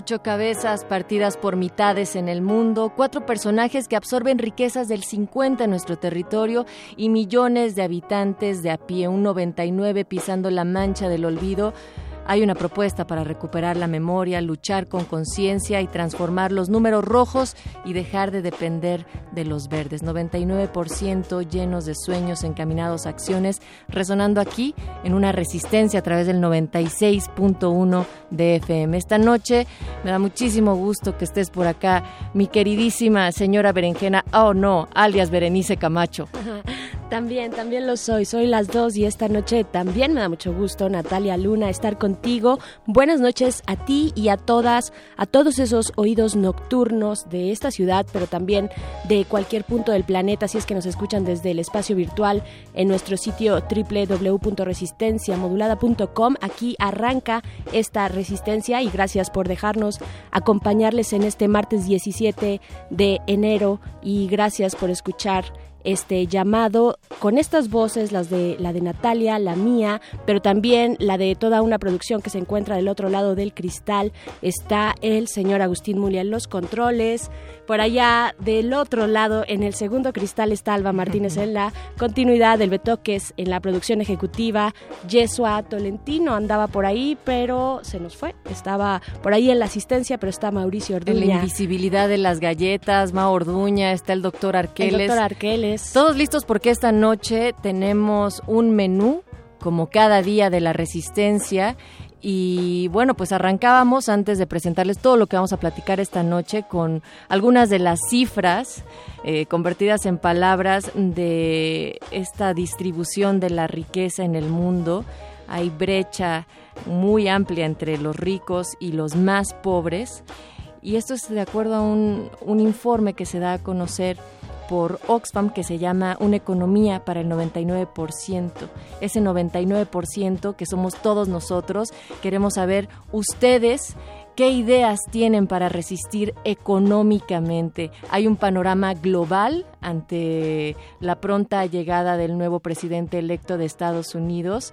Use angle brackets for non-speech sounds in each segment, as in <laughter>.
Ocho cabezas partidas por mitades en el mundo, cuatro personajes que absorben riquezas del 50 en nuestro territorio y millones de habitantes de a pie, un 99 pisando la mancha del olvido hay una propuesta para recuperar la memoria, luchar con conciencia y transformar los números rojos y dejar de depender de los verdes. 99% llenos de sueños encaminados a acciones, resonando aquí en una resistencia a través del 96.1 de FM. Esta noche me da muchísimo gusto que estés por acá, mi queridísima señora Berenjena, oh no, alias Berenice Camacho. <laughs> También, también lo soy. Soy las dos y esta noche también me da mucho gusto, Natalia Luna, estar Buenas noches a ti y a todas, a todos esos oídos nocturnos de esta ciudad, pero también de cualquier punto del planeta, si es que nos escuchan desde el espacio virtual en nuestro sitio www.resistenciamodulada.com. Aquí arranca esta resistencia y gracias por dejarnos acompañarles en este martes 17 de enero y gracias por escuchar este llamado con estas voces, las de la de Natalia, la mía, pero también la de toda una producción que se encuentra del otro lado del cristal. Está el señor Agustín Mulia en los controles. Por allá del otro lado, en el segundo cristal, está Alba Martínez <laughs> en la continuidad del Betoques en la producción ejecutiva. Yesua Tolentino andaba por ahí, pero se nos fue. Estaba por ahí en la asistencia, pero está Mauricio Orduña. En la invisibilidad de las galletas, Ma Orduña, está el doctor Arqueles. El doctor Arqueles todos listos porque esta noche tenemos un menú como cada día de la resistencia y bueno, pues arrancábamos antes de presentarles todo lo que vamos a platicar esta noche con algunas de las cifras eh, convertidas en palabras de esta distribución de la riqueza en el mundo. Hay brecha muy amplia entre los ricos y los más pobres. Y esto es de acuerdo a un, un informe que se da a conocer por Oxfam que se llama Una economía para el 99%. Ese 99% que somos todos nosotros, queremos saber ustedes ¿Qué ideas tienen para resistir económicamente? Hay un panorama global ante la pronta llegada del nuevo presidente electo de Estados Unidos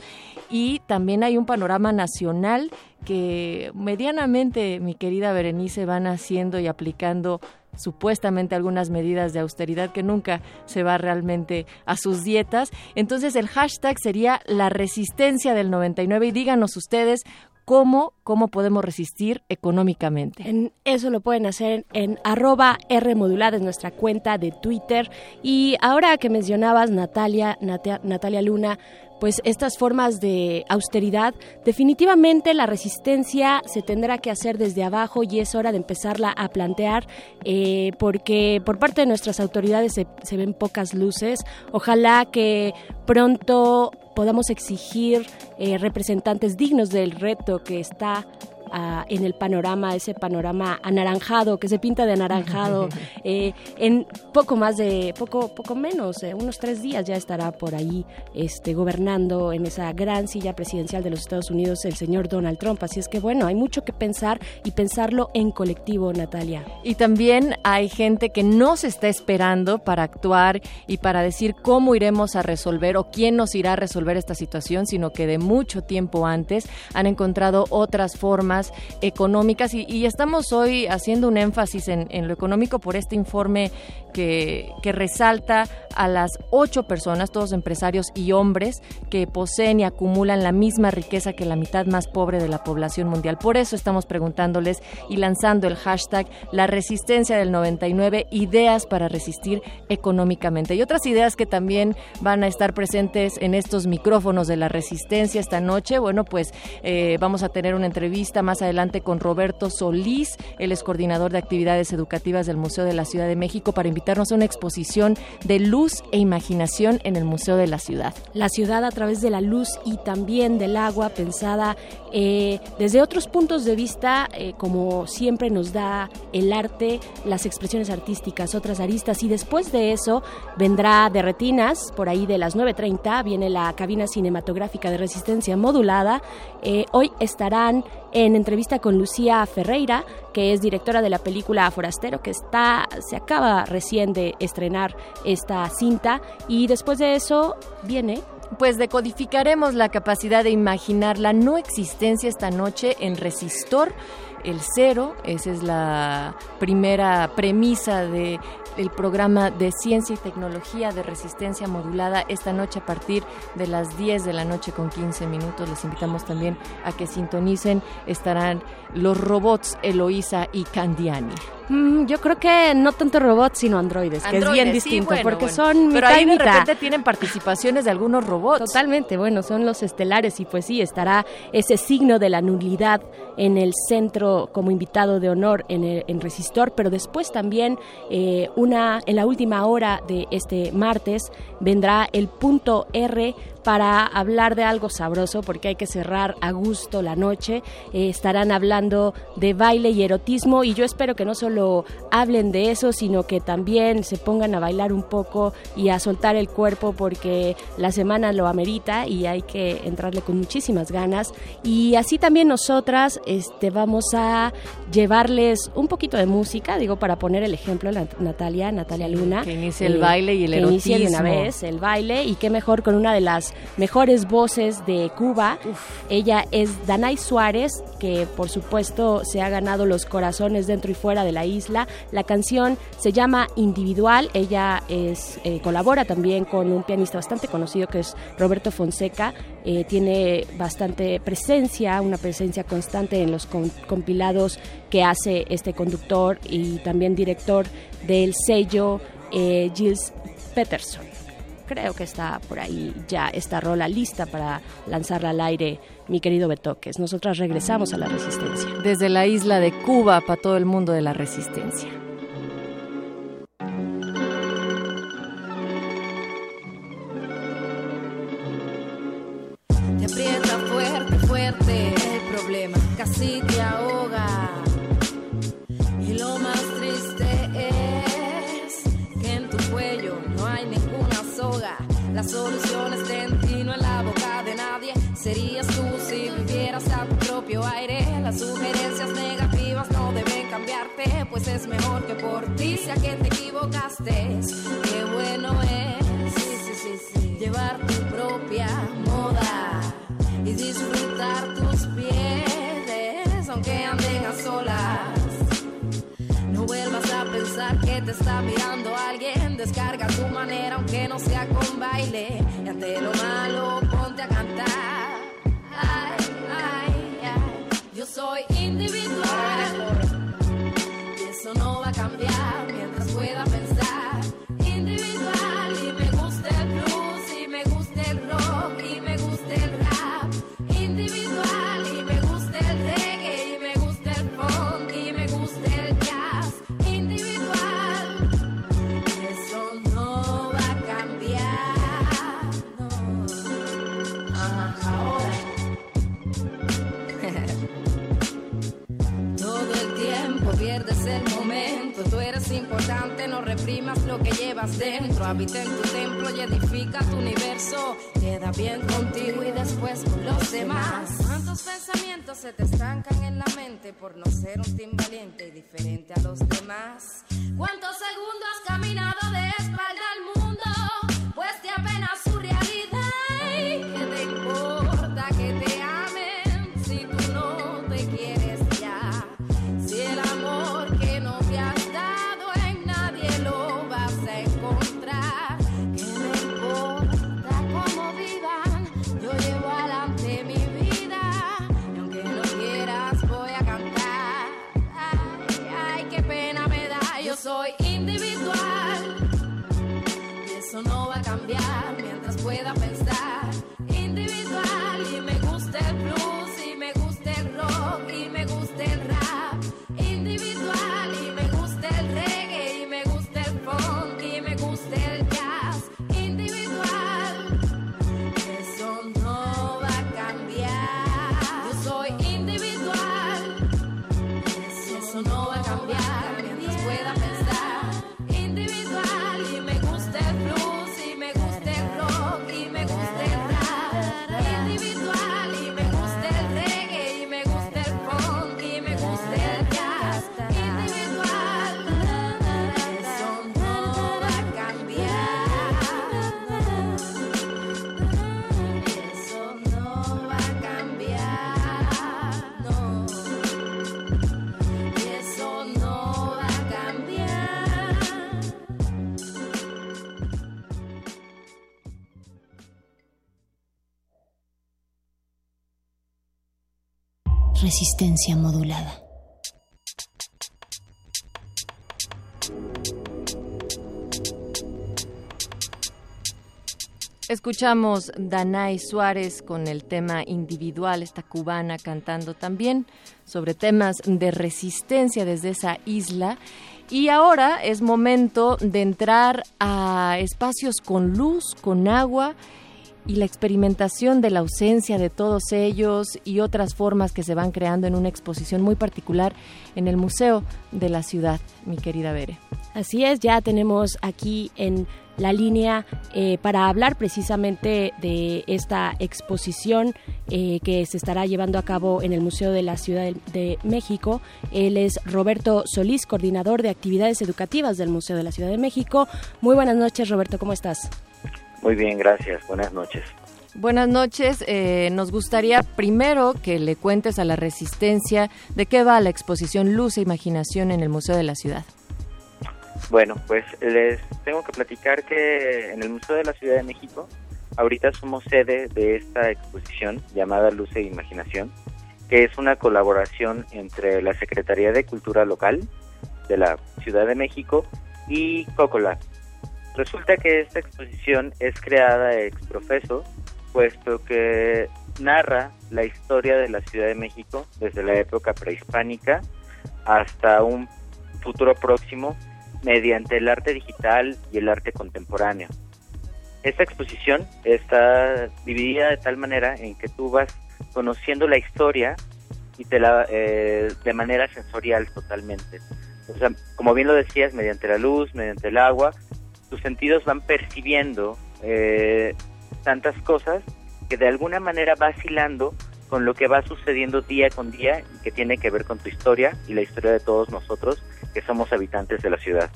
y también hay un panorama nacional que medianamente, mi querida Berenice, van haciendo y aplicando supuestamente algunas medidas de austeridad que nunca se va realmente a sus dietas. Entonces el hashtag sería la resistencia del 99 y díganos ustedes cómo, cómo podemos resistir económicamente. En eso lo pueden hacer en arroba Rmodulada, es nuestra cuenta de Twitter. Y ahora que mencionabas Natalia, Natalia Luna, pues estas formas de austeridad, definitivamente la resistencia se tendrá que hacer desde abajo y es hora de empezarla a plantear eh, porque por parte de nuestras autoridades se ven pocas luces. Ojalá que pronto podamos exigir eh, representantes dignos del reto que está en el panorama, ese panorama anaranjado, que se pinta de anaranjado. <laughs> Eh, en poco más de, poco, poco menos, eh, unos tres días ya estará por ahí este, gobernando en esa gran silla presidencial de los Estados Unidos el señor Donald Trump. Así es que bueno, hay mucho que pensar y pensarlo en colectivo, Natalia. Y también hay gente que no se está esperando para actuar y para decir cómo iremos a resolver o quién nos irá a resolver esta situación, sino que de mucho tiempo antes han encontrado otras formas económicas. Y, estamos hoy haciendo un énfasis en, lo económico por este informe que, resalta a las ocho personas, todos empresarios y hombres, que poseen y acumulan la misma riqueza que la mitad más pobre de la población mundial. Por eso estamos preguntándoles y lanzando el hashtag La Resistencia del 99, ideas para resistir económicamente. Y otras ideas que también van a estar presentes en estos micrófonos de la resistencia esta noche. Bueno, pues eh, vamos a tener una entrevista más adelante con Roberto Solís, el es coordinador de actividades educativas del Museo de la Ciudad de México, para invitarnos a una exposición de luz e imaginación en el Museo de la Ciudad. La ciudad a través de la luz y también del agua, pensada eh, desde otros puntos de vista, eh, como siempre nos da el arte, las expresiones artísticas, otras aristas. Y después de eso vendrá de retinas, por ahí de las 9.30, viene la cabina cinematográfica de resistencia modulada. Eh, hoy estarán en entrevista con Lucía Ferreira, que es directora de la película Forastero, que está, se acaba recién de estrenar esta cinta. Y después de eso viene pues decodificaremos la capacidad de imaginar la no existencia esta noche en Resistor, el cero, esa es la primera premisa de el programa de ciencia y tecnología de resistencia modulada esta noche a partir de las 10 de la noche con 15 minutos. Les invitamos también a que sintonicen. Estarán los robots Eloísa y Candiani. Mm, yo creo que no tanto robots, sino androides, que es bien distinto, porque son Pero ahí de repente tienen participaciones de algunos robots. Totalmente, bueno, son los estelares y pues sí, estará ese signo de la nulidad en el centro como invitado de honor en, el, en Resistor, pero después también eh, una en la última hora de este martes vendrá el punto R para hablar de algo sabroso, porque hay que cerrar a gusto la noche. Eh, estarán hablando de baile y erotismo y yo espero que no solo hablen de eso, sino que también se pongan a bailar un poco y a soltar el cuerpo porque la semana lo amerita y hay que entrarle con muchísimas ganas. Y así también nosotras este, vamos a llevarles un poquito de música, digo, para poner el ejemplo, la, Natalia, Natalia Luna. Que inicie el eh, baile y el erotismo. Que inicie de una vez el baile y qué mejor con una de las mejores voces de Cuba. Ella es Danay Suárez, que por supuesto se ha ganado los corazones dentro y fuera de la isla. La canción se llama Individual. Ella es eh, colabora también con un pianista bastante conocido que es Roberto Fonseca. Eh, tiene bastante presencia, una presencia constante en los compilados que hace este conductor y también director del sello eh, Gilles Peterson creo que está por ahí ya esta rola lista para lanzarla al aire, mi querido Betoques. Nosotras regresamos a la resistencia. Desde la isla de Cuba para todo el mundo de la resistencia. La solución está en ti, no en la boca de nadie. Serías tú si vivieras a tu propio aire. Las sugerencias negativas no deben cambiarte, pues es mejor que por ti sea que te equivocaste. Qué bueno es llevar tu propia moda y disfrutar tus pies, que te está mirando alguien. Descarga tu manera, aunque no sea con baile. Y ante lo malo, ponte a cantar. Lo que llevas dentro. Habita en tu templo y edifica tu universo. Queda bien contigo y después con los demás. ¿Cuántos pensamientos se te estancan en la mente por no ser un team valiente y diferente a los demás? ¿Cuántos segundos has caminado de espalda al mundo? Resistencia modulada. Escuchamos Danay Suárez con el tema individual, esta cubana cantando también sobre temas de resistencia desde esa isla. Y ahora es momento de entrar a espacios con luz, con agua y la experimentación de la ausencia de todos ellos y otras formas que se van creando en una exposición muy particular en el Museo de la Ciudad, mi querida Bere. Así es, ya tenemos aquí en la línea eh, para hablar precisamente de esta exposición eh, que se estará llevando a cabo en el Museo de la Ciudad de, México. Él es Roberto Solís, coordinador de actividades educativas del Museo de la Ciudad de México. Muy buenas noches, Roberto, ¿cómo estás? Muy bien, gracias. Buenas noches. Buenas noches. Eh, nos gustaría primero que le cuentes a la Resistencia de qué va la exposición Luz e Imaginación en el Museo de la Ciudad. Bueno, pues les tengo que platicar que en el Museo de la Ciudad de México ahorita somos sede de esta exposición llamada Luz e Imaginación, que es una colaboración entre la Secretaría de Cultura Local de la Ciudad de México y Cocolab. Resulta que esta exposición es creada ex profeso, puesto que narra la historia de la Ciudad de México desde la época prehispánica hasta un futuro próximo mediante el arte digital y el arte contemporáneo. Esta exposición está dividida de tal manera en que tú vas conociendo la historia y te la, eh, de manera sensorial totalmente. O sea, como bien lo decías, mediante la luz, mediante el agua, tus sentidos van percibiendo eh, tantas cosas que de alguna manera va hilando con lo que va sucediendo día con día y que tiene que ver con tu historia y la historia de todos nosotros que somos habitantes de la ciudad.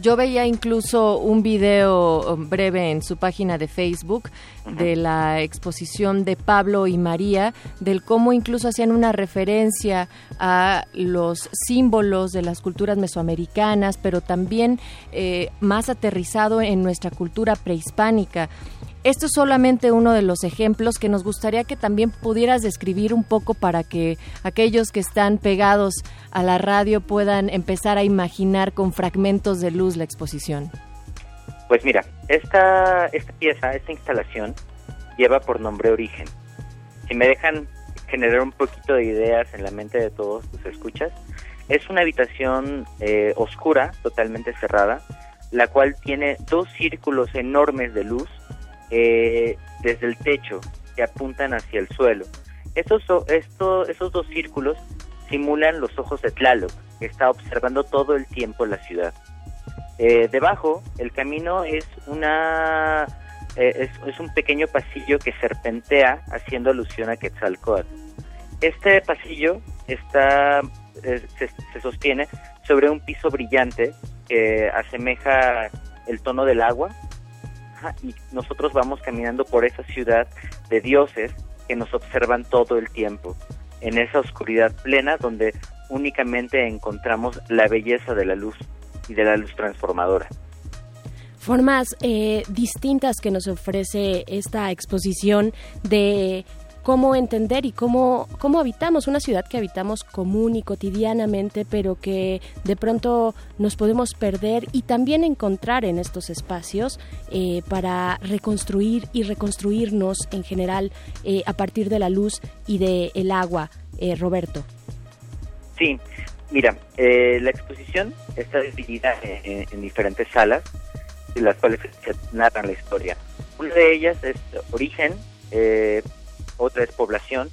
Yo veía incluso un video breve en su página de Facebook de la exposición de Pablo y María, del cómo incluso hacían una referencia a los símbolos de las culturas mesoamericanas, pero también eh, más aterrizado en nuestra cultura prehispánica. Esto es solamente uno de los ejemplos que nos gustaría que también pudieras describir un poco para que aquellos que están pegados a la radio puedan empezar a imaginar con fragmentos de luz la exposición. Pues mira, esta, esta pieza, esta instalación, lleva por nombre Origen. Si me dejan generar un poquito de ideas en la mente de todos tus escuchas, es una habitación eh, oscura, totalmente cerrada, la cual tiene dos círculos enormes de luz eh, desde el techo que apuntan hacia el suelo. Esos dos círculos simulan los ojos de Tlaloc, que está observando todo el tiempo la ciudad. Eh, debajo, el camino es una eh, es, un pequeño pasillo que serpentea haciendo alusión a Quetzalcoatl. Este pasillo está se, se, sostiene sobre un piso brillante que asemeja el tono del agua y nosotros vamos caminando por esa ciudad de dioses que nos observan todo el tiempo, en esa oscuridad plena donde únicamente encontramos la belleza de la luz y de la luz transformadora. Formas eh, distintas que nos ofrece esta exposición de cómo entender y cómo, cómo habitamos una ciudad que habitamos común y cotidianamente, pero que de pronto nos podemos perder y también encontrar en estos espacios eh, para reconstruir y reconstruirnos en general eh, a partir de la luz y del el agua. Eh, Roberto. Sí, mira, la exposición está dividida en, diferentes salas, en las cuales se narran la historia. Una de ellas es origen, otra es población.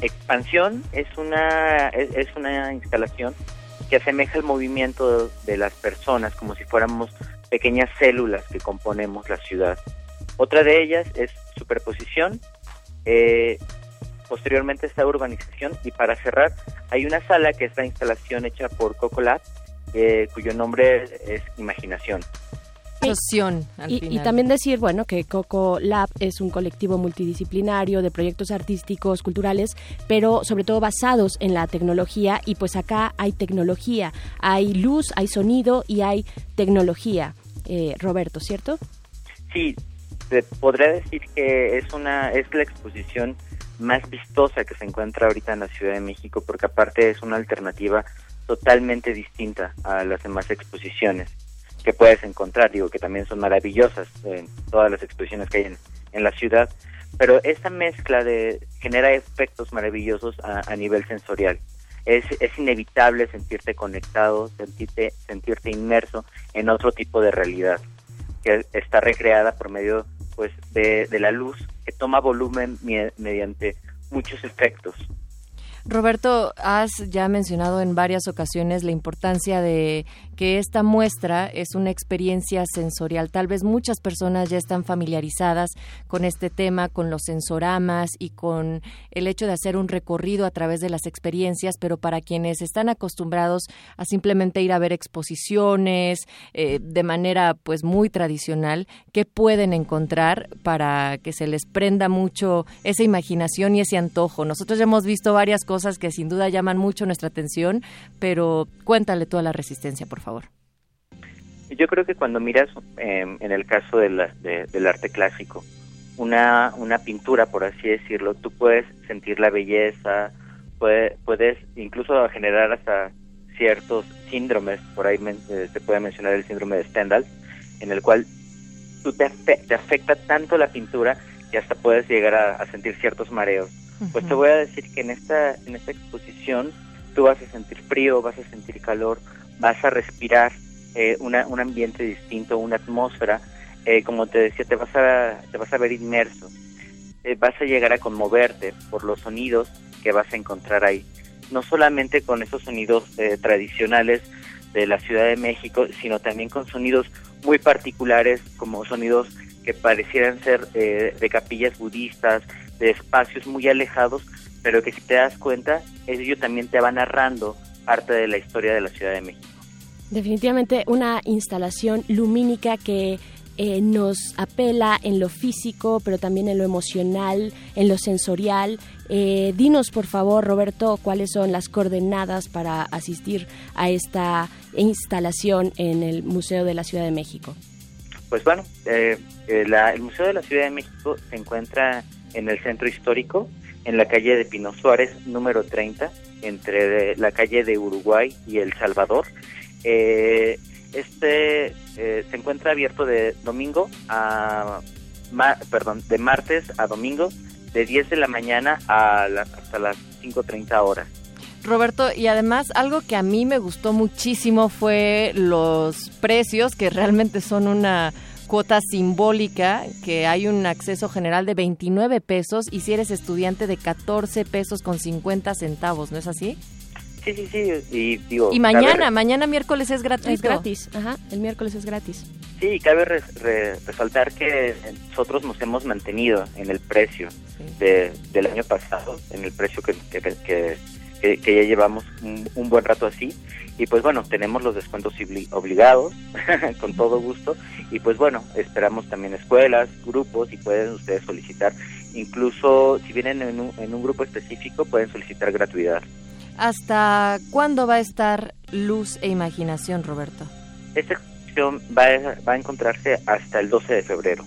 Expansión es una, es, una instalación que asemeja el movimiento de las personas, como si fuéramos pequeñas células que componemos la ciudad. Otra de ellas es superposición, eh, posteriormente está urbanización y para cerrar hay una sala que es la instalación hecha por Coco Lab, eh, cuyo nombre es Imaginación. Y, también decir, bueno, que Coco Lab es un colectivo multidisciplinario de proyectos artísticos, culturales, pero sobre todo basados en la tecnología y pues acá hay tecnología, hay luz, hay sonido y hay tecnología. Eh, Roberto, ¿cierto? Sí, te podría decir que es una es la exposición más vistosa que se encuentra ahorita en la Ciudad de México porque aparte es una alternativa totalmente distinta a las demás exposiciones que puedes encontrar, digo que también son maravillosas en todas las exposiciones que hay en, la ciudad, pero esta mezcla de genera efectos maravillosos a, nivel sensorial. Es, es, inevitable sentirte conectado, sentirte, sentirte inmerso en otro tipo de realidad que está recreada por medio pues de, de la luz que toma volumen mediante muchos efectos. Roberto, has ya mencionado en varias ocasiones la importancia de que esta muestra es una experiencia sensorial. Tal vez muchas personas ya están familiarizadas con este tema, con los sensoramas y con el hecho de hacer un recorrido a través de las experiencias, pero para quienes están acostumbrados a simplemente ir a ver exposiciones eh, de manera pues muy tradicional, ¿qué pueden encontrar para que se les prenda mucho esa imaginación y ese antojo? Nosotros ya hemos visto varias cosas cosas que sin duda llaman mucho nuestra atención, pero cuéntale toda la resistencia, por favor. Yo creo que cuando miras, em, en el caso de del arte clásico, una, una pintura, por así decirlo, tú puedes sentir la belleza, puedes incluso generar hasta ciertos síndromes, por ahí eh, se puede mencionar el síndrome de Stendhal, en el cual tú te, te afecta tanto la pintura que hasta puedes llegar a sentir ciertos mareos pues te voy a decir que en esta, en esta exposición tú vas a sentir frío, vas a sentir calor, vas a respirar eh, una, un ambiente distinto, una atmósfera, eh, como te decía, te vas a, te vas a ver inmerso, eh, vas a llegar a conmoverte por los sonidos que vas a encontrar ahí, no solamente con esos sonidos tradicionales de la Ciudad de México, sino también con sonidos muy particulares como sonidos que parecieran ser de capillas budistas, de espacios muy alejados, pero que si te das cuenta, ello también te va narrando parte de la historia de la Ciudad de México. Definitivamente una instalación lumínica que eh, nos apela en lo físico, pero también en lo emocional, en lo sensorial. Eh, dinos, por favor, Roberto, cuáles son las coordenadas para asistir a esta instalación en el Museo de la Ciudad de México. Pues bueno, eh, el Museo de la Ciudad de México se encuentra en el centro histórico, en la calle de Pino Suárez, número 30, entre la calle de Uruguay y El Salvador. Eh, este eh, se encuentra abierto de domingo a perdón, de martes a domingo de 10 de la mañana a hasta las 5:30 horas. Roberto, y además algo que a mí me gustó muchísimo fue los precios, que realmente son una cuota simbólica que hay un acceso general de 29 pesos y si eres estudiante de 14 pesos con 50 centavos, ¿no es así? Sí, sí, sí. Y, digo, y mañana, mañana miércoles es gratis. Es gratis, ajá, el miércoles es gratis. Sí, cabe resaltar que nosotros nos hemos mantenido en el precio de, del año pasado, en el precio que, que, que, ya llevamos un, buen rato así. Y pues bueno, tenemos los descuentos obligados, <laughs> con todo gusto. Y pues bueno, esperamos también escuelas, grupos y pueden ustedes solicitar. Incluso si vienen en un, en un grupo específico, pueden solicitar gratuidad. ¿Hasta cuándo va a estar Luz e Imaginación, Roberto? Esta exposición va a, va a encontrarse hasta el 12 de febrero.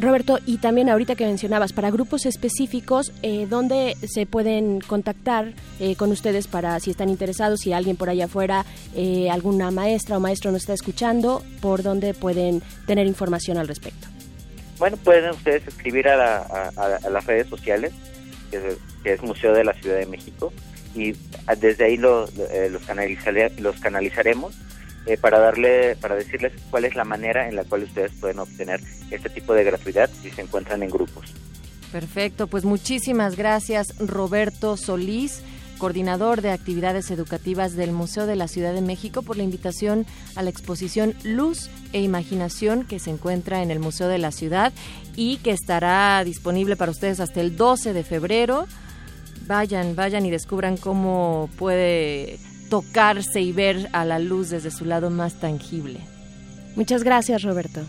Roberto, y también ahorita que mencionabas, para grupos específicos, eh, ¿dónde se pueden contactar eh, con ustedes para si están interesados, si alguien por allá afuera, eh, alguna maestra o maestro nos está escuchando, por dónde pueden tener información al respecto? Bueno, pueden ustedes escribir a, las redes sociales, que es, Museo de la Ciudad de México, y desde ahí los, los canalizaremos eh, para darle, para decirles cuál es la manera en la cual ustedes pueden obtener este tipo de gratuidad si se encuentran en grupos. Perfecto, pues muchísimas gracias Roberto Solís coordinador de actividades educativas del Museo de la Ciudad de México, por la invitación a la exposición Luz e Imaginación que se encuentra en el Museo de la Ciudad y que estará disponible para ustedes hasta el 12 de febrero. Vayan, vayan y descubran cómo puede tocarse y ver a la luz desde su lado más tangible. Muchas gracias, Roberto.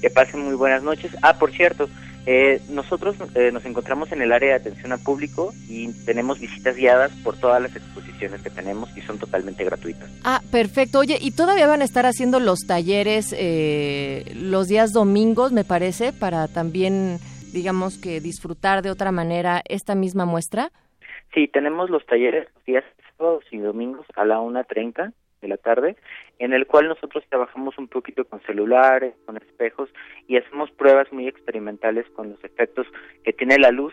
Que pasen muy buenas noches. Ah, por cierto, eh, nosotros eh, nos encontramos en el área de atención al público y tenemos visitas guiadas por todas las exposiciones que tenemos y son totalmente gratuitas. Ah, perfecto. Oye, ¿y todavía van a estar haciendo los talleres eh, los días domingos, me parece, para también, digamos que disfrutar de otra manera esta misma muestra? Sí, tenemos los talleres los días y domingos a la 1.30 de la tarde, en el cual nosotros trabajamos un poquito con celulares, con espejos y hacemos pruebas muy experimentales con los efectos que tiene la luz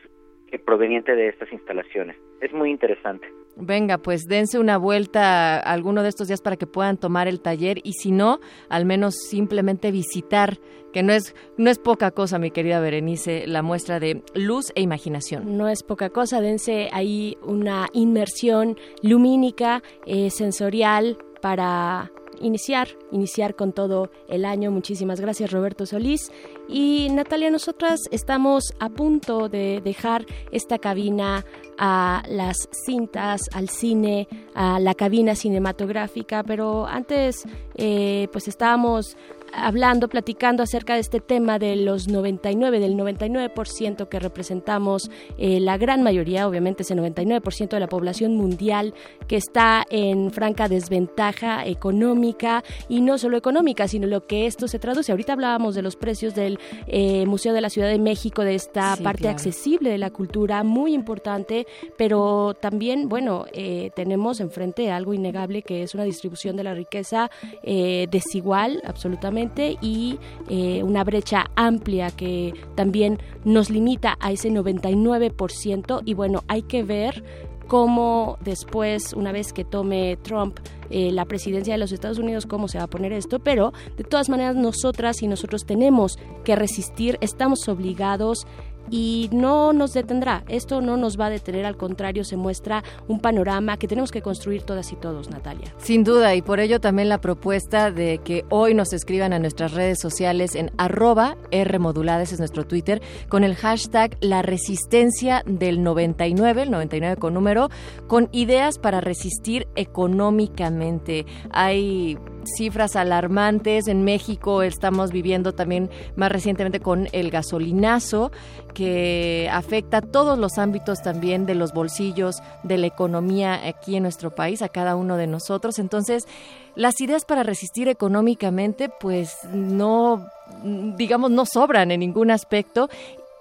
proveniente de estas instalaciones. Es muy interesante. Venga, pues dense una vuelta alguno de estos días para que puedan tomar el taller y si no, al menos simplemente visitar, que no es no es poca cosa, mi querida Berenice, la muestra de luz e imaginación. No es poca cosa, dense ahí una inmersión lumínica, eh, sensorial para iniciar, iniciar con todo el año. Muchísimas gracias Roberto Solís. Y Natalia, nosotras estamos a punto de dejar esta cabina a las cintas, al cine, a la cabina cinematográfica, pero antes eh, pues estábamos hablando, platicando acerca de este tema de los 99, del 99% que representamos, eh, la gran mayoría, obviamente ese 99% de la población mundial que está en franca desventaja económica y no solo económica, sino lo que esto se traduce. Ahorita hablábamos de los precios del eh, Museo de la Ciudad de México, de esta parte accesible de la cultura, muy importante, pero también, bueno, eh, tenemos enfrente algo innegable que es una distribución de la riqueza desigual, absolutamente y eh, una brecha amplia que también nos limita a ese 99% y bueno, hay que ver cómo después, una vez que tome Trump eh, la presidencia de los Estados Unidos, cómo se va a poner esto, pero de todas maneras nosotras y nosotros tenemos que resistir, estamos obligados y no nos detendrá. Esto no nos va a detener, al contrario, se muestra un panorama que tenemos que construir todas y todos, Natalia. Sin duda, y por ello también la propuesta de que hoy nos escriban a nuestras redes sociales en arroba es nuestro Twitter, con el hashtag La Resistencia del 99, el 99 con número, con ideas para resistir económicamente. Hay cifras alarmantes. En México estamos viviendo también más recientemente con el gasolinazo que afecta todos los ámbitos también de los bolsillos, de la economía aquí en nuestro país, a cada uno de nosotros. Entonces, las ideas para resistir económicamente, pues no digamos, no sobran en ningún aspecto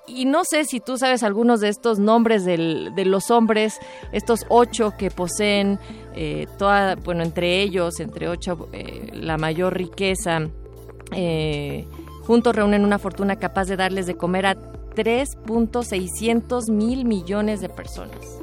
y no sé si tú sabes algunos de estos nombres de los hombres, estos ocho que poseen eh, toda, bueno, entre ellos, entre ocho, eh, la mayor riqueza, eh, juntos reúnen una fortuna capaz de darles de comer a 3.600 mil millones de personas.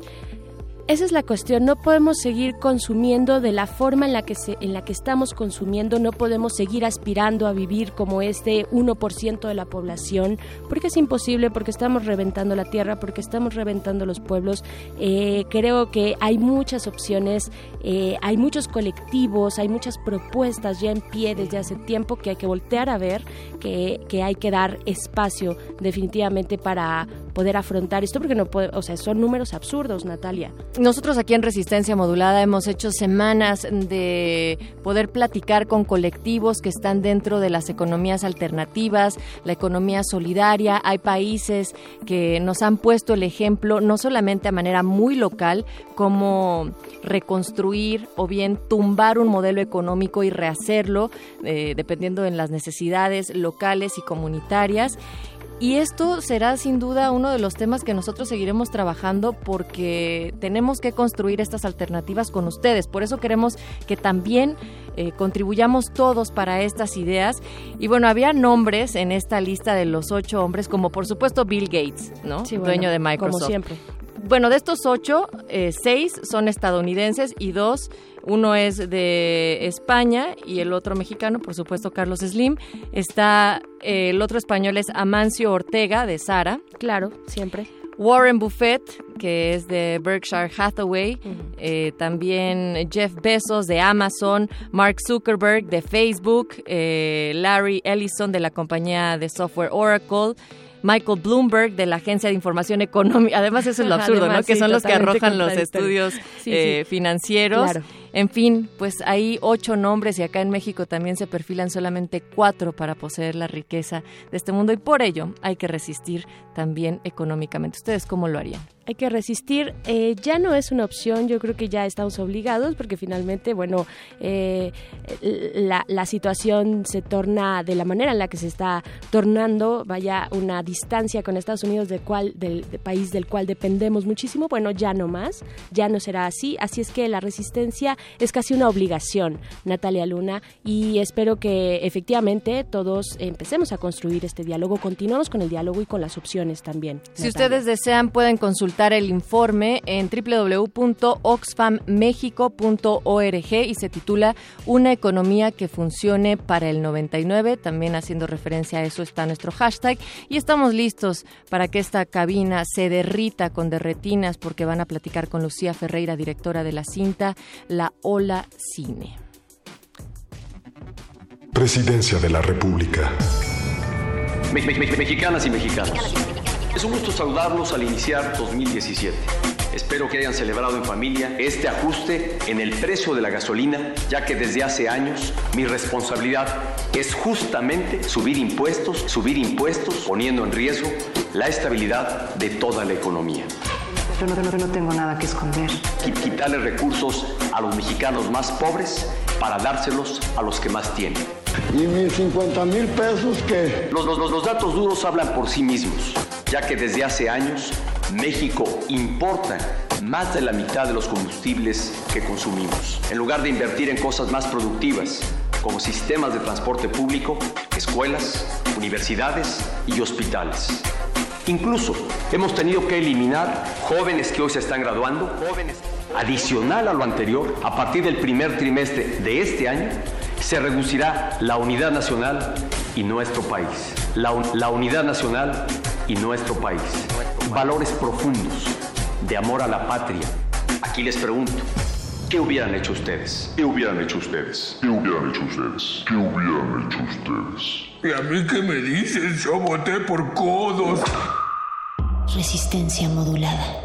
Esa es la cuestión, no podemos seguir consumiendo de la forma en la que se, en la que estamos consumiendo, no podemos seguir aspirando a vivir como este 1% de la población, porque es imposible, porque estamos reventando la tierra, porque estamos reventando los pueblos. Eh, creo que hay muchas opciones, eh, hay muchos colectivos, hay muchas propuestas ya en pie desde hace tiempo que hay que voltear a ver, que, que hay que dar espacio definitivamente para poder afrontar esto, porque no puede, o sea, son números absurdos, Natalia. Nosotros aquí en Resistencia Modulada hemos hecho semanas de poder platicar con colectivos que están dentro de las economías alternativas, la economía solidaria. Hay países que nos han puesto el ejemplo, no solamente a manera muy local, como reconstruir o bien tumbar un modelo económico y rehacerlo, eh, dependiendo de las necesidades locales y comunitarias Y esto será sin duda uno de los temas que nosotros seguiremos trabajando porque tenemos que construir estas alternativas con ustedes. Por eso queremos que también eh, contribuyamos todos para estas ideas. Y bueno, había nombres en esta lista de los ocho hombres, como por supuesto Bill Gates, ¿no? Dueño de Microsoft. Como siempre. Bueno, de estos ocho, eh, seis son estadounidenses y dos, uno es de España y el otro mexicano, por supuesto, Carlos Slim. Está eh, el otro español es Amancio Ortega de Sara. Claro, siempre. Warren Buffett, que es de Berkshire Hathaway, eh, también Jeff Bezos de Amazon, Mark Zuckerberg de Facebook, Larry Ellison de la compañía de software Oracle, Michael Bloomberg de la Agencia de Información Económica. Además, eso es lo <laughs> absurdo, ¿no? Que son los que arrojan los estudios eh, financieros. En fin, pues hay ocho nombres y acá en México también se perfilan solamente cuatro para poseer la riqueza de este mundo y por ello hay que resistir también económicamente. ¿Ustedes cómo lo harían? Hay que resistir. Eh, ya no es una opción, yo creo que ya estamos obligados porque finalmente, bueno, eh, la, situación se torna de la manera en la que se está tornando, vaya una distancia con Estados Unidos del, cual, del, país del cual dependemos muchísimo, bueno, ya no más, ya no será así, así es que la resistencia es casi una obligación, Natalia Luna, y espero que efectivamente todos empecemos a construir este diálogo, continuamos con el diálogo y con las opciones también. Si ustedes desean, pueden consultar el informe en www.oxfammexico.org y se titula Una economía que funcione para el 99. También haciendo referencia a eso está nuestro hashtag. Y estamos listos para que esta cabina se derrita con derretinas porque van a platicar con Lucía Ferreira, directora de la cinta La Ola Cine. Presidencia de la República. Mexicanas y mexicanos. Es un gusto saludarlos al iniciar 2017. Espero que hayan celebrado en familia este ajuste en el precio de la gasolina, ya que desde hace años mi responsabilidad es justamente subir impuestos, subir impuestos, poniendo en riesgo la estabilidad de toda la economía. Yo no, no tengo nada que esconder. Quitarle recursos a los mexicanos más pobres para dárselos a los que más tienen. ¿Y mis 50 mil pesos qué? Los, los, los datos duros hablan por sí mismos, ya que desde hace años México importa más de la mitad de los combustibles que consumimos. En lugar de invertir en cosas más productivas, como sistemas de transporte público, escuelas, universidades y hospitales. Incluso hemos tenido que eliminar jóvenes que hoy se están graduando, jóvenes. Adicional a lo anterior, a partir del primer trimestre de este año, se reducirá la unidad nacional y nuestro país. La, la unidad nacional y nuestro país. Valores profundos de amor a la patria. Aquí les pregunto, ¿qué hubieran hecho ustedes? ¿Qué hubieran hecho ustedes? ¿Qué hubieran hecho ustedes? ¿Qué hubieran hecho ustedes? ¿Y a mí qué me dicen? Yo voté por codos. Resistencia modulada.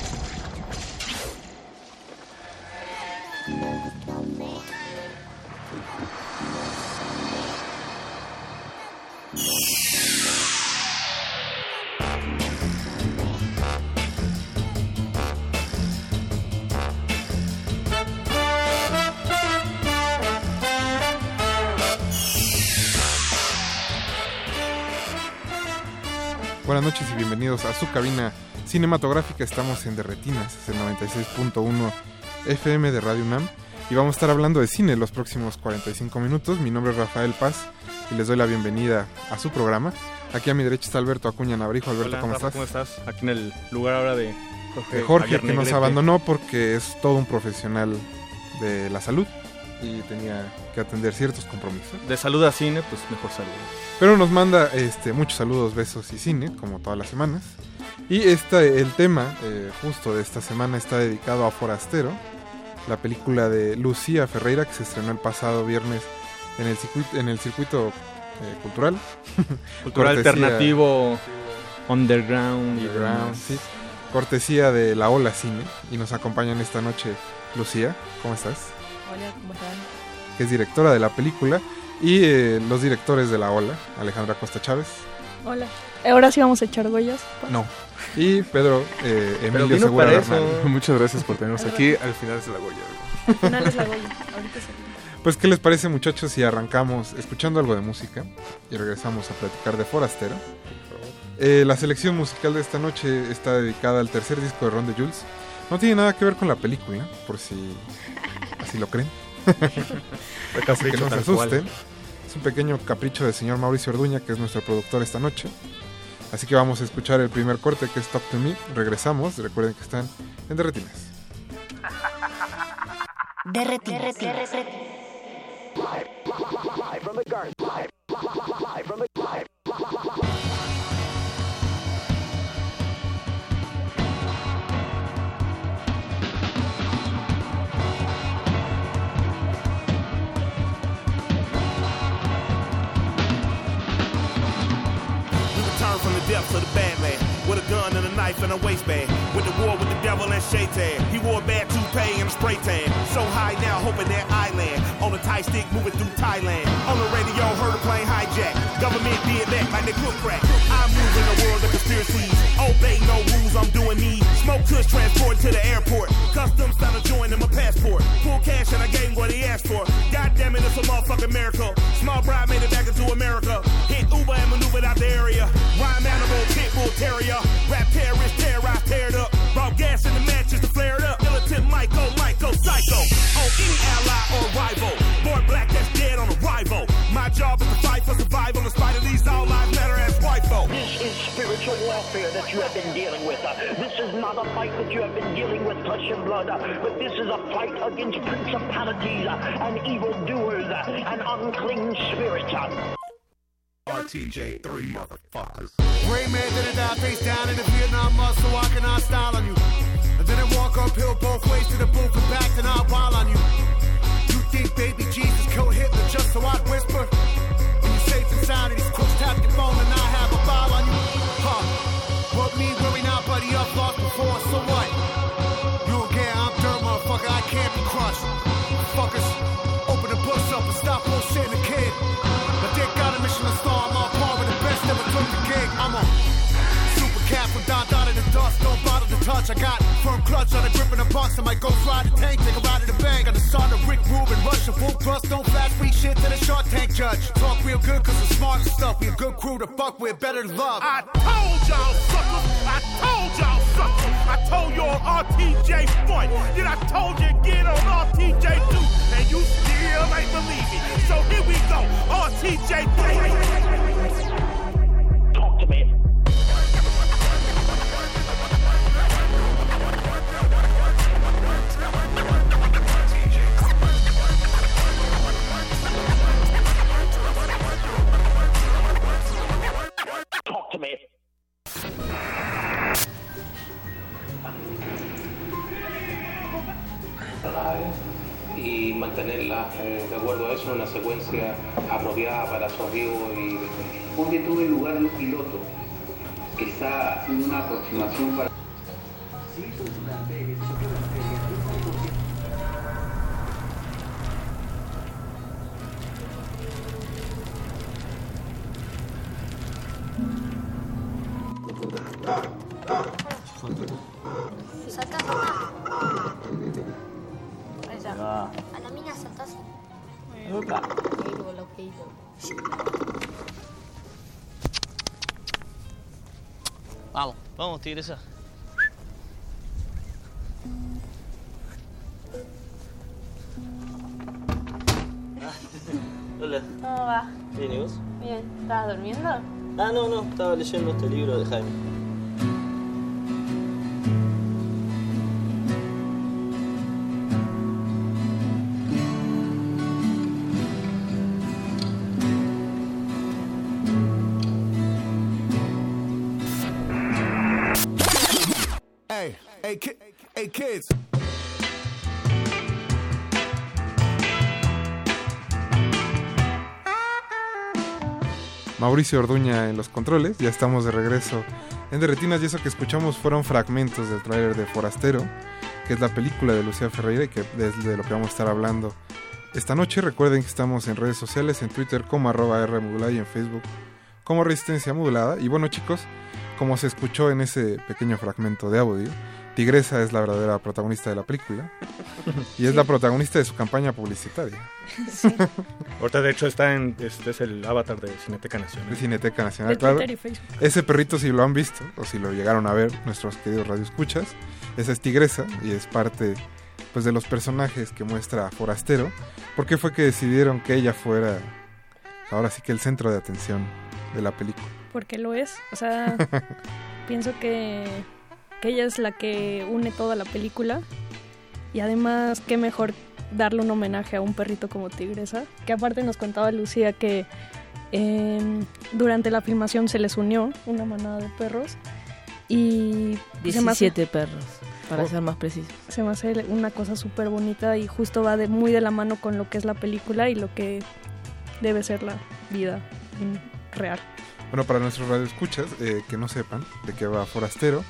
Buenas noches y bienvenidos a su cabina cinematográfica. Estamos en Derretinas, es el 96.1 FM de Radio UNAM. Y vamos a estar hablando de cine los próximos 45 minutos. Mi nombre es Rafael Paz y les doy la bienvenida a su programa. Aquí a mi derecha está Alberto Acuña Nabrijo. Alberto, ¿cómo estás? ¿Cómo estás? Aquí en el lugar ahora de Jorge, Jorge que nos abandonó porque es todo un profesional de la salud y tenía que atender ciertos compromisos. De salud a cine, pues mejor salud. Pero nos manda este, muchos saludos, besos y cine, como todas las semanas. Y este, el tema eh, justo de esta semana está dedicado a Forastero, la película de Lucía Ferreira que se estrenó el pasado viernes en el circuito, en el circuito eh, cultural. <laughs> Cultural alternativo, underground. Underground, sí. Cortesía de La Ola Cine. Y nos acompañan esta noche Lucía, ¿cómo estás? Hola, ¿cómo están? Que es directora de la película. Y eh, los directores de La Ola, Alejandra Costa Chávez. Hola. Ahora sí vamos a echar huellas. No. Y Pedro eh, Emilio Segura. <laughs> Muchas gracias por tenernos aquí. Al final es la Goya. Al final es la Goya. Ahorita se Pues, ¿qué les parece, muchachos, si arrancamos escuchando algo de música y regresamos a platicar de Forastero? Eh, la selección musical de esta noche está dedicada al tercer disco de Ron de Jules. No tiene nada que ver con la película, por si así lo creen. <laughs> Así que no se cual. asusten. Es un pequeño capricho del señor Mauricio Orduña, que es nuestro productor esta noche. Así que vamos a escuchar el primer corte que es Talk to Me. Regresamos. Recuerden que están en. Derretinas. We a waistband. With the war with the devil and Shaitan. He wore a bad toupee and a spray tan. So high now, hoping that I land on a tight stick moving through Thailand. On the radio, heard a plane hijack. Government did that like they cook crack. I move in a world of conspiracies. Obey no rules, I'm doing me. Smoke kush transport to the airport. Customs found a joint in my passport. Full cash and I gave him what he asked for. God damn it, it's a motherfucking miracle. Small bride made it back into America. Hit Uber and maneuvered out the area. Rhyme animal, pit bull terrier. Psycho. On any ally or rival. Born black that's dead on arrival. My job is to fight for survival in spite of these all lives matter as white folk. This is spiritual warfare that you have been dealing with. Uh, This is not a fight that you have been dealing with flesh and blood, uh, but this is a fight against principalities uh, and evildoers uh, and unclean spirits. uh. RTJ, three motherfuckers. Gray man didn't die face down in the Vietnam mud, so I cannot style on you. I didn't walk uphill both ways to the booth and back, and I'll wild on you. You think baby Jesus killed Hitler just so I'd whisper? And you safe and sound, and these crooks tap your phone, and I have a file on you. Huh? What me worry now, buddy? I've lost before, so what? You again, I'm dirt, motherfucker. I can't be crushed. Fuckers, open the books up and stop bullshitting the kid. But they got a Michelin star, I'm on par with the best, never took the gig. I'm a super cat from down down in the dust, don't bother to touch. I got firm clutch on a grip in the box, I might go ride the tank, take a ride in the bank. Got the son of Rick Rubin, Russian full thrust, don't flash free shit to the Shark Tank judge. Talk real good, cause we're smart stuff. We a good crew to fuck with, better to love. I told y'all suckers, I told y'all suckers, I told you on RTJ front, then I told you again on RTJ 2, and you still ain't believe me. So here we go, RTJ 3. Talk to me. Talk to me. y mantenerla eh, de acuerdo a eso en una secuencia apropiada para su arribo y Ponte todo el lugar de un piloto que está haciendo una aproximación para... vamos, tigresa. <laughs> Hola. ¿Cómo va? ¿Bien y vos? Bien. ¿Estabas durmiendo? Ah, no, no, estaba leyendo este libro de Jaime. Mauricio Orduña en los controles. Ya estamos de regreso en Derretinas y eso que escuchamos fueron fragmentos del tráiler de Forastero, que es la película de Lucía Ferreira y que es de lo que vamos a estar hablando esta noche. Recuerden que estamos en redes sociales, en Twitter como arroba R modulada y en Facebook como Resistencia Modulada. Y bueno chicos, como se escuchó en ese pequeño fragmento de audio, Tigresa es la verdadera protagonista de la película <laughs> y es la protagonista de su campaña publicitaria. Ahorita de hecho está en este es el avatar de Cineteca Nacional. De Cineteca Nacional, De claro. Ese perrito si lo han visto o si lo llegaron a ver nuestros queridos radioescuchas, esa es Tigresa y es parte pues de los personajes que muestra Forastero. ¿Por qué fue que decidieron que ella fuera ahora sí que el centro de atención de la película? Porque lo es. O sea, <laughs> pienso que, que ella es la que une toda la película. Y además, qué mejor darle un homenaje a un perrito como Tigresa. Que aparte nos contaba Lucía que em, durante la filmación se les unió una manada de perros. Y se me hace- 17 perros, para Oh. ser más preciso. se me hace una cosa súper bonita y justo va de, muy de la mano con lo que es la película y lo que debe ser la vida real. Bueno, para nuestros radioescuchas eh, que no sepan de qué va Forastero,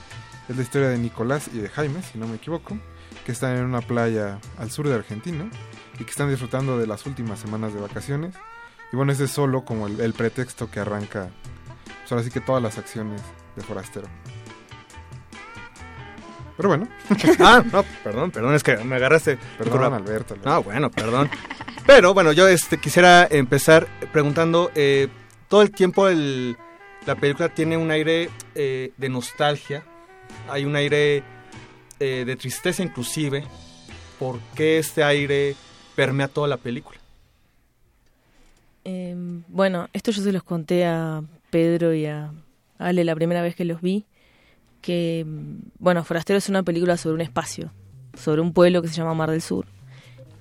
es la historia de Nicolás y de Jaime, si no me equivoco, que están en una playa al sur de Argentina y que están disfrutando de las últimas semanas de vacaciones. Y bueno, ese es solo como el, el pretexto que arranca, pues ahora sí que todas las acciones de Forastero. Pero bueno. <laughs> ah, no, perdón, perdón, es que me agarraste. Perdón, Alberto, Alberto. Ah, bueno, perdón. Pero bueno, yo este, quisiera empezar preguntando, eh, todo el tiempo el, la película tiene un aire eh, de nostalgia, hay un aire eh, de tristeza inclusive. ¿Por qué este aire permea toda la película? Eh, bueno, esto yo se los conté a Pedro y a Ale la primera vez que los vi, que, mm, bueno, Forastero es una película sobre un espacio, sobre un pueblo que se llama Mar del Sur,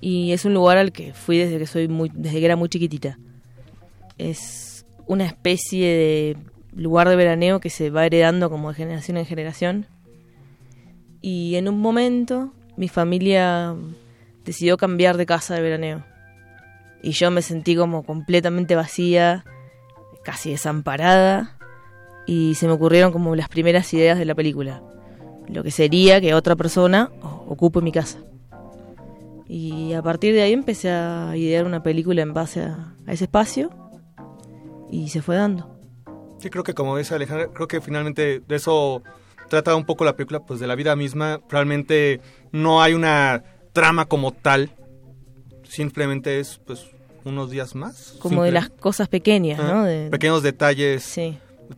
y es un lugar al que fui desde que soy muy, desde que era muy chiquitita. Es una especie de lugar de veraneo que se va heredando como de generación en generación, y en un momento mi familia decidió cambiar de casa de veraneo y yo me sentí como completamente vacía, casi desamparada, y se me ocurrieron como las primeras ideas de la película. Lo que sería que otra persona ocupe mi casa. Y a partir de ahí empecé a idear una película en base a, a ese espacio y se fue dando. Sí, creo que como dice Alejandra, creo que finalmente de eso trata un poco la película, pues de la vida misma. Realmente no hay una trama como tal, simplemente es pues unos días más. Como de Simple- las cosas pequeñas, Ah, ¿no? De- Pequeños detalles,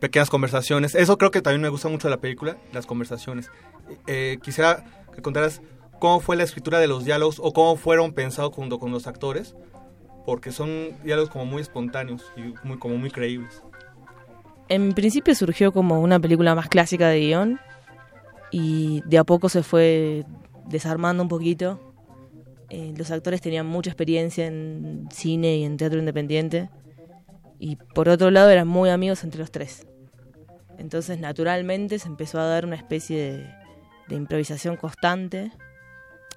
pequeñas conversaciones. Eso creo que también me gusta mucho de la película, las conversaciones. Eh, quisiera que contaras cómo fue la escritura de los diálogos o cómo fueron pensados junto con los actores, porque son diálogos como muy espontáneos y muy, como muy creíbles. En principio surgió como una película más clásica de guion y de a poco se fue desarmando un poquito. Eh, los actores tenían mucha experiencia en cine y en teatro independiente y por otro lado eran muy amigos entre los tres. Entonces naturalmente se empezó a dar una especie de, de improvisación constante.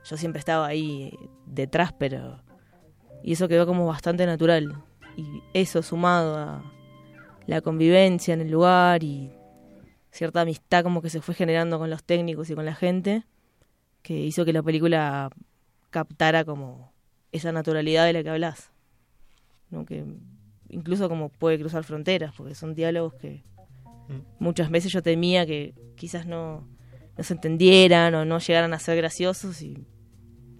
Yo siempre estaba ahí detrás, pero... Y eso quedó como bastante natural. Y eso sumado a la convivencia en el lugar y cierta amistad como que se fue generando con los técnicos y con la gente, que hizo que la película captara como esa naturalidad de la que hablas. ¿no? Que incluso como puede cruzar fronteras, porque son diálogos que muchas veces yo temía que quizás no, no se entendieran o no llegaran a ser graciosos y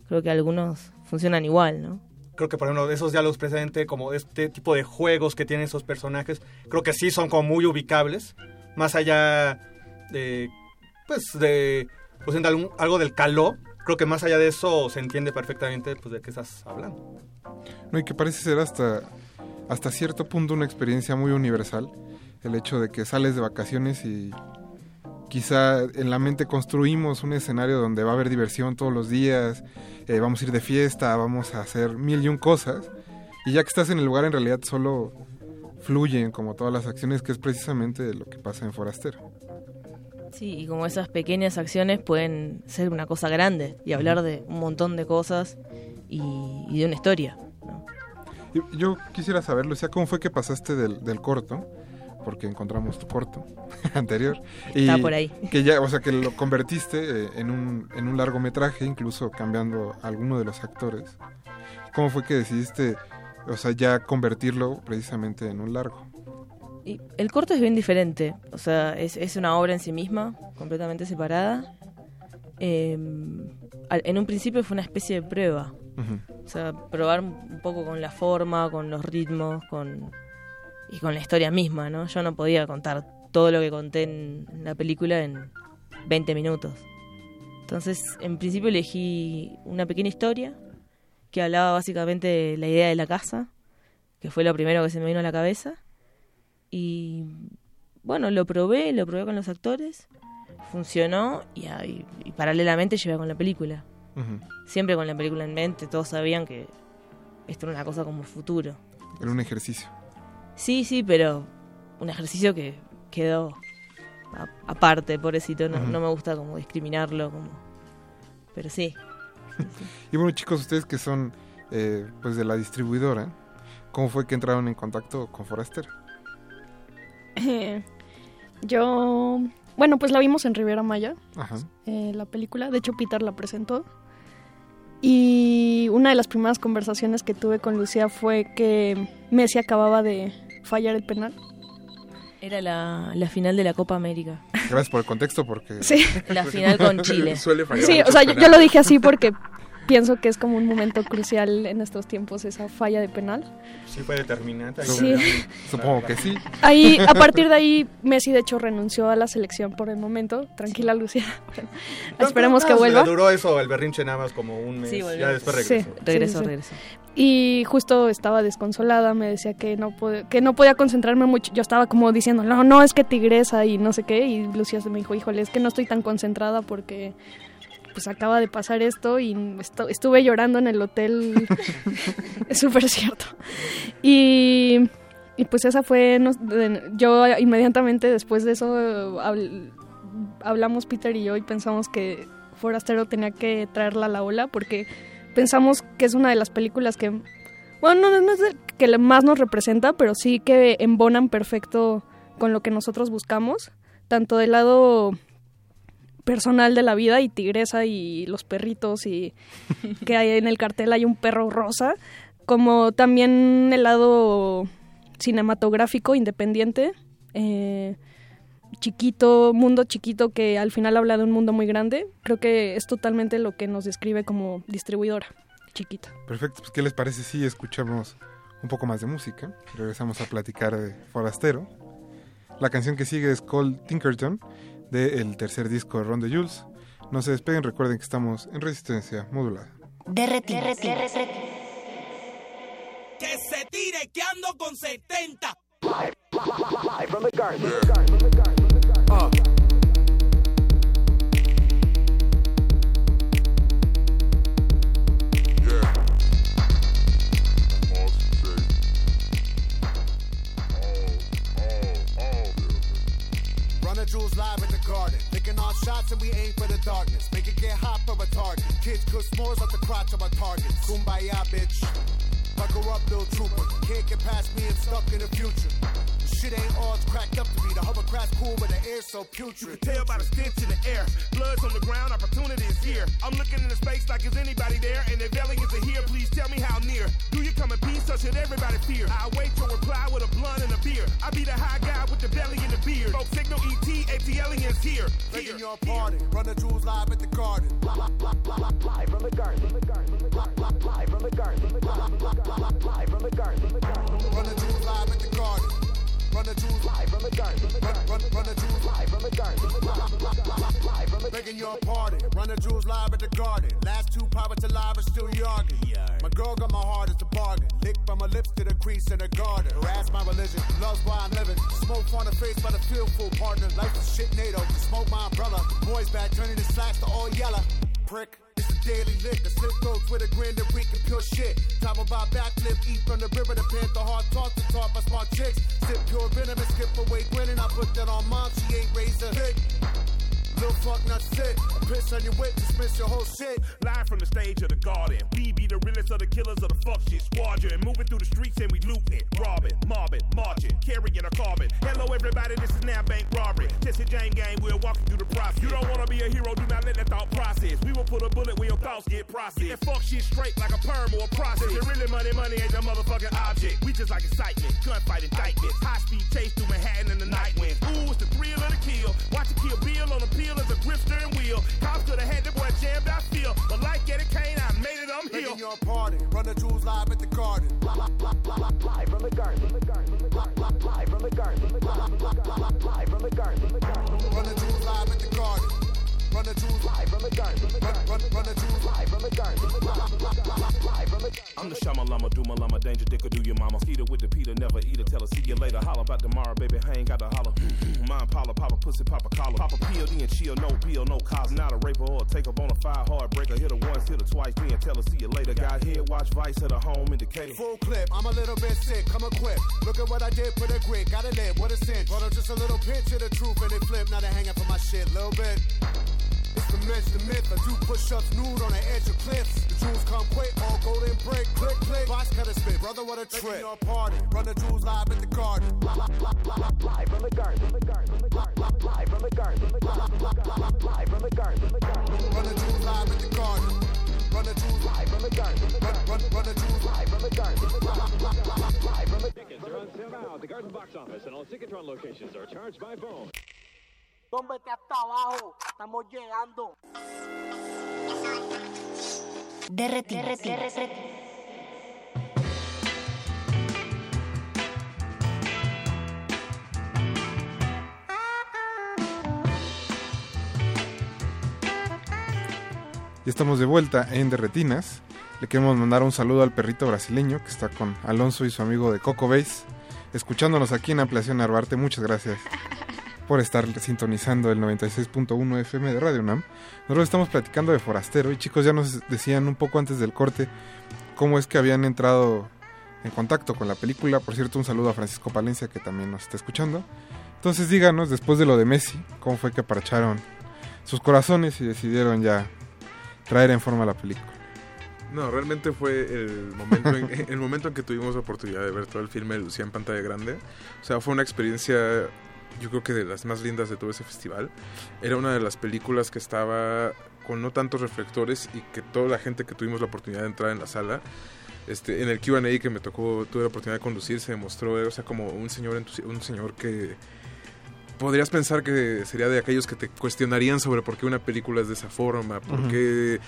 creo que algunos funcionan igual, ¿no? Creo que por ejemplo esos diálogos precisamente como este tipo de juegos que tienen esos personajes creo que sí son como muy ubicables más allá de pues de pues de algún- algo del caló creo que más allá de eso se entiende perfectamente pues de qué estás hablando No, y que parece ser hasta, hasta cierto punto una experiencia muy universal. El hecho de que sales de vacaciones y quizá en la mente construimos un escenario donde va a haber diversión todos los días, eh, vamos a ir de fiesta, vamos a hacer mil y un cosas. Y ya que estás en el lugar, en realidad solo fluyen como todas las acciones, que es precisamente lo que pasa en Forastero. Sí, y como esas pequeñas acciones pueden ser una cosa grande y hablar de un montón de cosas y, y de una historia. Yo quisiera saber, Lucía, ¿cómo fue que pasaste del, del corto? Porque encontramos tu corto <laughs> anterior. Está por ahí. Que ya, o sea, que lo convertiste eh, en un, en un largometraje, incluso cambiando a alguno de los actores. ¿Cómo fue que decidiste, o sea, ya convertirlo precisamente en un largo? Y el corto es bien diferente, o sea, es, es una obra en sí misma, completamente separada. Eh, al- en un principio fue una especie de prueba, o sea, probar un poco con la forma, con los ritmos, con y con la historia misma, ¿no? Yo no podía contar todo lo que conté en, la película en 20 minutos. Entonces, en principio elegí una pequeña historia que hablaba básicamente de la idea de la casa, que fue lo primero que se me vino a la cabeza. Y bueno, lo probé, lo probé con los actores, funcionó y, paralelamente llevé con la película. Siempre con la película en mente, todos sabían que esto era una cosa como futuro. Era un ejercicio. Sí, sí, pero un ejercicio que quedó aparte, pobrecito, no, no me gusta como discriminarlo, como... pero sí. <laughs> Y bueno, chicos, ustedes que son eh, pues de la distribuidora, ¿cómo fue que entraron en contacto con Forastero? Eh, yo, bueno, pues la vimos en Riviera Maya, Ajá. eh, la película. De hecho, Peter la presentó. Y una de las primeras conversaciones que tuve con Lucía fue que Messi acababa de fallar el penal. Era la, la final de la Copa América. Gracias por el contexto, porque... Sí. La final con <laughs> Chile. Suele fallar Sí, o sea, yo, yo lo dije así porque pienso que es como un momento crucial en estos tiempos esa falla de penal. Sí, fue determinante. Sí. <laughs> Supongo que sí. Ahí, a partir de ahí, Messi de hecho renunció a la selección por el momento. Tranquila, Lucía. <laughs> Esperemos que No, vuelva. Duró eso, el berrinche nada más como un mes. Sí, ya después Sí, regresó. Regresó, sí, sí. regresó. Y justo estaba desconsolada, me decía que no, que no podía concentrarme mucho. Yo estaba como diciendo, no, no, es que tigresa y no sé qué. Y Lucía se me dijo, híjole, es que no estoy tan concentrada porque pues acaba de pasar esto y estu- estuve llorando en el hotel. <laughs> es súper cierto. Y, y pues esa fue, yo inmediatamente después de eso habl- hablamos Peter y yo y pensamos que Forastero tenía que traerla a la ola porque pensamos que es una de las películas que, bueno, no, no es que más nos representa, pero sí que embonan perfecto con lo que nosotros buscamos, tanto del lado personal de la vida y tigresa y los perritos y que hay en el cartel hay un perro rosa, como también el lado cinematográfico independiente, eh, chiquito, mundo chiquito que al final habla de un mundo muy grande. Creo que es totalmente lo que nos describe como distribuidora chiquita. Perfecto, pues ¿qué les parece si escuchamos un poco más de música? Regresamos a platicar de Forastero. La canción que sigue es Called Tinkerton, del tercer disco de Ron de Jules. No se despeguen, recuerden que estamos en resistencia modulada. Que se tire que ando con 70. Uh. Jewels live in the garden. Licking all shots and we aim for the darkness. Make it get hot for retarded. Kids cook s'mores off the crotch of our targets. Kumbaya, bitch. Buckle up, little trooper. Can't get past me, I'm stuck in the future. The shit ain't all it's cracked up to be. The hovercraft's cool, but the air's so putrid. You can tell by the stench in the air. Blood's on the ground, opportunity is here. I'm looking into space like is anybody there? And if aliens are here, please tell me how near. Do you come in peace or should everybody fear? I wait your reply with a blunt and a beer. I be the high guy with the belly and the beard. Folks signal ET, AT aliens here. Making your party. Run the jewels live at the garden. Live from the garden. Live the garden. Live from the garden. Run the jewels live at the garden. Run the jewels live from the garden. Run, the jewels live from the garden. Live from the Making your party. Run the jewels live at the garden. Last two pilots alive are still yarging. My girl got my heart as a bargain. Lick from my lips to the crease in the garden. Harass my religion. Love's why I'm living. Smoke on the face by the feel full partner. Life is shit NATO. Smoke my umbrella. Boys back turning the slacks to all yellow. Prick. It's a daily lick. A slip throats with a grin that we can pure shit. Of our backflip. Eat from the river. The panther hard talk to talk by smart chicks. Sip pure venom and skip away grinning. I put that on mom. She ain't razor. Thick. Little fuck not sick. Piss on your whip, dismiss your whole shit. Live from the stage of the garden. We be the realest of the killers of the fuck shit squadron. Moving through the streets and we looting, robbing, mobbing, marching, carrying a carbon. Hello everybody, this is now bank robbery. Jesse Jane gang, we're walking through the process. You don't wanna be a hero, do not let that thought process. We will put a bullet where your thoughts get processed. That fuck shit straight like a perm or a process. And really money, money ain't the motherfucking object. We just like excitement, gunfight indictments. High speed chase through Manhattan in the night wind. Ooh, it's the thrill of the kill. Watch it kill Bill on the peel as a grip steering wheel. Cops could have had the boy jammed, I feel. But like Eddie Kane, I made it, I'm here. Your party. Run the jewels live at the garden. Live from the garden. Live from the garden. Live from the garden. Run the jewels live at the garden. Run the jewels live from the. Run, run, run the jewels live from the garden. Live from the I'm the Shama Lama, do my lama, danger dicker, do your mama. Skeeter with the Peter, never eat her, tell her, see you later. Holla about tomorrow, baby, I ain't got to holler. Mine, Paula, Papa, pussy, Papa, collar. Papa, POD and chill, no pill, no cops. Not a raper or a take up on a fire hard breaker. Hit her once, hit her twice, then tell her, see you later. Got here, watch Vice at a home indicator. Full clip, I'm a little bit sick, come equipped. Look at what I did for the grit, gotta live, what a cinch. But I'm just a little pinch of the truth and it flip, now they hang up for my shit, little bit. It's the myth, the myth. I do push-ups nude on the edge of cliffs. The jewels come quick, all golden break, click, click. Box cutter spit, brother, what a trip. Your party, run the jewels live at the garden. Live from the garden. Live from the garden. Live from the garden. Run the jewels live at the garden. Run the jewels live from the garden. Run, run, run the jewels live from the garden. Live from the Tickets are on sale now at the Garden Box Office, and all Ticketron locations are charged by phone. Hasta abajo, estamos llegando. Derretinas. Ya estamos de vuelta en Derretinas. Le queremos mandar un saludo al perrito brasileño que está con Alonso y su amigo de Coco Base, escuchándonos aquí en Ampliación Arbarte. Muchas gracias <laughs> por estar sintonizando el 96.1 FM de Radio UNAM. Nosotros estamos platicando de Forastero y chicos ya nos decían un poco antes del corte cómo es que habían entrado en contacto con la película. Por cierto, un saludo a Francisco Palencia que también nos está escuchando. Entonces díganos, después de lo de Messi, cómo fue que aparcharon sus corazones y decidieron ya traer en forma la película. No, realmente fue el momento, en, <laughs> el momento en que tuvimos la oportunidad de ver todo el filme de Lucía en pantalla grande. O sea, fue una experiencia, yo creo que de las más lindas de todo ese festival. Era una de las películas que estaba con no tantos reflectores y que toda la gente que tuvimos la oportunidad de entrar en la sala, este, en el Q&A que me tocó, tuve la oportunidad de conducir, se demostró, o sea, como un señor, un señor que podrías pensar que sería de aquellos que te cuestionarían sobre por qué una película es de esa forma, por qué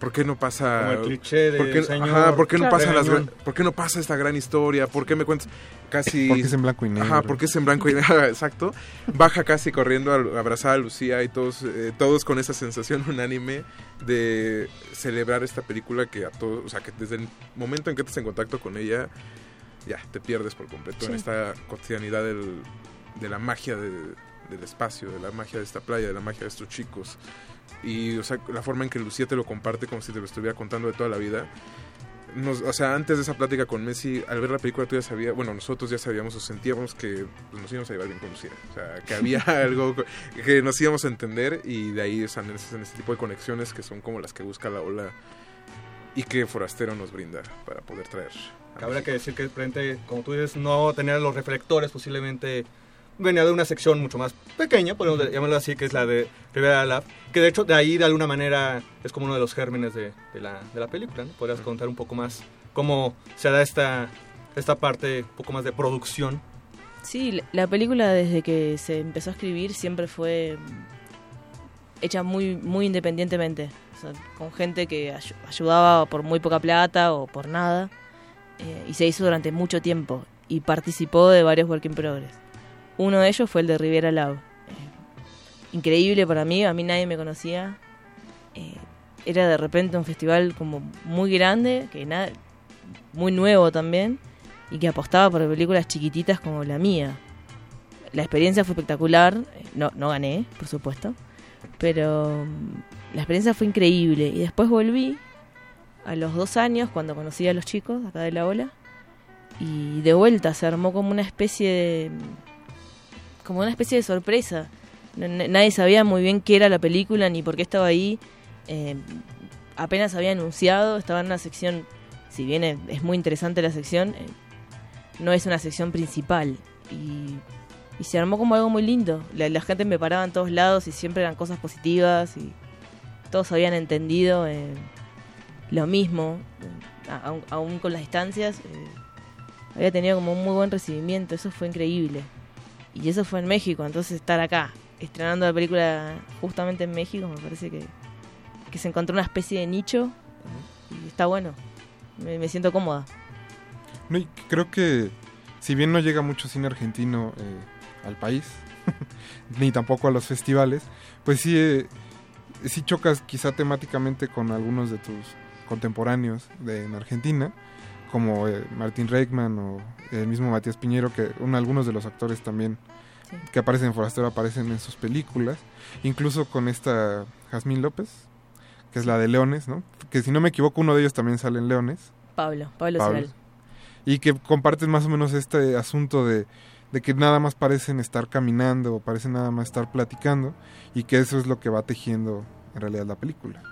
¿Por qué no pasa Como el cliché del ¿por qué, señor ajá, ¿por qué no pasa las regañón. gran- por qué no pasa esta gran historia? ¿Por qué me cuentas casi Porque es en blanco y negro. Ajá, porque es en blanco y <laughs> negro, exacto. Baja casi corriendo a abrazar a Lucía y todos eh, todos con esa sensación <laughs> unánime de celebrar esta película que a todos, o sea, que desde el momento en que estás en contacto con ella ya te pierdes por completo en esta cotidianidad del- de la magia de- del espacio, de la magia de esta playa, de la magia de estos chicos. Y, o sea, la forma en que Lucía te lo comparte como si te lo estuviera contando de toda la vida. Nos, o sea, antes de esa plática con Messi, al ver la película tú ya sabías, bueno, nosotros ya sabíamos o sentíamos que pues, nos íbamos a llevar bien con Lucía. O sea, que había <laughs> algo que nos íbamos a entender y de ahí están en ese, en ese tipo de conexiones que son como las que busca la ola y que Forastero nos brinda para poder traer. Habrá que decir que frente, como tú dices, no tenía los reflectores, posiblemente venía de una sección mucho más pequeña, podemos llamarlo así, que es la de Rivera Lab, que de hecho de ahí de alguna manera es como uno de los gérmenes de, de la, de la película, ¿no? Podrías contar un poco más cómo se da esta, esta parte, un poco más de producción. Sí, la- la película desde que se empezó a escribir siempre fue hecha muy muy independientemente, o sea, con gente que ay- ayudaba por muy poca plata o por nada, eh, y se hizo durante mucho tiempo y participó de varios work in progress. Uno de ellos fue el de Riviera Lab. Eh, increíble para mí, a mí nadie me conocía. Eh, era de repente un festival como muy grande, que nada, muy nuevo también, y que apostaba por películas chiquititas como la mía. La experiencia fue espectacular, eh, no, no gané, por supuesto, pero mm, la experiencia fue increíble. Y después volví a los dos años, cuando conocí a los chicos acá de la ola, y de vuelta se armó como una especie de, como una especie de sorpresa nadie sabía muy bien qué era la película ni por qué estaba ahí. Eh, apenas había anunciado, estaba en una sección, si bien es, muy interesante la sección, eh, no es una sección principal. Y, y se armó como algo muy lindo. La, gente me paraba en todos lados y siempre eran cosas positivas y todos habían entendido eh, lo mismo, aún con las distancias. había tenido como un muy buen recibimiento, eso fue increíble. Y eso fue en México, entonces estar acá, estrenando la película justamente en México, me parece que, que se encontró una especie de nicho y está bueno. Me, siento cómoda. No, creo que si bien no llega mucho cine argentino eh, al país, <laughs> ni tampoco a los festivales, pues sí, eh, sí chocas quizá temáticamente con algunos de tus contemporáneos de, en Argentina, como eh, Martín Reikman o el mismo Matías Piñero, que un- algunos de los actores también Sí. que aparecen en Forastero aparecen en sus películas, incluso con esta Jazmín López, que es la de Leones, ¿no? Que si no me equivoco, uno de ellos también sale en Leones. Pablo, Pablo, Pablo. Y que comparten más o menos este asunto de, de que nada más parecen estar caminando o parecen nada más estar platicando y que eso es lo que va tejiendo en realidad la película.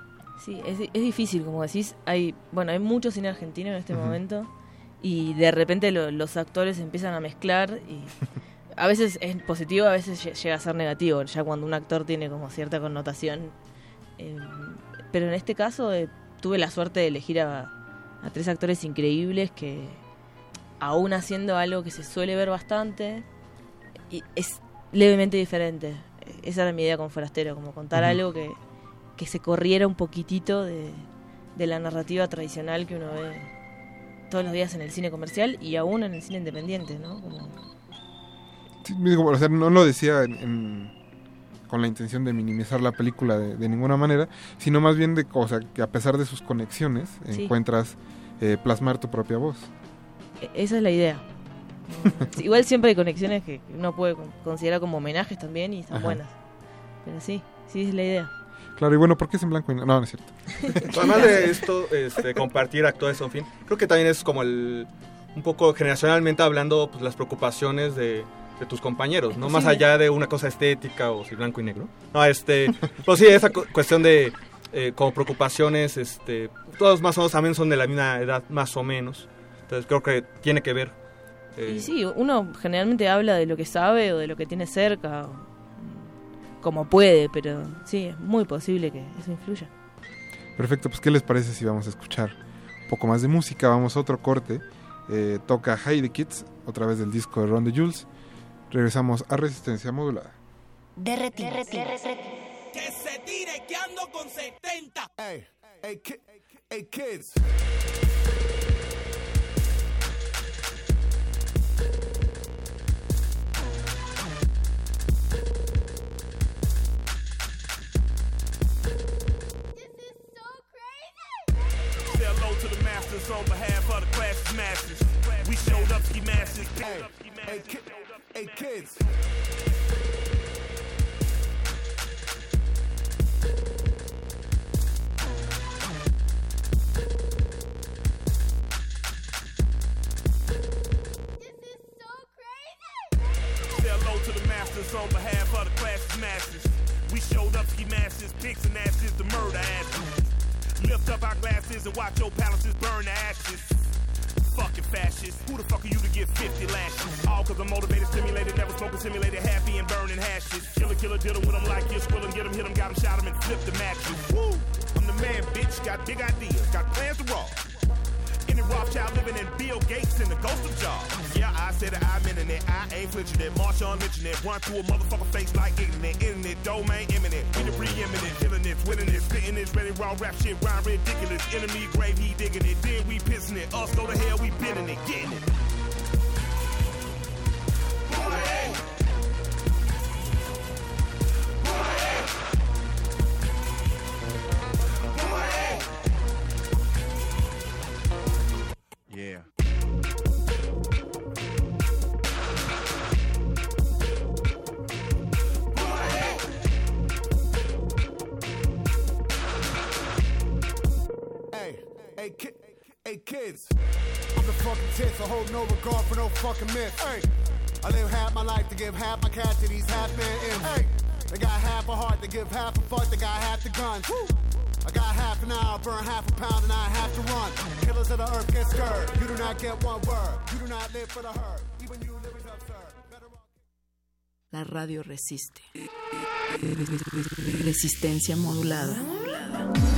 Sí, es, es difícil, como decís. Hay, bueno, hay mucho cine argentino en este momento y de repente lo- los actores empiezan a mezclar y a veces es positivo, a veces lle- llega a ser negativo, ya cuando un actor tiene como cierta connotación. Eh, pero en este caso eh, tuve la suerte de elegir a, a tres actores increíbles que aún haciendo algo que se suele ver bastante, y es levemente diferente. Esa era mi idea con Forastero, como contar algo que, que se corriera un poquitito de, de la narrativa tradicional que uno ve todos los días en el cine comercial y aún en el cine independiente, ¿no? Como- Sí, digo, o sea, no lo decía en- en- con la intención de minimizar la película de, de ninguna manera, sino más bien de o sea, que a pesar de sus conexiones Sí. encuentras eh, plasmar tu propia voz. e- esa es la idea. <laughs> Igual siempre hay conexiones que uno puede con- considerar como homenajes también y están Ajá. buenas. Pero sí, sí es la idea. Claro, y bueno, ¿por qué es en blanco y negro? No, no es cierto. <laughs> Además de esto, este, compartir actores en fin, creo que también es como el, un poco generacionalmente hablando, pues las preocupaciones de, de tus compañeros, ¿no? Más allá de una cosa estética o si blanco y negro. No, este, pues sí, esa cu- cuestión de eh, como preocupaciones, este, todos más o menos también son de la misma edad, más o menos. Entonces creo que tiene que ver. eh, Y sí, uno generalmente habla de lo que sabe o de lo que tiene cerca, o, como puede, pero sí, es muy posible que eso influya. Perfecto, pues ¿qué les parece si vamos a escuchar un poco más de música? Vamos a otro corte. Eh, toca Heidi Kids, otra vez del disco de Ron de Jules. Regresamos a Resistencia Modulada. Derretido. Que se tire que ando con 70. Hey, hey, hey, kids. The masters on behalf of the class masters. We showed up ski masters. Hey, hey, ki- hey, kids. Say hello to the masters on behalf of the class masters. We showed up ski masters, pigs and asses, the murder asses. Lift up our glasses and watch your palaces burn to ashes. Fucking fascist. Who the fuck are you to get 50 lashes? All cause I'm motivated, stimulated, never smoking, simulated, happy and burning hashes. Killer, killer, did 'em with 'em like you, squill 'em, get 'em, hit 'em, got 'em, shot 'em, and flip the mattress. Woo! I'm the man, bitch, got big ideas, got plans to roll. Any Rothschild living in Bill Gates and the ghost of Jaws. Yeah, I said it, I'm in it. I ain't flinching it. Marshawn mentioned it. Run through a motherfucker face like it internet. Internet, domain imminent. We the preeminent. Killing this, winning this, spitting this, ready raw rap shit, rhyme ridiculous. Enemy grave, he digging it. Then we pissing it. Us go to hell, we bending it, getting it. Yeah. Hey, hey, ki- hey, kids. I'm the fucking tits. I hold no regard for no fucking myths. Hey, I live half my life to give half my cash to these half men. Hey, They got half a heart, they give half a fuck, they got half the gun. I got half an hour, burn half a pound, and I have to run. Killers of the earth get scared. You do not get one word. You do not live for the herd. Even you live is absurd. La radio resiste. Resistencia modulada.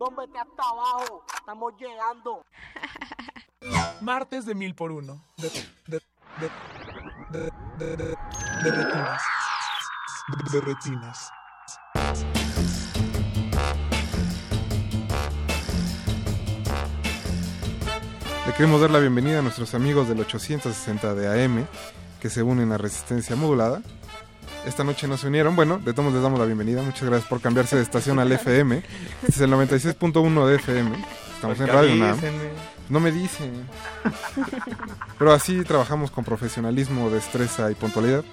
Tómate hasta abajo, estamos llegando. <laughs> Martes de mil por uno. De, de, de, de, de, de, de retinas. De retinas. Le queremos dar la bienvenida a nuestros amigos del 860 de AM que se unen a Resistencia Modulada. Esta noche no se unieron. Bueno, de todos les damos la bienvenida. Muchas gracias por cambiarse de estación al FM. Este es el 96.1 de FM. Estamos en Radio avísenme. No me dicen. Pero así trabajamos con profesionalismo, destreza y puntualidad.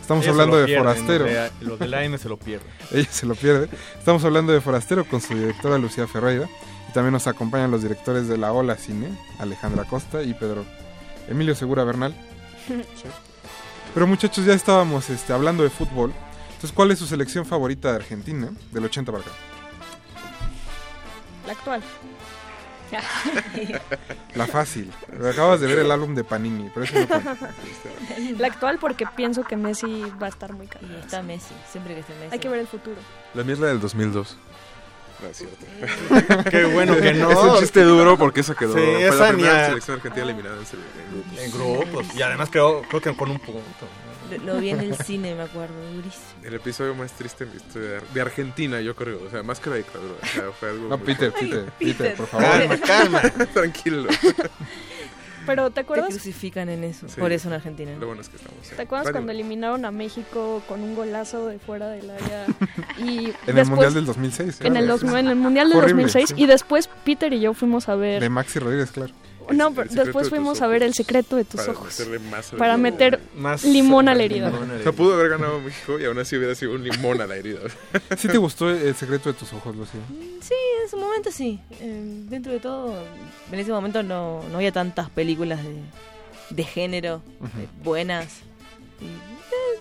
Estamos Ellos hablando de pierden, Forastero. Los de, los de la AM se lo pierden. <laughs> Ella se lo pierde. Estamos hablando de Forastero con su directora Lucía Ferreira. Y también nos acompañan los directores de La Ola Cine, Alejandra Costa y Pedro Emilio Segura Bernal. <laughs> Pero muchachos, ya estábamos este, hablando de fútbol. Entonces, ¿cuál es su selección favorita de Argentina del 80 para acá? La actual. <laughs> La fácil. Acabas de ver el álbum de Panini, pero eso no. <laughs> La actual porque pienso que Messi va a estar muy caro. Y está Messi, siempre que esté Messi. Hay que ver el futuro. La mía es la del 2002. No es cierto. Qué bueno que no. Es un chiste duro porque esa quedó. Sí, fue esa la primera ni a- selección argentina eliminada en, grupos. En grupos. Y además creo, creo que con un punto. Lo, lo vi en el cine, me acuerdo, durísimo. El episodio más triste en la historia de, Argentina, yo creo. O sea, más que la dictadura. O sea, fue algo No, Peter, fuerte. Peter, Peter, por favor. Calma, calma. <laughs> Tranquilo. <laughs> Pero ¿te Te acuerdas? crucifican en eso, Sí. por eso en Argentina. Lo bueno es que estamos. ¿Te acuerdas cuando eliminaron a México con un golazo de fuera del área? <laughs> Y En el después- Mundial del 2006. En el, en el Mundial del Horrible, 2006 sí. y después Peter y yo fuimos a ver... De Maxi Rodríguez, claro. No, pero después de fuimos a ver El secreto de tus Para ojos. meterle más a la Para herida. meter Más limón a la herida. O sea, pudo haber ganado México y aún así hubiera sido un limón a la herida. <laughs> ¿Sí te gustó el secreto de tus ojos, Lucía? Sí, en su momento sí. Eh, dentro de todo, en ese momento no, no había tantas películas de, de género eh, buenas. Y, eh,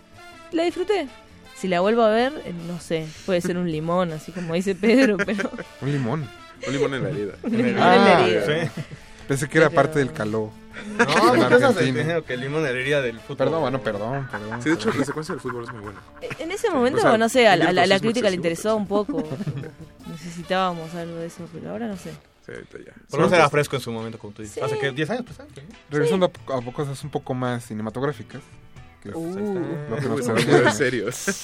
la disfruté. Si la vuelvo a ver, eh, no sé, puede ser un limón, así como dice Pedro, pero... <laughs> Un limón. Un limón en la herida. Un limón en la herida. sí. Pensé que era Pero- parte del caló. No, esas argentino. dicen que limón herida del fútbol. Perdón, bueno, perdón, perdón. Sí, de hecho, la secuencia del fútbol es muy buena. En ese momento, O sea, no sé, a la, la- la crítica le interesó un poco. <laughs> Necesitábamos algo de eso, pero ahora no sé. Sí, ahorita ya. Por lo menos era fresco en su momento, como tú dices. Sí. Hace que 10 años, pues, ¿sabes? Regresando a, a cosas un poco más cinematográficas. que es Uh. lo que <laughs> nos muy serios.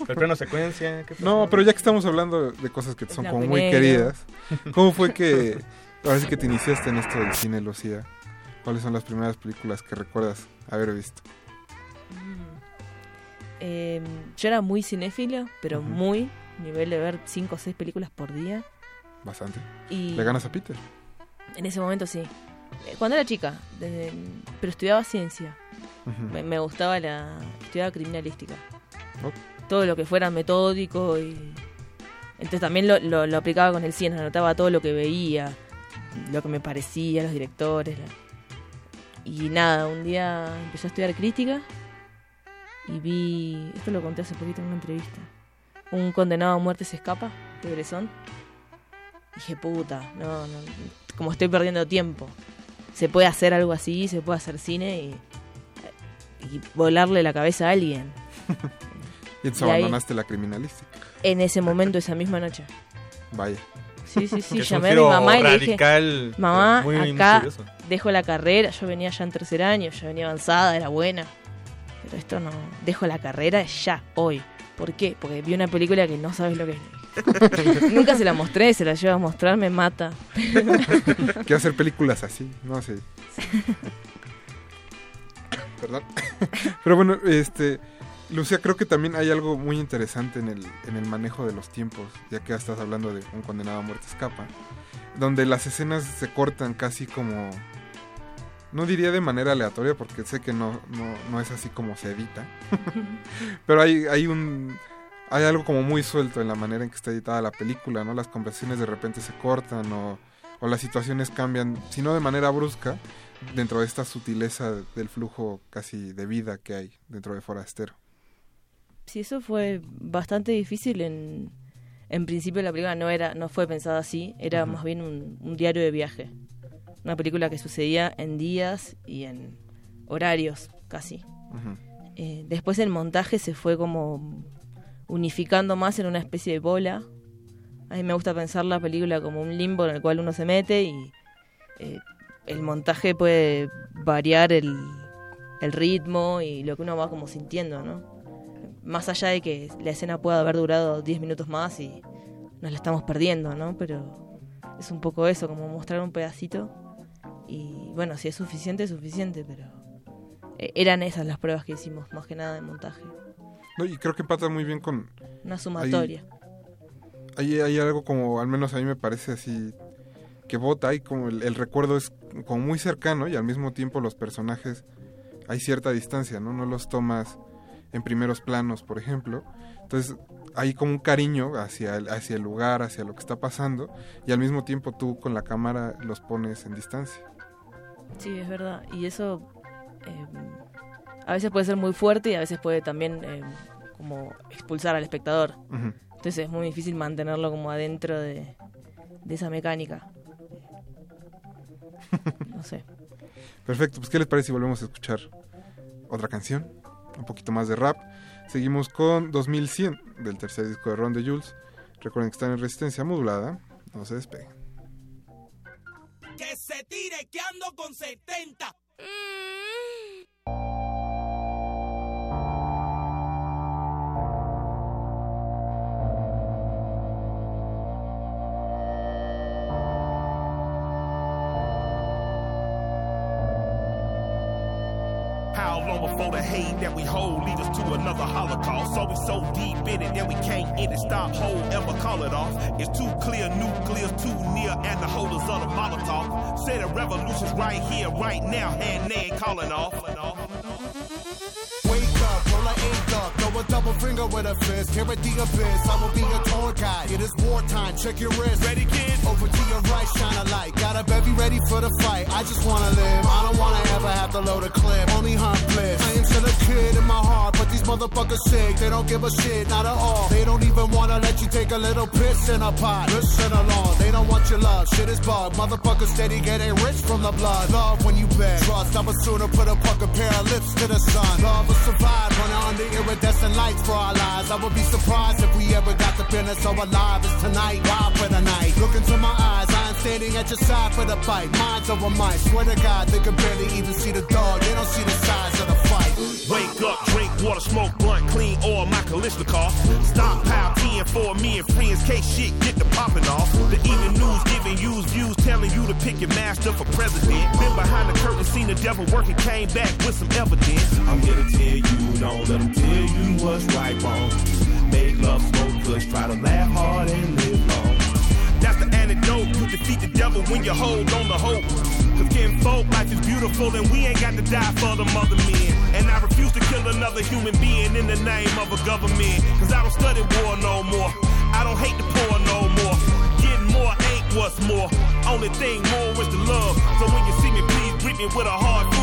<laughs> El plano secuencia. ¿qué No, pero ya que estamos hablando de cosas que son como muy queridas, ¿cómo fue que ahora sí que te iniciaste en esto del cine, Lucía? ¿Cuáles son las primeras películas que recuerdas haber visto? Eh, yo era muy cinéfila, pero Ujú. muy, nivel de ver 5 o 6 películas por día. Bastante. Y ¿Le ganas a Peter? En ese momento sí. Cuando era chica, desde- pero estudiaba ciencia. Ujú. me, me gustaba la. estudiaba criminalística. Ok. Todo lo que fuera metódico y. Entonces también lo, lo, lo aplicaba con el cine, anotaba todo lo que veía, lo que me parecía, los directores. la- Y nada, un día empecé a estudiar crítica y vi. Esto lo conté hace poquito en una entrevista. Un condenado a muerte se escapa de Bresson. Dije, puta, no, no, como estoy perdiendo tiempo. Se puede hacer algo así, se puede hacer cine y, y volarle la cabeza a alguien. <laughs> Y entonces Y abandonaste la criminalística. En ese momento, esa misma noche. Vaya. Sí, sí, sí. Llamé a mi mamá y le dije, mamá, muy acá misterioso". dejo la carrera. Yo venía ya en tercer año, ya venía avanzada, era buena. Pero esto no, dejo la carrera ya, hoy. ¿Por qué? Porque vi una película que no sabes lo que es. <laughs> Nunca se la mostré, se la llevo a mostrar, me mata. <laughs> Quiero hacer películas así, no sé. <laughs> Perdón. Pero bueno, este, Lucía, creo que también hay algo muy interesante en el, en el manejo de los tiempos, ya que estás hablando de un condenado a muerte escapa, donde las escenas se cortan casi como, no diría de manera aleatoria, porque sé que no, no, no es así como se edita, <laughs> pero hay, hay un... Hay algo como muy suelto en la manera en que está editada la película, ¿no? Las conversaciones de repente se cortan o, o las situaciones cambian, si no de manera brusca, dentro de esta sutileza del flujo casi de vida que hay dentro de Forastero. Sí, eso fue bastante difícil en, en principio la película no era no fue pensada así, era más bien un, un diario de viaje. Una película que sucedía en días y en horarios casi. Eh, después el montaje se fue como unificando más en una especie de bola. A mí me gusta pensar la película como un limbo en el cual uno se mete y eh, el montaje puede variar el, el ritmo y lo que uno va como sintiendo, ¿no? Más allá de que la escena pueda haber durado 10 minutos más y nos la estamos perdiendo, ¿no? Pero es un poco eso, como mostrar un pedacito y bueno, si es suficiente, es suficiente, pero eh, eran esas las pruebas que hicimos, más que nada de montaje. No, y creo que empata muy bien con... Una sumatoria. Hay, hay algo como, al menos a mí me parece así, que vota y como el, el recuerdo es como muy cercano y al mismo tiempo los personajes hay cierta distancia, ¿no? No los tomas en primeros planos, por ejemplo. Entonces hay como un cariño hacia el, hacia el lugar, hacia lo que está pasando y al mismo tiempo tú con la cámara los pones en distancia. Sí, es verdad. Y eso eh, a veces puede ser muy fuerte y a veces puede también eh, como expulsar al espectador. Ujú. Entonces es muy difícil mantenerlo como adentro de, de esa mecánica. <laughs> No sé. Perfecto, pues ¿qué les parece si volvemos a escuchar otra canción? Un poquito más de rap. Seguimos con 2100 del tercer disco de Ron de Jules. Recuerden que están en resistencia modulada. No se despeguen. Que se tire que ando con 70. How before the hate that we hold lead us to another holocaust? So we so deep in it that we can't end it, stop, hold, ever call it off. It's too clear, nuclear's too near, and the holders of the Molotov say the revolution's right here, right now, hand they ain't calling off. A double finger with a fist. Here at the abyss, I will be your tour guide. It is wartime, check your wrist. Ready, kid? over to your right, shine a light. Got a baby ready for the fight. I just wanna live. I don't wanna ever have to load a clip. Only hunt bliss. I am still a kid in my heart, but these motherfuckers sick. They don't give a shit, not at all. They don't even wanna let you take a little piss in a pot. Listen along, they don't want your love. Shit is bug. Motherfuckers steady getting rich from the blood. Love when you beg. Trust, I would sooner put a fucking pair of lips to the sun. Love will survive running under iridescent lights for our lives. I would be surprised if we ever got the business so alive as tonight. Wild for the night. Look into my eyes, I am standing at your side for the fight. Minds over might. Swear to God, they can barely even see the dog. They don't see the size of the fight. Wake up, drink water, smoke blunt, clean oil, my Kalishnikov. Stockpile tea for me and friends, case shit get the popping off. The even news giving yous views, telling you to pick your master for president. Been behind the curtain, seen the devil working, came back with some evidence. I'm here to tell you, don't let them tell you what's right, wrong. Make love, smoke kush, try to laugh hard and live long. That's the antidote. You defeat the devil when you hold on to hope. Cause folk, life is beautiful and we ain't got to die for the mother men. And I refuse to kill another human being in the name of a government. Cause I don't study war no more. I don't hate the poor no more. Getting more ain't what's more. Only thing more is the love. So when you see me, please greet me with a heart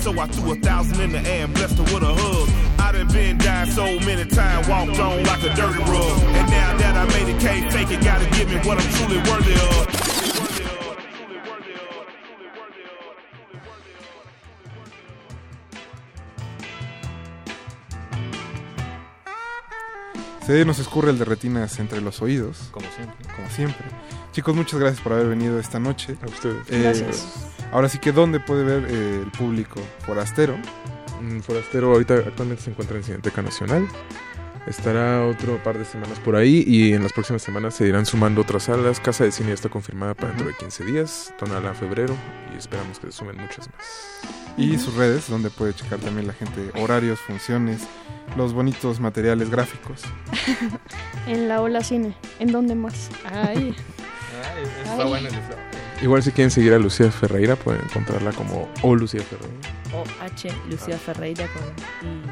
so I threw a thousand in the air and blessed her with a hug. I done been down so many times, walked on like a dirty rug. And now that I made it, can't fake it, gotta give me what I'm truly worthy of. Se nos escurre el de retinas entre los oídos. Como siempre. Como siempre. Chicos, muchas gracias por haber venido esta noche. A ustedes. Gracias. Ahora sí que, ¿dónde puede ver eh, el público forastero? Mm, Forastero ahorita actualmente se encuentra en Cineteca Nacional. Estará otro par de semanas por ahí y en las próximas semanas se irán sumando otras salas. Casa de Cine ya está confirmada para dentro de 15 días, Tonalá febrero y esperamos que se sumen muchas más. Y sus redes, donde puede checar también la gente horarios, funciones, los bonitos materiales gráficos. <laughs> En la Ola Cine. ¿En dónde más? Ay. Está Ay. bueno el deseo. Igual si quieren seguir a Lucía Ferreira pueden encontrarla como O Lucía Ferreira. O H, Lucía Ferreira con I.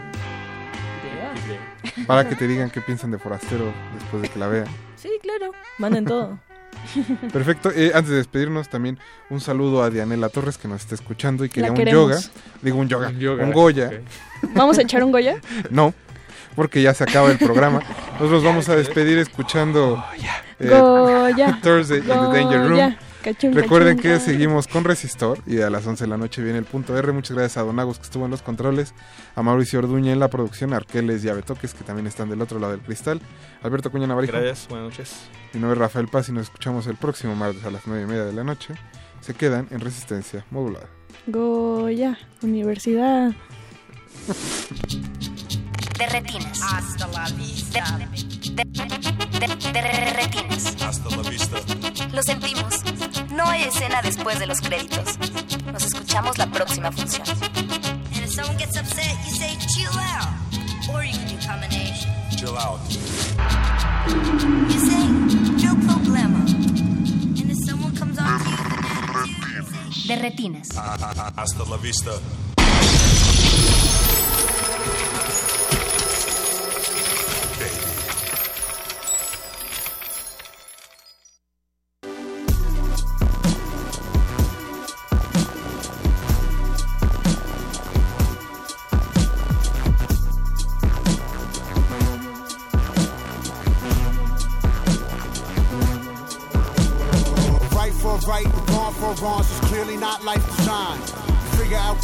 Para que te digan qué piensan de Forastero después de que la vean. Sí, claro. Manden todo. <laughs> Perfecto. Eh, antes de despedirnos, también un saludo a Dianela Torres que nos está escuchando y quería un yoga. Digo un yoga. Un yoga, Un Goya. ¿Vamos a echar un Goya? <laughs> No, porque ya se acaba el programa. Nosotros vamos a despedir escuchando eh, Goya. Thursday in the Danger Room. Recuerden cachun, que Goya. seguimos con Resistor y a las 11 de la noche viene el punto R. Muchas gracias a Don Agus que estuvo en los controles, a Mauricio Orduña en la producción, a Arqueles y a Betoques que también están del otro lado del cristal, Alberto Cuña Navarijo. Gracias, buenas noches. Mi nombre es Rafael Paz y nos escuchamos el próximo martes a las 9 y media de la noche. Se quedan en Resistencia Modulada. Goya. Universidad. De retinas. Hasta la vista. De, de- de retinas. Hasta la vista. Lo sentimos. No hay escena después de los créditos. Nos escuchamos la próxima función. And if someone gets upset, you say chill out. Or you can do combination. Chill out. You say no problema. And if someone comes on to you with an attitude, De retinas. Hasta la vista.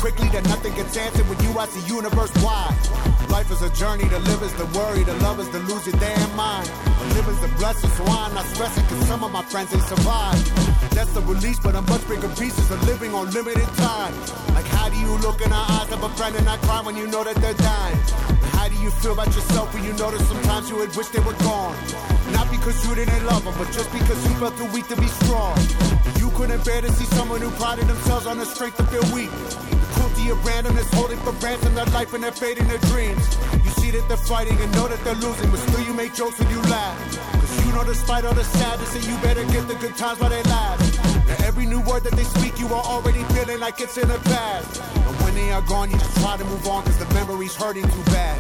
Quickly that nothing gets answered when you ask the universe why. Life is a journey, to live is the worry, to love is to lose your damn mind. To live is the blessing, so I'm not stressing, cause some of my friends ain't survived. That's the release, but a much bigger pieces of living on limited time. Like how do you look in the eyes of a friend and not cry when you know that they're dying? How do you feel about yourself when you notice sometimes you would wish they were gone? Not because you didn't love them, but just because you felt too weak to be strong. You couldn't bear to see someone who prided themselves on the strength of their weak. Cruelty of randomness holding for ransom their life and their fate and their dreams. You see that they're fighting and know that they're losing, but still you make jokes and you laugh. Cause you know despite all the sadness that you better get the good times while they last. Now every new word that they speak, you are already feeling like it's in the past. And when they are gone, you just try to move on cause the memory's hurting too bad.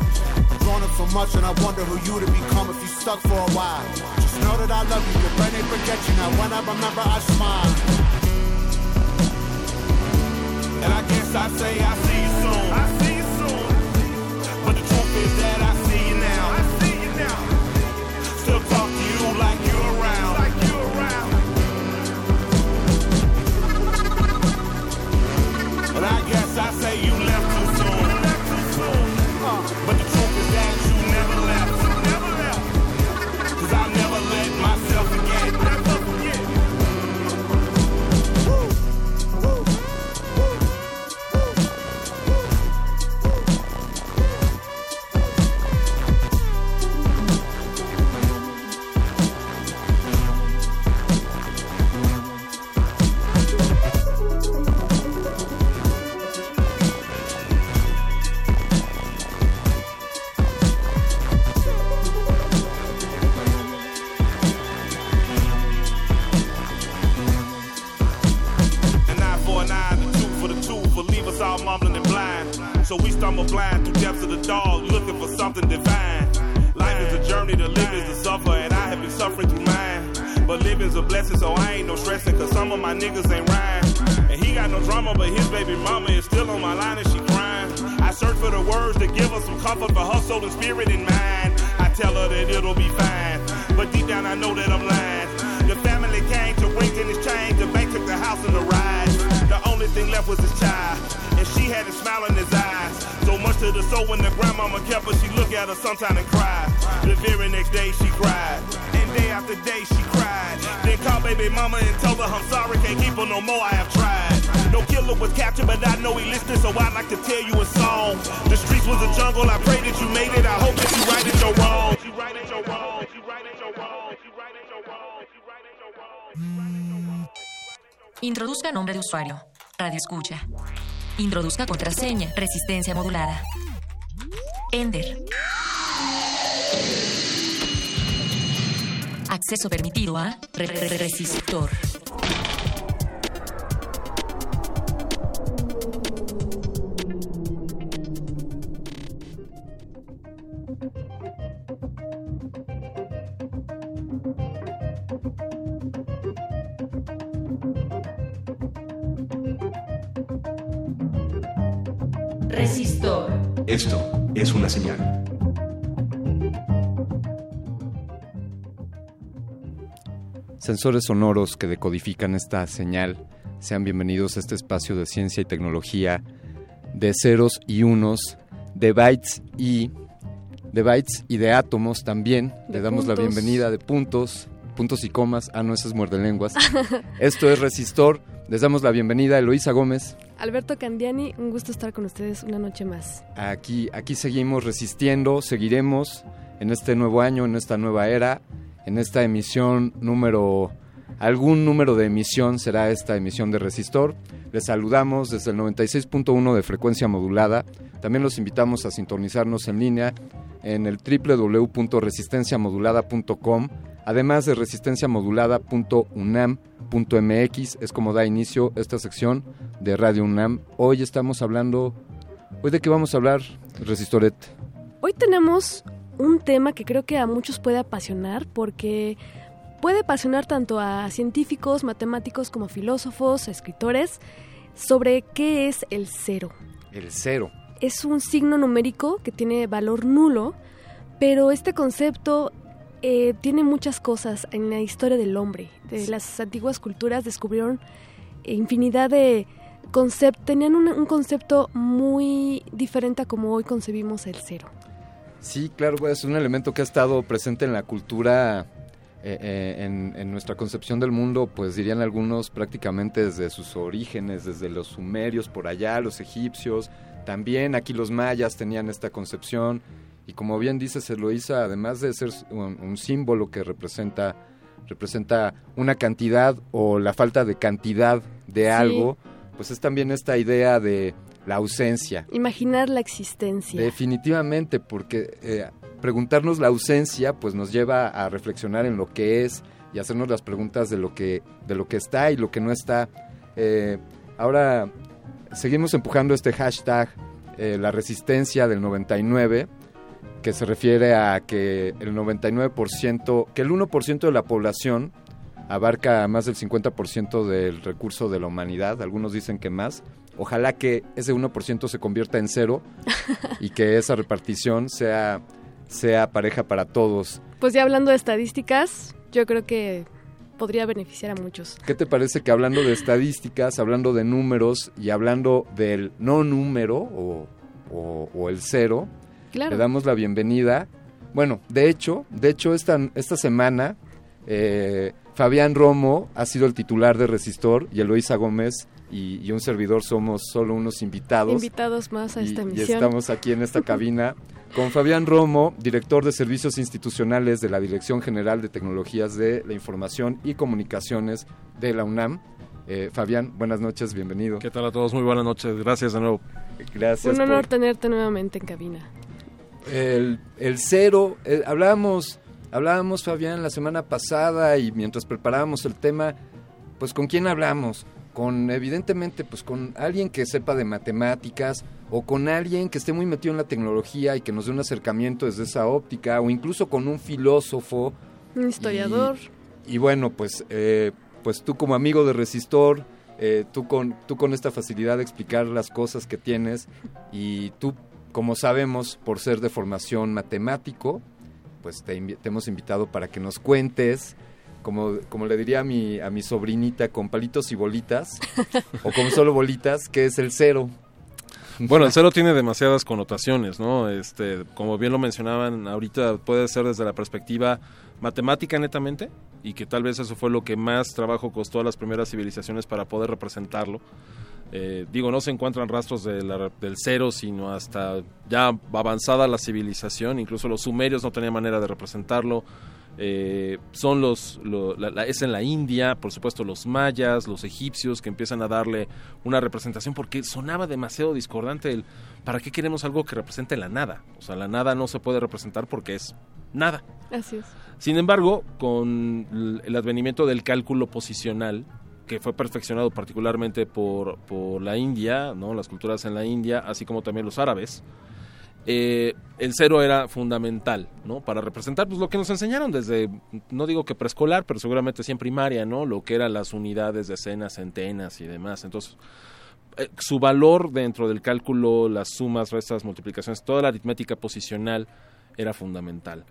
I've grown up so much and I wonder who you'd become if you stuck for a while. Just know that I love you, your brain ain't forget you. Now when I remember, I smile. And I guess I say I see you soon. Escucha. Introduzca contraseña. Resistencia modulada. Ender. Acceso permitido a re- re- re- resistor. Resistor. Sensores sonoros que decodifican esta señal, sean bienvenidos a este espacio de ciencia y tecnología de ceros y unos, de bytes y de bytes y de átomos también. De Le damos la puntos. bienvenida de puntos, puntos y comas. Ah, no, ese es muerde lenguas. <laughs> Esto es Resistor. Les damos la bienvenida a Eloísa Gómez. Alberto Candiani, un gusto estar con ustedes una noche más. Aquí, aquí seguimos resistiendo, seguiremos en este nuevo año, en esta nueva era, en esta emisión número, algún número de emisión será esta emisión de Resistor. Les saludamos desde el 96.1 de frecuencia modulada. También los invitamos a sintonizarnos en línea en el www.resistenciamodulada.com, además de resistenciamodulada.unam.mx, es como da inicio esta sección de Radio UNAM. Hoy estamos hablando, hoy de qué vamos a hablar, Resistoret. Hoy tenemos un tema que creo que a muchos puede apasionar porque puede apasionar tanto a científicos, matemáticos como filósofos, escritores, sobre qué es el cero. El cero. Es un signo numérico que tiene valor nulo, pero este concepto eh, tiene muchas cas en la historia del hombre. De las antiguas culturas descubrieron infinidad de conceptos, tenían un, un concepto muy diferente a como hoy concebimos el cero. Sí, claro, es un elemento que ha estado presente en la cultura, eh, eh, en, en nuestra concepción del mundo, pues dirían algunos prácticamente desde sus orígenes, desde los sumerios por allá, los egipcios, también aquí los mayas tenían esta concepción y como bien dice Eloísa, además de ser un, un símbolo que representa representa una cantidad o la falta de cantidad de Sí. algo, pues es también esta idea de la ausencia. Imaginar la existencia. Definitivamente, porque eh, preguntarnos la ausencia, pues nos lleva a reflexionar en lo que es y hacernos las preguntas de lo que de lo que está y lo que no está. Eh, ahora seguimos empujando este hashtag eh, la resistencia del 99 que se refiere a que el 99%, que el 1% de la población abarca más del 50% del recurso de la humanidad, algunos dicen que más. Ojalá que ese 1% se convierta en cero y que esa repartición sea, sea pareja para todos. Pues ya hablando de estadísticas, yo creo que podría beneficiar a muchos. ¿Qué te parece que hablando de estadísticas, hablando de números y hablando del no número o, o- o el cero, Claro. le damos la bienvenida? Bueno, de hecho, de hecho esta, esta semana eh, Fabián Romo ha sido el titular de Resistor y Eloísa Gómez y, y un servidor somos solo unos invitados. Invitados más a Y- esta y, emisión. estamos aquí en esta <laughs> cabina con Fabián Romo, director de Servicios Institucionales de la Dirección General de Tecnologías de la Información y Comunicaciones de la UNAM. Eh, Fabián, buenas noches, bienvenido. ¿Qué tal a todos? Muy buenas noches, gracias de nuevo. Gracias. Un honor por- tenerte nuevamente en cabina. el, el cero, eh, hablábamos, hablábamos Fabián la semana pasada y mientras preparábamos el tema, pues con quién hablamos, con evidentemente pues con alguien que sepa de matemáticas o con alguien que esté muy metido en la tecnología y que nos dé un acercamiento desde esa óptica o incluso con un filósofo Un historiador. y bueno, pues, eh, pues tú como amigo de Resistor, eh, tú, con, tú con esta facilidad de explicar las cosas que tienes y tú, como sabemos, por ser de formación matemático, pues te, te hemos invitado para que nos cuentes, como, como le diría a mi, a mi sobrinita, con palitos y bolitas, o con solo bolitas, que es el cero. Bueno, el cero tiene demasiadas connotaciones, ¿no? Este, como bien lo mencionaban, ahorita puede ser desde la perspectiva matemática netamente, y que tal vez eso fue lo que más trabajo costó a las primeras civilizaciones para poder representarlo. Eh, digo, no se encuentran rastros del cero, sino hasta ya avanzada la civilización, incluso los sumerios no tenían manera de representarlo. Eh, son los, lo- la- la- es en la India, por supuesto los mayas, los egipcios que empiezan a darle una representación porque sonaba demasiado discordante el ¿para qué queremos algo que represente la nada? O sea, la nada no se puede representar porque es nada. Así es. Sin embargo, con el advenimiento del cálculo posicional, que fue perfeccionado particularmente por, por la India, ¿no? las culturas en la India, así como también los árabes, eh, el cero era fundamental, ¿no? Para representar pues, lo que nos enseñaron desde, no digo que preescolar, pero seguramente sí en primaria, ¿no? Lo que eran las unidades, decenas, centenas y demás. Entonces, eh, su valor dentro del cálculo, las sumas, restas, multiplicaciones, toda la aritmética posicional era fundamental.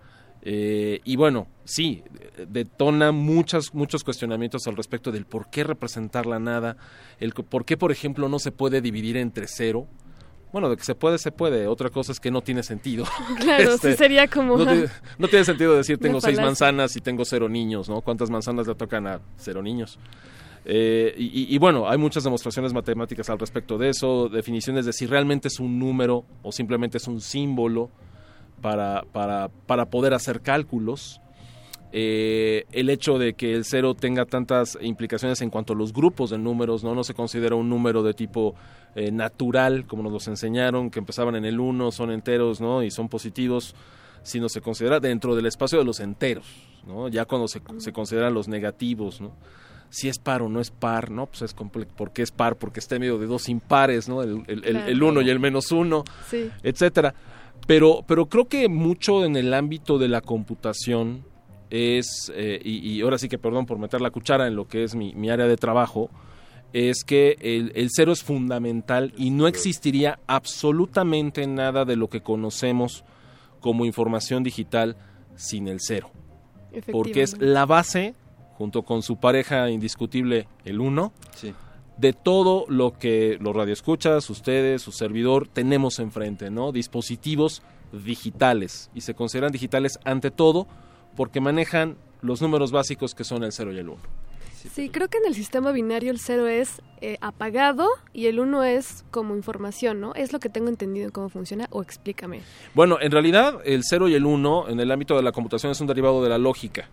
Eh, y bueno, sí, detona muchas, muchos cuestionamientos al respecto del por qué representar la nada, el por qué, por ejemplo, no se puede dividir entre cero. Bueno, de que se puede, se puede. Otra cosa es que no tiene sentido. <laughs> Claro, sí sería como No, tiene- no tiene sentido decir tengo seis manzanas y tengo cero niños, ¿no? ¿Cuántas manzanas le tocan a cero niños? Eh, y, y- y bueno, hay muchas demostraciones matemáticas al respecto de eso, definiciones de si realmente es un número o simplemente es un símbolo para, para, para poder hacer cálculos. Eh, el hecho de que el cero tenga tantas implicaciones en cuanto a los grupos de números, no, no se considera un número de tipo eh, natural, como nos los enseñaron, que empezaban en el 1, son enteros ¿no? y son positivos, sino se considera dentro del espacio de los enteros, ¿no? ya cuando se, se consideran los negativos. ¿no? Si es par o no es par, ¿no? Pues es comple- ¿Por qué es par? Porque está en medio de dos impares, ¿no? El, el, el- Claro. el uno y el menos uno, Sí. etcétera. Pero, pero creo que mucho en el ámbito de la computación es, eh, y, y ahora sí que perdón por meter la cuchara en lo que es mi, mi área de trabajo, es que el, el cero es fundamental y no existiría absolutamente nada de lo que conocemos como información digital sin el cero. Porque es la base, junto con su pareja indiscutible, el uno, de todo lo que los radioescuchas, ustedes, su servidor, tenemos enfrente, ¿no? Dispositivos digitales. Y se consideran digitales ante todo porque manejan los números básicos que son el 0 y el 1. Sí, creo que en el sistema binario el 0 es eh, apagado y el 1 es como información, ¿no? Es lo que tengo entendido en cómo funciona o explícame. Bueno, en realidad el 0 y el 1 en el ámbito de la computación es un derivado de la lógica.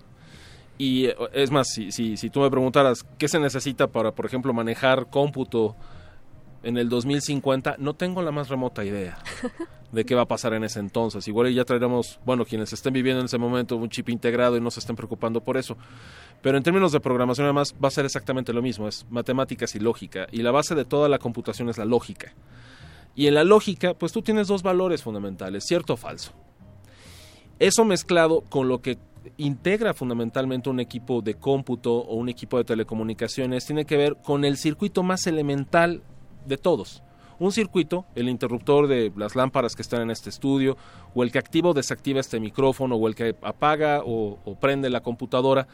Y eh, es más, si, si, si tú me preguntaras qué se necesita para, por ejemplo, manejar cómputo en el 2050, no tengo la más remota idea de qué va a pasar en ese entonces. Igual ya traeremos, bueno, quienes estén viviendo en ese momento un chip integrado y no se estén preocupando por eso. Pero en términos de programación además va a ser exactamente lo mismo, es matemáticas y lógica. Y la base de toda la computación es la lógica. Y en la lógica, pues tú tienes dos valores fundamentales, cierto o falso. Eso mezclado con lo que integra fundamentalmente un equipo de cómputo o un equipo de telecomunicaciones tiene que ver con el circuito más elemental de todos. Un circuito, el interruptor de las lámparas que están en este estudio, o el que activa o desactiva este micrófono, o el que apaga o, o prende la computadora,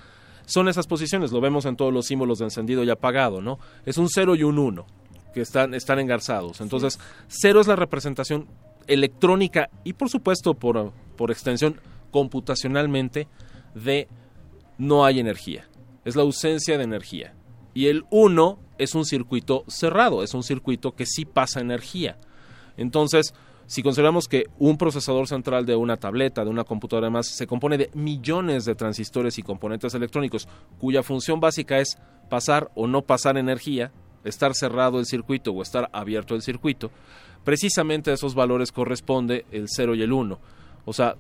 son esas posiciones, lo vemos en todos los símbolos de encendido y apagado, ¿no? Es un 0 y un 1 que están, están engarzados. Entonces, 0 es la representación electrónica y por supuesto por, por extensión computacionalmente de no hay energía. Es la ausencia de energía. Y el 1 es un circuito cerrado, es un circuito que sí pasa energía. Entonces, si consideramos que un procesador central de una tableta, de una computadora más, se compone de millones de transistores y componentes electrónicos, cuya función básica es pasar o no pasar energía, estar cerrado el circuito o estar abierto el circuito, precisamente a esos valores corresponde el 0 y el 1. O sea,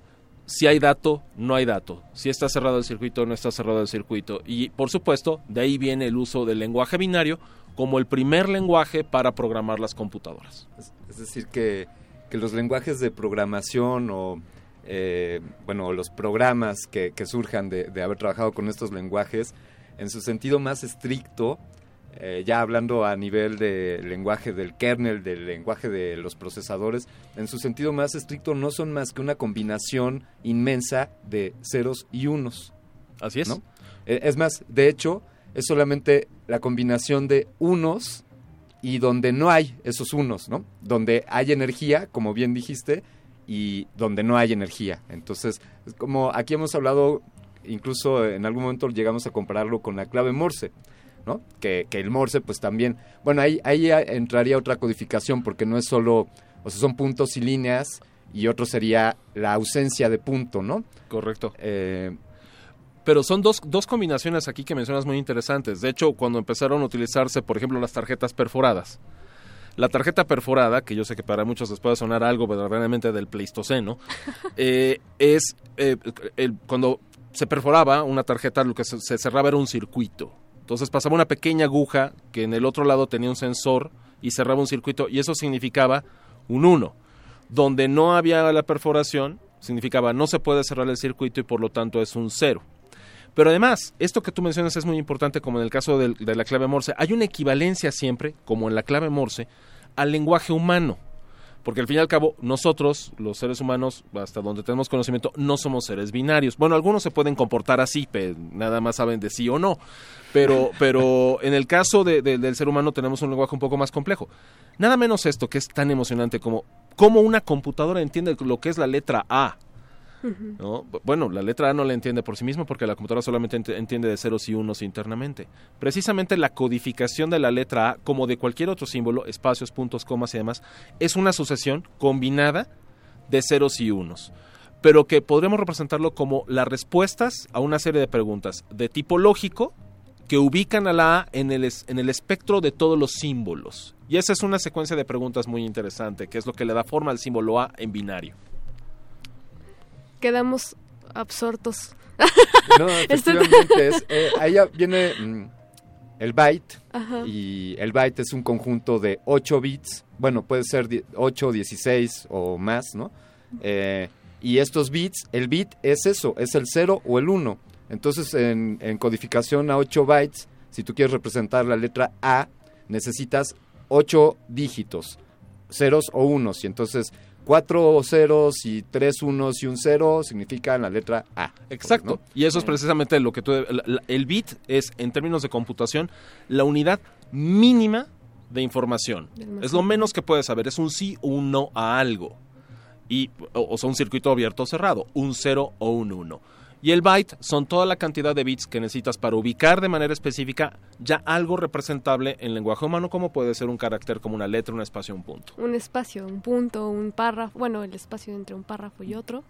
si hay dato, no hay dato. Si está cerrado el circuito, no está cerrado el circuito. Y por supuesto, de ahí viene el uso del lenguaje binario como el primer lenguaje para programar las computadoras. Es, decir, que, que, los lenguajes de programación o, eh, bueno, los programas que, que surjan de, de, haber trabajado con estos lenguajes, en su sentido más estricto, eh, ya hablando a nivel de lenguaje del kernel, del lenguaje de los procesadores, en su sentido más estricto no son más que una combinación inmensa de ceros y unos. Así es. ¿no? Eh, es más, de hecho, es solamente la combinación de unos y donde no hay esos unos, ¿no? Donde hay energía, como bien dijiste, y donde no hay energía. Entonces, es como aquí hemos hablado, incluso en algún momento llegamos a compararlo con la clave Morse. ¿No? Que, que, el Morse, pues también, bueno, ahí, ahí entraría otra codificación porque no es solo, o sea, son puntos y líneas y otro sería la ausencia de punto, ¿no? Correcto. Eh, pero son dos, dos combinaciones aquí que mencionas muy interesantes. De hecho, cuando empezaron a utilizarse, por ejemplo, las tarjetas perforadas, la tarjeta perforada, que yo sé que para muchos les puede sonar algo verdaderamente del Pleistoceno, <laughs> eh, es eh, el, cuando se perforaba una tarjeta, lo que se, se cerraba era un circuito. Entonces pasaba una pequeña aguja que en el otro lado tenía un sensor y cerraba un circuito y eso significaba un 1. Donde no había la perforación significaba no se puede cerrar el circuito y por lo tanto es un 0. Pero además, esto que tú mencionas es muy importante como en el caso de, de la clave Morse. Hay una equivalencia siempre, como en la clave Morse, al lenguaje humano. Porque al fin y al cabo, nosotros, los seres humanos, hasta donde tenemos conocimiento, no somos seres binarios. Bueno, algunos se pueden comportar así, pero nada más saben de sí o no. Pero, <laughs> pero en el caso de, de, del ser humano tenemos un lenguaje un poco más complejo. Nada menos esto, que es tan emocionante como cómo una computadora entiende lo que es la letra A. ¿No? Bueno, la letra A no la entiende por sí misma porque la computadora solamente entiende de ceros y unos internamente. Precisamente la codificación de la letra A, como de cualquier otro símbolo, espacios, puntos, comas y demás, es una sucesión combinada de ceros y unos, pero que podremos representarlo como las respuestas a una serie de preguntas de tipo lógico que ubican a la A en el, en el espectro de todos los símbolos. Y esa es una secuencia de preguntas muy interesante, que es lo que le da forma al símbolo A en binario quedamos absortos. No, <laughs> efectivamente, es, <laughs> eh, ahí viene mm, el byte Ajá. y el byte es un conjunto de 8 bits, bueno, puede ser 8, 16 o más, ¿no? Eh, y estos bits, el bit es eso, es el 0 o el 1. Entonces, en, en codificación a 8 bytes, si tú quieres representar la letra A, necesitas 8 dígitos, ceros o unos, y entonces cuatro ceros y tres unos y un cero significan la letra A. Exacto. ¿no? Y eso es precisamente lo que tú... El, el, bit es, en términos de computación, la unidad mínima de información. Es lo menos que puedes saber, es un sí o un no a algo. Y, o, o sea, un circuito abierto o cerrado, un 0 o un 1. Y el byte son toda la cantidad de bits que necesitas para ubicar de manera específica ya algo representable en lenguaje humano, como puede ser un carácter como una letra, un espacio, un punto. Un espacio, un punto, un párrafo, bueno, el espacio entre un párrafo y otro.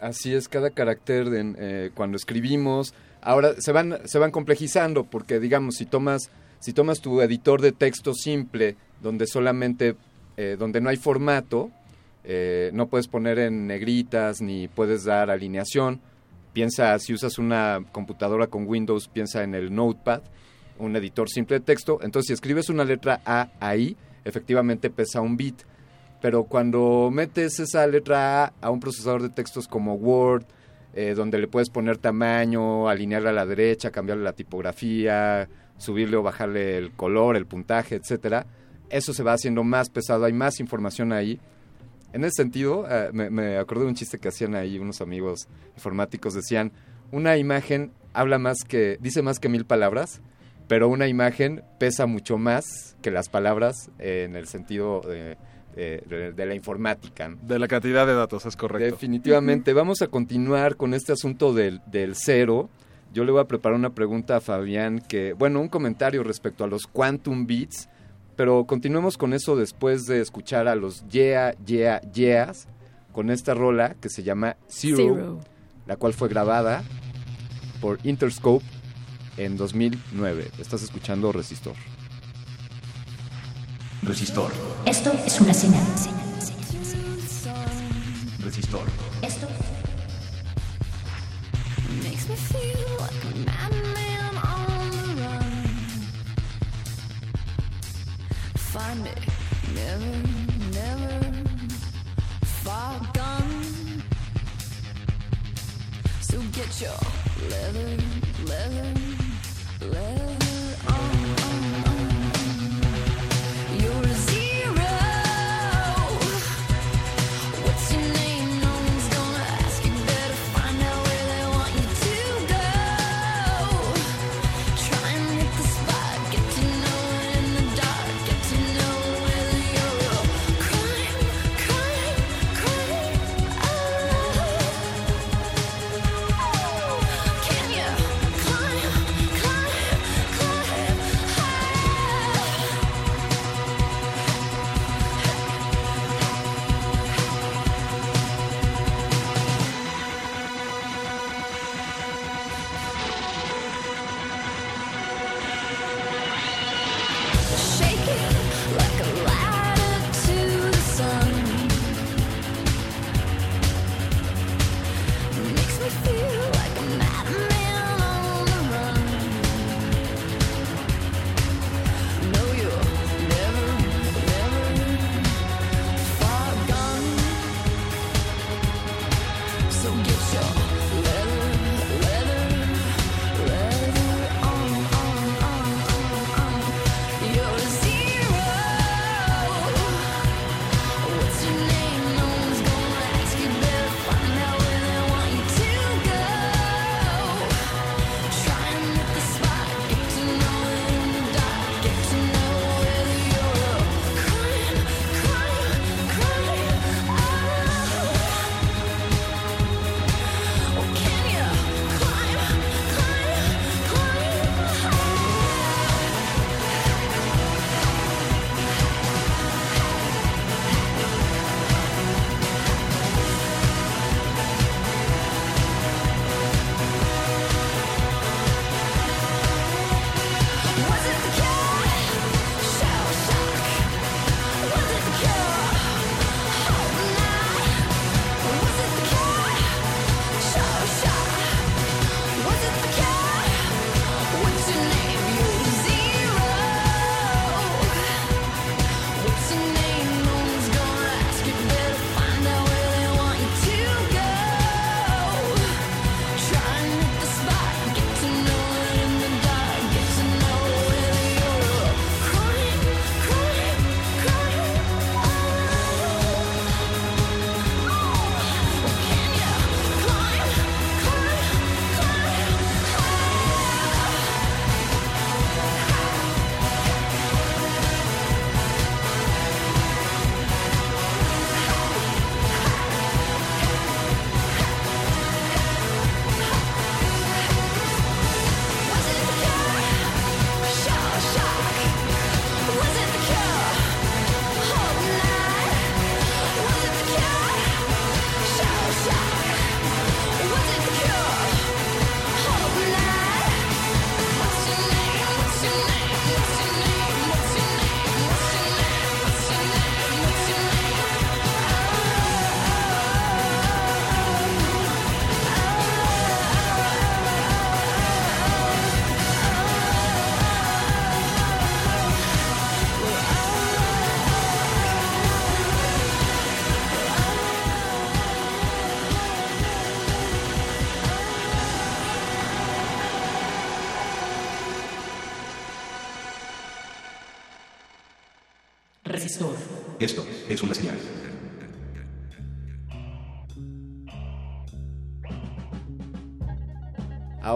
Así es, cada carácter de- eh, cuando escribimos, ahora se van, se van complejizando porque digamos, si tomas, si tomas tu editor de texto simple, donde solamente, eh, donde no hay formato, eh, no puedes poner en negritas ni puedes dar alineación, piensa, si usas una computadora con Windows, piensa en el Notepad, un editor simple de texto, entonces si escribes una letra A ahí, efectivamente pesa un bit. Pero cuando metes esa letra A a un procesador de textos como Word, eh, donde le puedes poner tamaño, alinearla a la derecha, cambiarle la tipografía, subirle o bajarle el color, el puntaje, etcétera, eso se va haciendo más pesado, hay más información ahí. En ese sentido, eh, me, me acordé de un chiste que hacían ahí unos amigos informáticos, decían, una imagen habla más que, dice más que mil palabras, pero una imagen pesa mucho más que las palabras eh, en el sentido de, de- de- de la informática. ¿no? De la cantidad de datos, es correcto. Definitivamente. Vamos a continuar con este asunto del, del cero. Yo le voy a preparar una pregunta a Fabián que, bueno, un comentario respecto a los quantum bits, pero continuemos con eso después de escuchar a los yeah, yeah, yeahs con esta rola que se llama Zero, Zero. la cual fue grabada por Interscope en 2009. Estás escuchando Resistor. Resistor. Esto es una señal. Resistor. Esto Makes me feel like a Find me, never, never far gone. So get your leather, leather, leather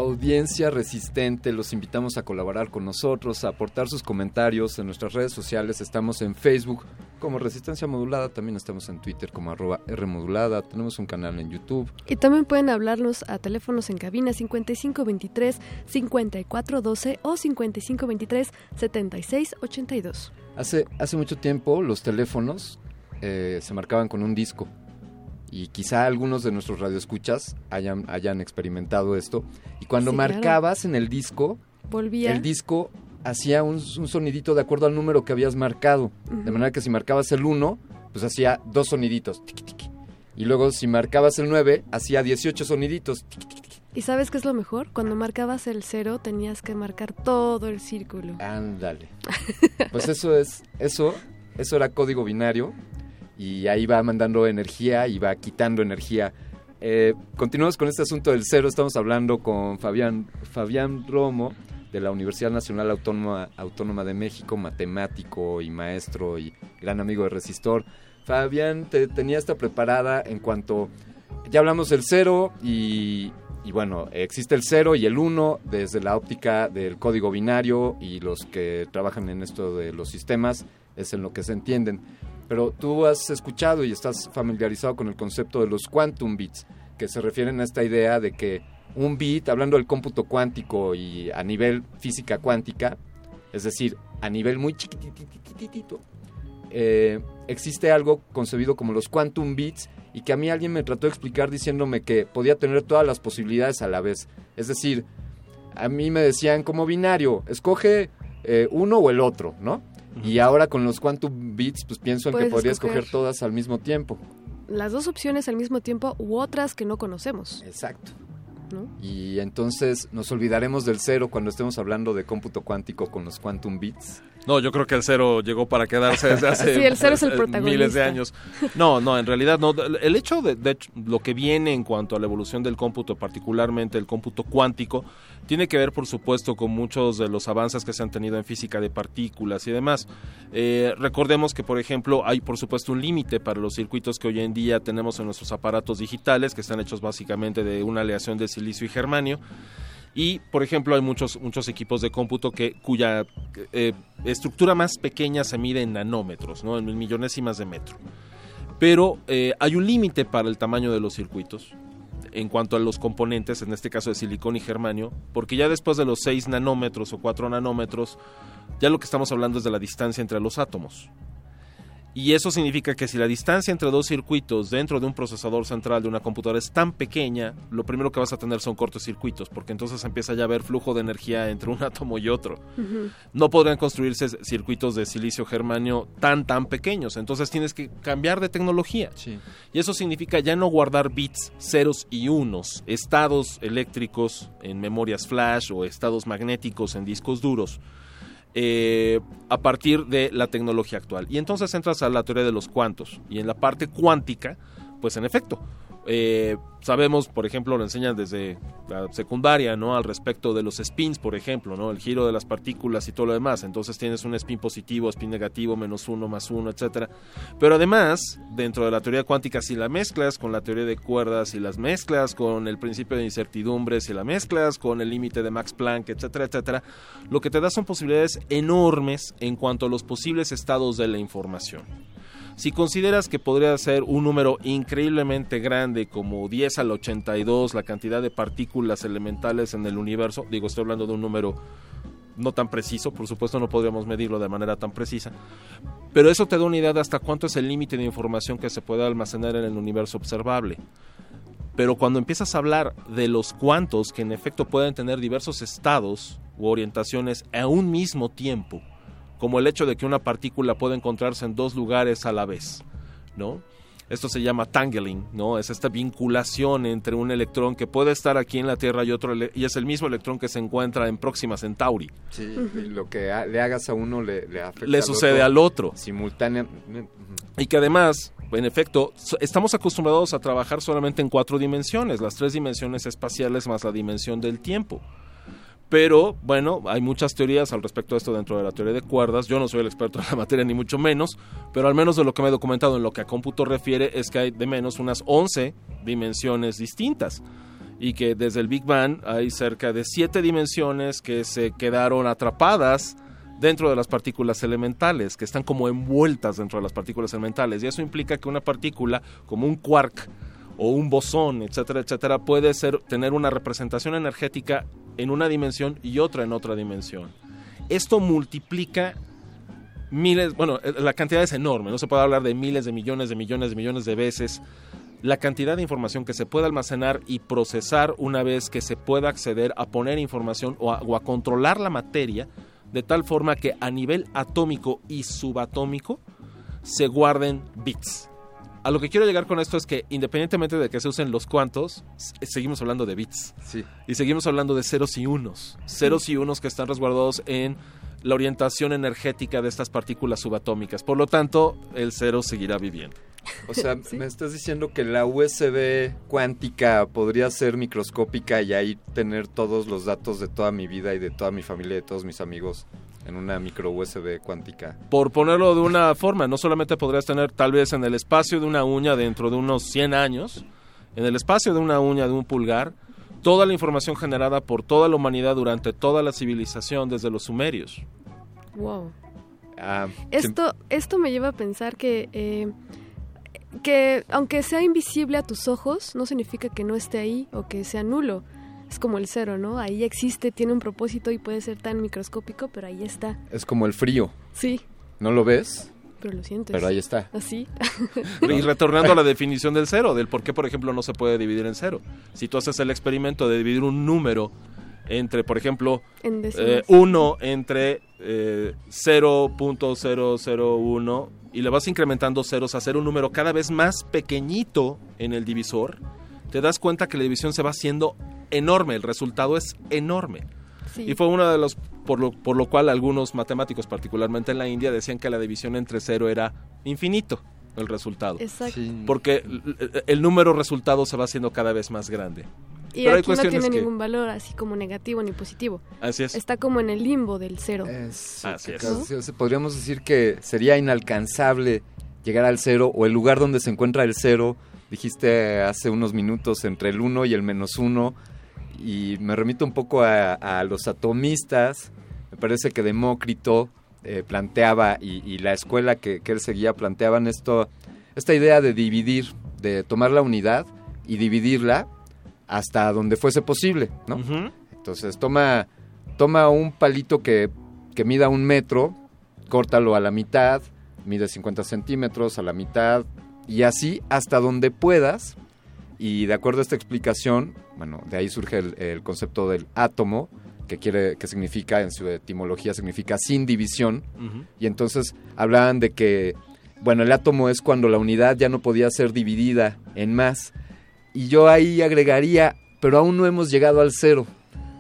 Audiencia resistente, los invitamos a colaborar con nosotros, a aportar sus comentarios en nuestras redes sociales. Estamos en Facebook como Resistencia Modulada, también estamos en Twitter como arroba Rmodulada, tenemos un canal en YouTube. Y también pueden hablarnos a teléfonos en cabina 5523-5412 o 5523-7682. Hace, hace mucho tiempo los teléfonos eh, se marcaban con un disco y quizá algunos de nuestros radioescuchas hayan, hayan experimentado esto. Y cuando Sí, claro. marcabas en el disco, Volvía. el disco hacía un, un sonidito de acuerdo al número que habías marcado. De manera que si marcabas el 1, pues hacía dos soniditos. tiqui, tiqui. Y luego si marcabas el 9, hacía 18 soniditos. tiqui. ¿Y sabes qué es lo mejor? Cuando marcabas el cero tenías que marcar todo el círculo. Ándale. <laughs> Pues eso es, eso, eso era código binario y ahí va mandando energía y va quitando energía. Eh, continuamos con este asunto del cero. Estamos hablando con Fabián, Fabián Romo de la Universidad Nacional Autónoma, Autónoma de México, matemático y maestro y gran amigo de Resistor. Fabián, te tenía esta preparada en cuanto ya hablamos del cero y, y bueno, existe el cero y el uno desde la óptica del código binario y los que trabajan en esto de los sistemas es en lo que se entienden. Pero tú has escuchado y estás familiarizado con el concepto de los quantum bits, que se refieren a esta idea de que un bit, hablando del cómputo cuántico y a nivel física cuántica, es decir, a nivel muy chiquitititito, eh, existe algo concebido como los quantum bits y que a mí alguien me trató de explicar diciéndome que podía tener todas las posibilidades a la vez. Es decir, a mí me decían como binario, escoge eh, uno o el otro, ¿no? Y ahora con los quantum bits, pues pienso en que podría escoger. escoger todas al mismo tiempo. Las dos opciones al mismo tiempo u otras que no conocemos. Exacto. ¿no? Y entonces nos olvidaremos del cero cuando estemos hablando de cómputo cuántico con los quantum bits. No, yo creo que el cero llegó para quedarse desde hace Sí, el cero es el eh, protagonista. miles de años. No, no, en realidad no. El hecho de, de lo que viene en cuanto a la evolución del cómputo, particularmente el cómputo cuántico, tiene que ver, por supuesto, con muchos de los avances que se han tenido en física de partículas y demás. Eh, recordemos que, por ejemplo, hay, por supuesto, un límite para los circuitos que hoy en día tenemos en nuestros aparatos digitales, que están hechos básicamente de una aleación de silicio y germanio. Y, por ejemplo, hay muchos, muchos equipos de cómputo que, cuya eh, estructura más pequeña se mide en nanómetros, ¿no? en millonésimas de metro. Pero eh, hay un límite para el tamaño de los circuitos en cuanto a los componentes, en este caso de silicón y germanio, porque ya después de los 6 nanómetros o 4 nanómetros, ya lo que estamos hablando es de la distancia entre los átomos. Y eso significa que si la distancia entre dos circuitos dentro de un procesador central de una computadora es tan pequeña, lo primero que vas a tener son cortocircuitos, porque entonces empieza ya a haber flujo de energía entre un <laughs> átomo y otro. No podrían construirse circuitos de silicio germanio tan tan pequeños, entonces tienes que cambiar de tecnología. Y eso significa ya no guardar bits ceros y unos, estados eléctricos en memorias flash o estados magnéticos en discos duros eh, a partir de la tecnología actual. Y entonces entras a la teoría de los cuantos. Y en la parte cuántica, pues en efecto, eh, sabemos, por ejemplo, lo enseñan desde la secundaria, ¿no? Al respecto de los spins, por ejemplo, ¿no? El giro de las partículas y todo lo demás. Entonces tienes un spin positivo, spin negativo, menos uno, más uno, etcétera. Pero además, dentro de la teoría cuántica, si la mezclas con la teoría de cuerdas, si las mezclas con el principio de incertidumbre, si la mezclas con el límite de Max Planck, etcétera, etcétera, lo que te da son posibilidades enormes en cuanto a los posibles estados de la información. Si consideras que podría ser un número increíblemente grande, como 10 al 82, la cantidad de partículas elementales en el universo, digo, estoy hablando de un número no tan preciso, por supuesto no podríamos medirlo de manera tan precisa, pero eso te da una idea de hasta cuánto es el límite de información que se puede almacenar en el universo observable. Pero cuando empiezas a hablar de los cuantos que en efecto pueden tener diversos estados u orientaciones a un mismo tiempo, como el hecho de que una partícula puede encontrarse en dos lugares a la vez, ¿no? Esto se llama tangling, ¿no? Es esta vinculación entre un electrón que puede estar aquí en la Tierra y otro y es el mismo electrón que se encuentra en Próxima Centauri. Sí, y lo que ha- le hagas a uno le, le afecta Le sucede al otro. Simultáneamente. Y que además, en efecto, so- estamos acostumbrados a trabajar solamente en cuatro dimensiones, las tres dimensiones espaciales más la dimensión del tiempo. Pero bueno, hay muchas teorías al respecto de esto dentro de la teoría de cuerdas. Yo no soy el experto en la materia ni mucho menos, pero al menos de lo que me he documentado en lo que a cómputo refiere es que hay de menos unas 11 dimensiones distintas y que desde el Big Bang hay cerca de 7 dimensiones que se quedaron atrapadas dentro de las partículas elementales, que están como envueltas dentro de las partículas elementales. Y eso implica que una partícula, como un quark o un bosón, etcétera, etcétera, puede ser, tener una representación energética en una dimensión y otra en otra dimensión. Esto multiplica miles, bueno, eh, la cantidad es enorme, no se puede hablar de miles de millones de millones de millones de veces la cantidad de información que se puede almacenar y procesar una vez que se pueda acceder a poner información o a, o a controlar la materia de tal forma que a nivel atómico y subatómico se guarden bits. A lo que quiero llegar con esto es que independientemente de que se usen los cuantos, s- seguimos hablando de bits. Sí. Y seguimos hablando de ceros y unos. Ceros y unos que están resguardados en la orientación energética de estas partículas subatómicas. Por lo tanto, el cero seguirá viviendo. O sea, <laughs> me estás diciendo que la USB cuántica podría ser microscópica y ahí tener todos los datos de toda mi vida y de toda mi familia y de todos mis amigos en una micro USB cuántica. Por ponerlo de una forma, no solamente podrías tener tal vez en el espacio de una uña dentro de unos 100 años, en el espacio de una uña de un pulgar, toda la información generada por toda la humanidad durante toda la civilización desde los sumerios. Wow. Ah, Esto, esto me lleva a pensar que, eh, que aunque sea invisible a tus ojos, no significa que no esté ahí o que sea nulo. Es como el cero, ¿no? Ahí existe, tiene un propósito y puede ser tan microscópico, pero ahí está. es como el frío. Sí, ¿No lo ves? pero lo sientes. Pero ahí está. Así. <laughs> Y retornando a la definición del cero, del por qué, por ejemplo, no se puede dividir en cero. Si tú haces el experimento de dividir un número entre, por ejemplo, En décimas. 1 entre eh, 0.001 y le vas incrementando ceros a hacer un número cada vez más pequeñito en el divisor, te das cuenta que la división se va haciendo enorme, el resultado es enorme. Sí. Y fue una de los por lo, por lo cual algunos matemáticos, particularmente en la India, decían que la división entre cero era infinito el resultado. Exacto. Sí. Porque el, número resultado se va haciendo cada vez más grande. Y Pero hay aquí no cuestiones tiene que- ningún valor así como negativo ni positivo. Así es. Está como en el limbo del cero. Así es. O sea, Podríamos decir que sería inalcanzable llegar al cero o el lugar donde se encuentra el cero. Dijiste hace unos minutos entre el 1 y el menos 1 y me remito un poco a, a los atomistas. Me parece que Demócrito eh, planteaba y, y la escuela que, que él seguía planteaban esto, esta idea de dividir, de tomar la unidad y dividirla hasta donde fuese posible, ¿no? Entonces toma, toma un palito que, que mida un metro, córtalo a la mitad, mide 50 centímetros a la mitad y así hasta donde puedas. Y de acuerdo a esta explicación, bueno, de ahí surge el, el concepto del átomo, que quiere, que significa, en su etimología significa sin división. Y entonces hablaban de que, bueno, el átomo es cuando la unidad ya no podía ser dividida en más. Y yo ahí agregaría, pero aún no hemos llegado al cero,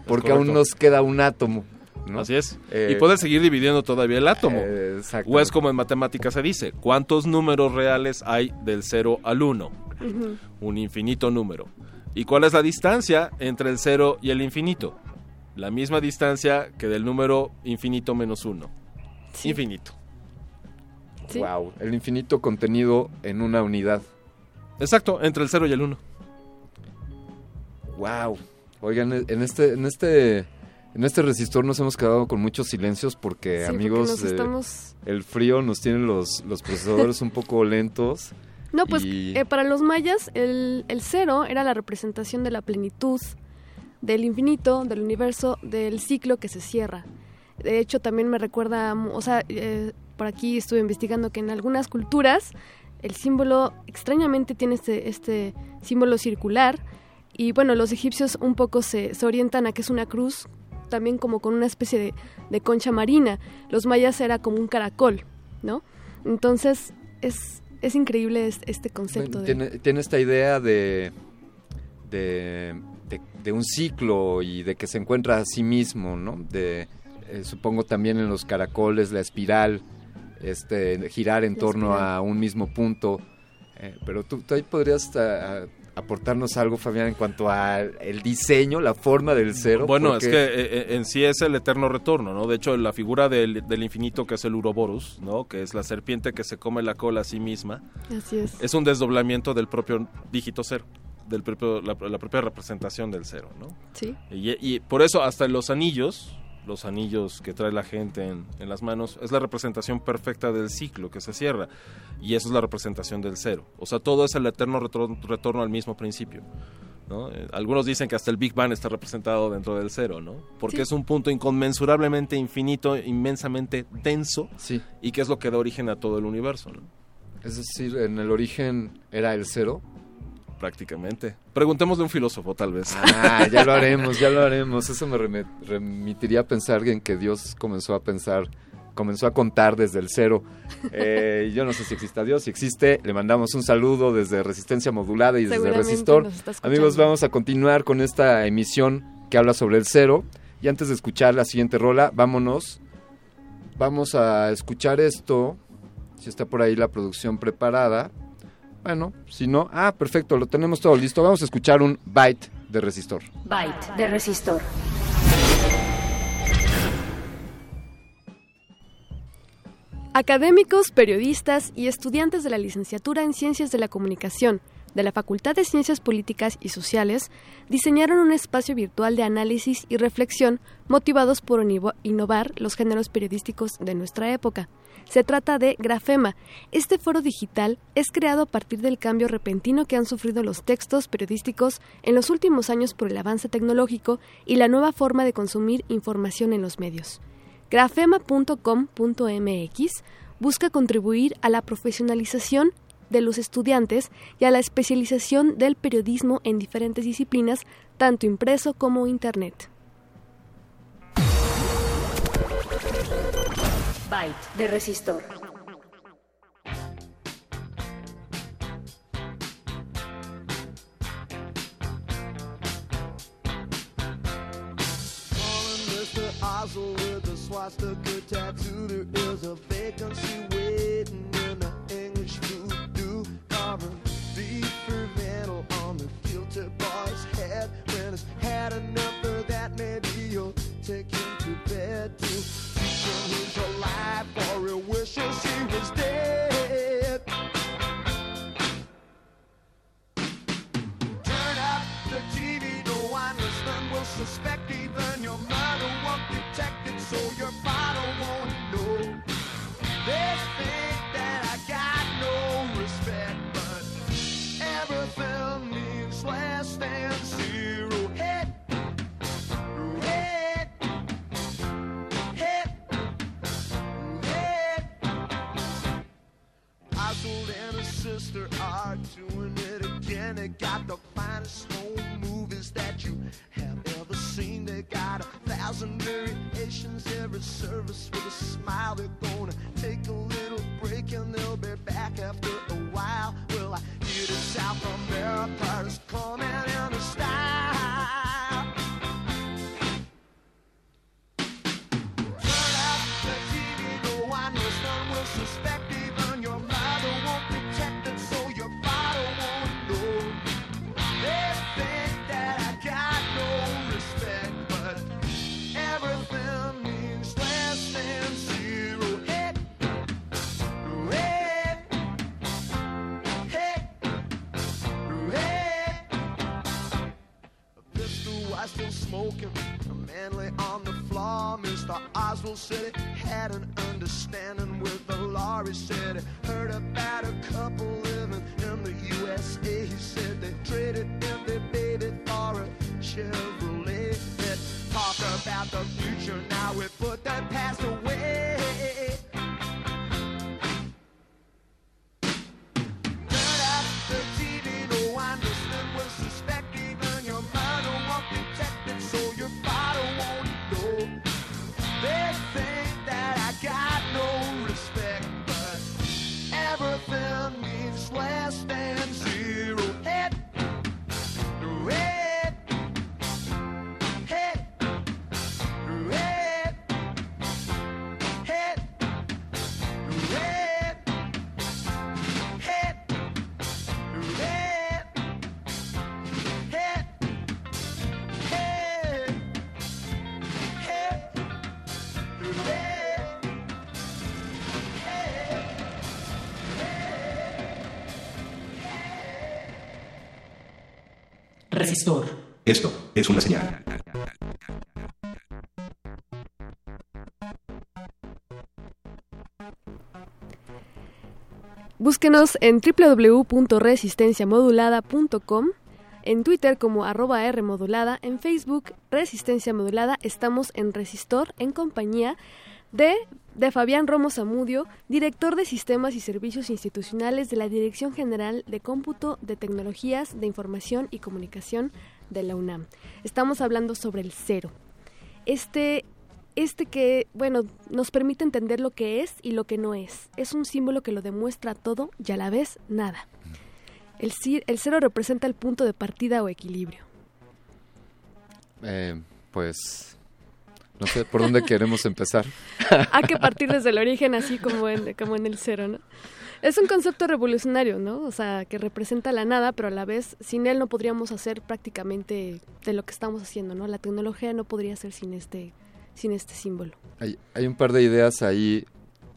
porque aún nos queda un átomo. ¿No? Así es. Eh, y puedes seguir dividiendo todavía el átomo. Eh, exacto. o es como en matemáticas se dice, ¿cuántos números reales hay del 0 al 1? Ujú. Un infinito número. ¿Y cuál es la distancia entre el 0 y el infinito? La misma distancia que del número infinito menos 1. Infinito. Wow, el infinito contenido en una unidad. Exacto, entre el 0 y el 1. Wow. Oigan, en este, en este, en este resistor nos hemos quedado con muchos silencios porque Sí, amigos, eh, estamos- el frío nos tiene los, los procesadores un poco lentos. No, pues y- eh, para los mayas el, el cero era la representación de la plenitud, del infinito, del universo, del ciclo que se cierra. De hecho, también me recuerda, mu- o sea, eh, por aquí estuve investigando que en algunas culturas el símbolo extrañamente tiene este, este símbolo circular y bueno, los egipcios un poco se, se orientan a que es una cruz, también como con una especie de, de concha marina. Los mayas era como un caracol, ¿no? Entonces es, es increíble es- este concepto. de- tiene, esta idea de, de, de- de un ciclo y de que se encuentra a sí mismo, ¿no? De, eh, supongo también en los caracoles, la espiral, este, girar en La torno espiral. a un mismo punto. Eh, pero tú, tú ahí podrías ah, aportarnos algo, Fabián, en cuanto al diseño, la forma del cero? Bueno, Porque- es que eh, eh, en sí es el eterno retorno, ¿no? De hecho, la figura del, del infinito que es el Uroboros, ¿no? Que es la serpiente que se come la cola a sí misma, Así es. es un desdoblamiento del propio dígito cero, del propio, la, la propia representación del cero, ¿no? Sí. Y, y por eso hasta los anillos, los anillos que trae la gente en, en las manos, es la representación perfecta del ciclo que se cierra. Y eso es la representación del cero. O sea, todo es el eterno retorno al mismo principio. ¿no? Eh, algunos dicen que hasta el Big Bang está representado dentro del cero, ¿no? Porque Sí. es un punto inconmensurablemente infinito, inmensamente denso, y que es lo que da origen a todo el universo, ¿no? Es decir, en el origen era el cero. Prácticamente. Preguntémosle a un filósofo, tal vez. Ah, ya lo <laughs> haremos, ya lo haremos. Eso me remitiría a pensar en que Dios comenzó a pensar, comenzó a contar desde el cero. Eh, yo no sé si exista Dios, si existe, le mandamos un saludo desde Resistencia Modulada y desde Resistor. Amigos, vamos a continuar con esta emisión que habla sobre el cero. Y antes de escuchar la siguiente rola, vámonos. Vamos a escuchar esto. Si está por ahí la producción preparada. Bueno, si no, ah, perfecto, lo tenemos todo listo. Vamos a escuchar un byte de resistor. Byte de resistor. Académicos, periodistas y estudiantes de la licenciatura en Ciencias de la Comunicación de la Facultad de Ciencias Políticas y Sociales diseñaron un espacio virtual de análisis y reflexión motivados por innovar los géneros periodísticos de nuestra época. Se trata de Grafema. Este foro digital es creado a partir del cambio repentino que han sufrido los textos periodísticos en los últimos años por el avance tecnológico y la nueva forma de consumir información en los medios. Grafema.com.mx busca contribuir a la profesionalización de los estudiantes y a la especialización del periodismo en diferentes disciplinas, tanto impreso como Internet. Byte de resistor. Calling Mr. Oswald with a swastika tattoo. There is a vacancy waiting in the English voodoo. When it's had enough of that, maybe you'll take him to bed to teach him he's alive or he wishes he was dead. Got the finest home movies that you have ever seen. They got a thousand variations, every service with a smile. They're gonna take a little break and they'll be back after Resistor. Esto es una señal. Búsquenos en www.resistenciamodulada.com, en Twitter como arroba Rmodulada, en Facebook Resistencia Modulada. Estamos en Resistor en compañía de, de Fabián Romo Zamudio, director de Sistemas y Servicios Institucionales de la Dirección General de Cómputo de Tecnologías de Información y Comunicación de la UNAM. Estamos hablando sobre el cero. Este este que, bueno, nos permite entender lo que es y lo que no es. Es un símbolo que lo demuestra todo y a la vez nada. El, el cero representa el punto de partida o equilibrio. Eh, pues no sé por dónde queremos empezar. <laughs> Hay que partir desde el origen, así como en, como en el cero, ¿no? Es un concepto revolucionario, ¿no? O sea, que representa la nada, pero a la vez sin él no podríamos hacer prácticamente de lo que estamos haciendo, ¿no? La tecnología no podría ser sin este, sin este símbolo. Hay, hay un par de ideas ahí.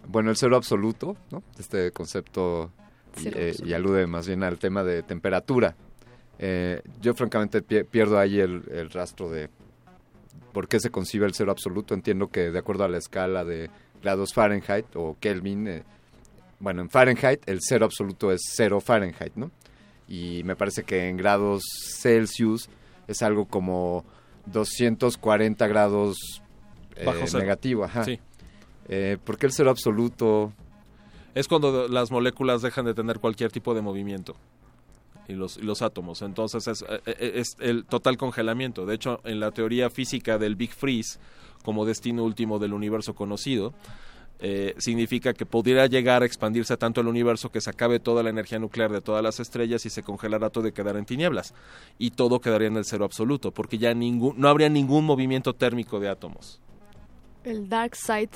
Bueno, el cero absoluto, ¿no? Este concepto y, eh, y alude más bien al tema de temperatura. Eh, yo francamente pie- pierdo ahí el, el rastro de por qué se concibe el cero absoluto. Entiendo que de acuerdo a la escala de grados Fahrenheit o Kelvin, eh, bueno, en Fahrenheit el cero absoluto es cero Fahrenheit, ¿no? Y me parece que en grados Celsius es algo como 240 grados eh, Bajo cero. negativo, ajá. Sí. Eh, ¿Por qué el cero absoluto? Es cuando las moléculas dejan de tener cualquier tipo de movimiento. Y los, y los átomos. Entonces es, eh, eh, es el total congelamiento. De hecho, en la teoría física del Big Freeze, como destino último del universo conocido, eh, significa que pudiera llegar a expandirse tanto el universo que se acabe toda la energía nuclear de todas las estrellas y se congelará todo y quedará en tinieblas. Y todo quedaría en el cero absoluto, porque ya ningún, no habría ningún movimiento térmico de átomos. El dark side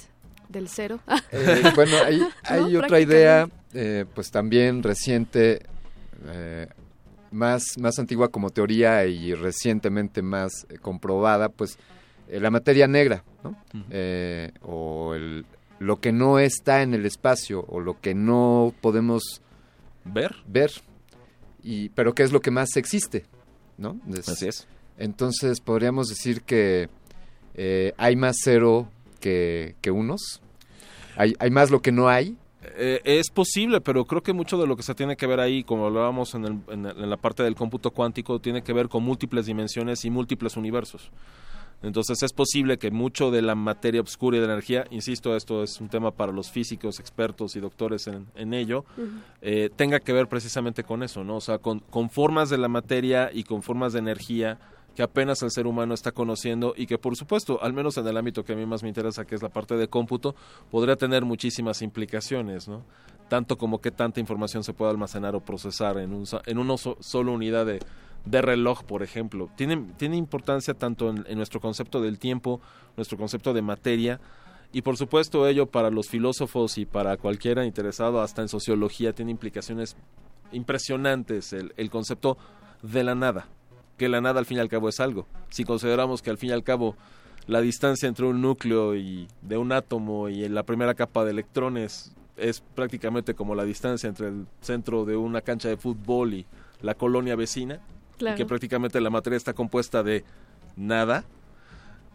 del cero. Eh, bueno, hay, <laughs> ¿No? hay otra idea, eh, pues también reciente, eh, más, más antigua como teoría y recientemente más eh, comprobada, pues eh, la materia negra, ¿no? Eh, o el, lo que no está en el espacio o lo que no podemos ver, ver y pero qué es lo que más existe, ¿no? Así es. Entonces podríamos decir que eh, hay más cero que, que unos. Hay, hay más lo que no hay. Eh, es posible, pero creo que mucho de lo que se tiene que ver ahí, como hablábamos en, el- en la parte del cómputo cuántico, tiene que ver con múltiples dimensiones y múltiples universos. Entonces es posible que mucho de la materia oscura y de la energía, insisto, esto es un tema para los físicos, expertos y doctores en, en ello, eh, tenga que ver precisamente con eso, ¿no? O sea, con, con formas de la materia y con formas de energía que apenas el ser humano está conociendo y que por supuesto, al menos en el ámbito que a mí más me interesa, que es la parte de cómputo, podría tener muchísimas implicaciones, ¿no? Tanto como que tanta información se puede almacenar o procesar en, un, en una so- solo unidad de, de reloj, por ejemplo. Tiene, tiene importancia tanto en, nuestro concepto del tiempo, nuestro concepto de materia, y por supuesto ello para los filósofos y para cualquiera interesado, hasta en sociología, tiene implicaciones impresionantes el concepto de la nada, que la nada al fin y al cabo es algo. Si consideramos que al fin y al cabo la distancia entre un núcleo y de un átomo y en la primera capa de electrones es prácticamente como la distancia entre el centro de una cancha de fútbol y la colonia vecina, Claro. y que prácticamente la materia está compuesta de nada,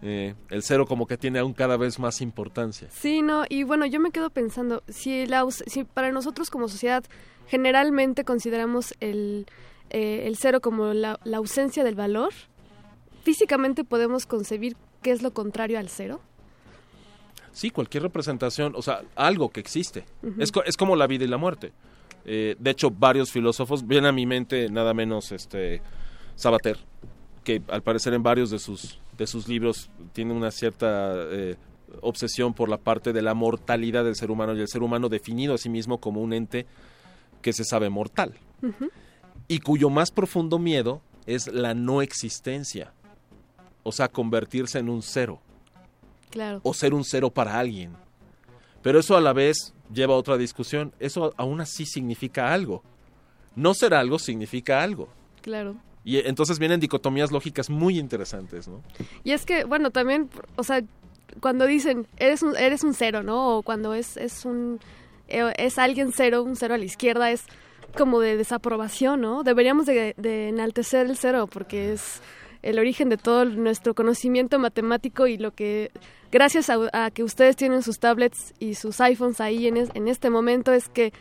eh, el cero como que tiene aún cada vez más importancia. Sí, no, y bueno, yo me quedo pensando, si, la, si para nosotros como sociedad generalmente consideramos el, eh, el cero como la, la ausencia del valor, físicamente podemos concebir qué es lo contrario al cero. Sí, cualquier representación, o sea, algo que existe. Es, es como la vida y la muerte. Eh, de hecho, varios filósofos, viene a mi mente nada menos este Sabater, que al parecer en varios de sus, de sus libros tiene una cierta eh, obsesión por la parte de la mortalidad del ser humano y el ser humano definido a sí mismo como un ente que se sabe mortal y cuyo más profundo miedo es la no existencia, o sea, convertirse en un cero Claro. o ser un cero para alguien. Pero eso a la vez lleva a otra discusión. Eso aún así significa algo. No ser algo significa algo. Claro. Y entonces vienen dicotomías lógicas muy interesantes, ¿no? Y es que, bueno, también, o sea, cuando dicen, eres un, eres un cero, ¿no? O cuando es, es un, eh, es alguien cero, un cero a la izquierda, es, como de desaprobación, ¿no? Deberíamos de, de enaltecer el cero porque es el origen de todo nuestro conocimiento matemático y lo que, gracias a, a que ustedes tienen sus tablets y sus iPhones ahí en, es- en este momento, es que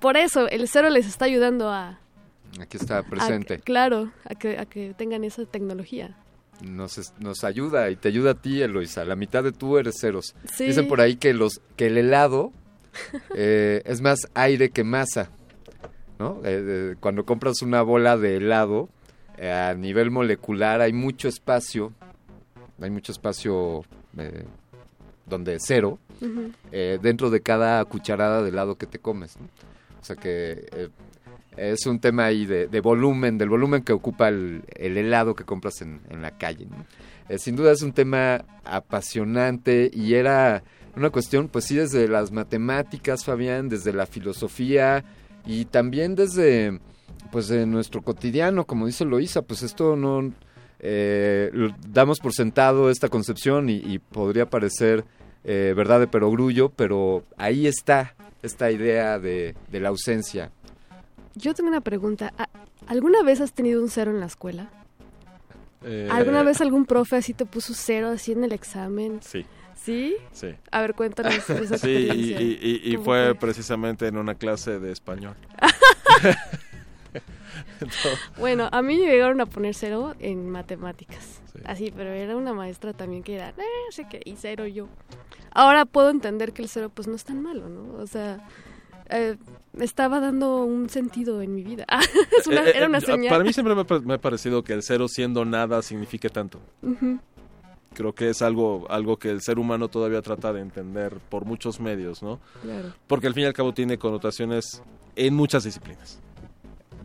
por eso el cero les está ayudando a... Aquí está a- presente. claro, a que, a que tengan esa tecnología. Nos, nos ayuda y te ayuda a ti, Eloisa. La mitad de tú eres ceros. Sí. Dicen por ahí que, los, que el helado <laughs> eh, es más aire que masa. ¿No? Eh, cuando compras una bola de helado, eh, a nivel molecular hay mucho espacio, hay mucho espacio eh, donde cero, dentro de cada cucharada de helado que te comes. ¿no? O sea que es un tema ahí de, de volumen, del volumen que ocupa el, el helado que compras en, en la calle. ¿no? Sin duda es un tema apasionante y era una cuestión, pues sí, desde las matemáticas, Fabián, desde la filosofía y también desde, pues, de nuestro cotidiano, como dice Loisa, pues esto no... eh, lo- damos por sentado esta concepción y, y podría parecer eh, verdad de perogrullo, pero ahí está esta idea de, de la ausencia. Yo tengo una pregunta. ¿A- ¿Alguna vez has tenido un cero en la escuela? Eh, ¿Alguna vez algún profe así te puso cero así en el examen? Sí. ¿Sí? Sí. A ver, cuéntanos esa Sí, y, experiencia. y- y- y ¿Cómo fue precisamente en una clase de español. <laughs> Bueno, a mí me llegaron a poner cero en matemáticas. Así, pero era una maestra también que era, eh, no sé qué, y cero yo. Ahora puedo entender que el cero pues no es tan malo, ¿no? O sea, eh, me estaba dando un sentido en mi vida. <laughs> Es una- eh, eh, era una señal. Para mí siempre me ha, parecido que el cero siendo nada signifique tanto. Creo que es algo, algo que el ser humano todavía trata de entender por muchos medios, ¿no? Claro. Porque al fin y al cabo tiene connotaciones en muchas disciplinas.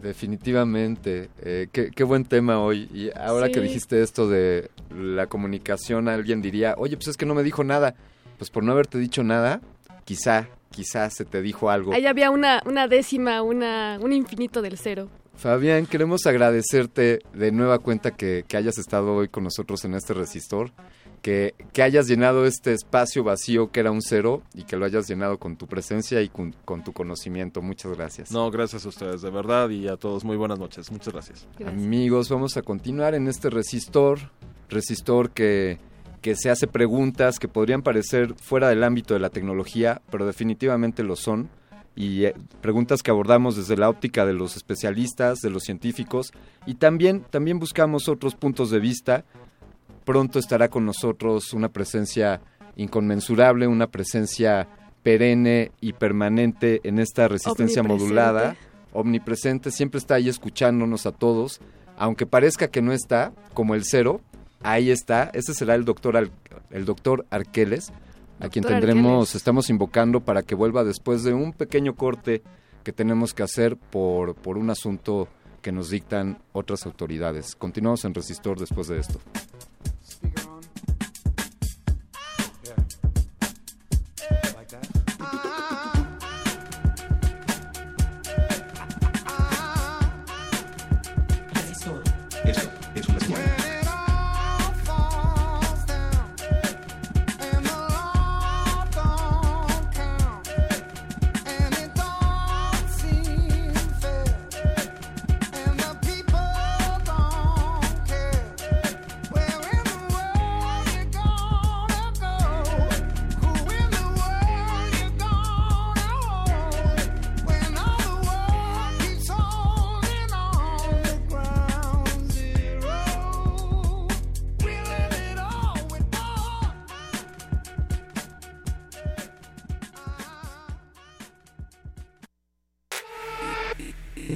Definitivamente. Eh, qué, qué buen tema hoy. Y ahora que dijiste esto de la comunicación, alguien diría, oye, pues es que no me dijo nada. Pues por no haberte dicho nada, quizá, quizá se te dijo algo. Ahí había una, una décima, una, un infinito del cero. Fabián, queremos agradecerte de nueva cuenta que, que hayas estado hoy con nosotros en este resistor, que, que hayas llenado este espacio vacío que era un cero y que lo hayas llenado con tu presencia y con, con tu conocimiento. Muchas gracias. No, gracias a ustedes, de verdad, y a todos muy buenas noches. Muchas gracias. Amigos, vamos a continuar en este resistor, resistor que, que se hace preguntas que podrían parecer fuera del ámbito de la tecnología, pero definitivamente lo son, y eh, preguntas que abordamos desde la óptica de los especialistas, de los científicos, y también, también buscamos otros puntos de vista. Pronto estará con nosotros una presencia inconmensurable, una presencia perenne y permanente en esta resistencia Omnipresente. modulada omnipresente, siempre está ahí escuchándonos a todos, aunque parezca que no está, como el cero, ahí está, ese será el doctor, el doctor Arqueles, a quien tendremos, Arqueles. estamos invocando para que vuelva después de un pequeño corte que tenemos que hacer por, por un asunto que nos dictan otras autoridades. Continuamos en Resistor después de esto. Esto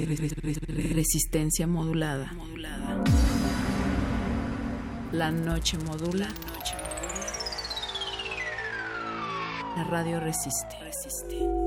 Resistencia modulada. La noche modula. La radio resiste. Ya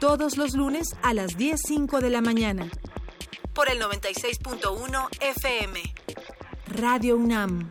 todos los lunes a las 10.05 de la mañana. Por el 96.1 FM. Radio UNAM.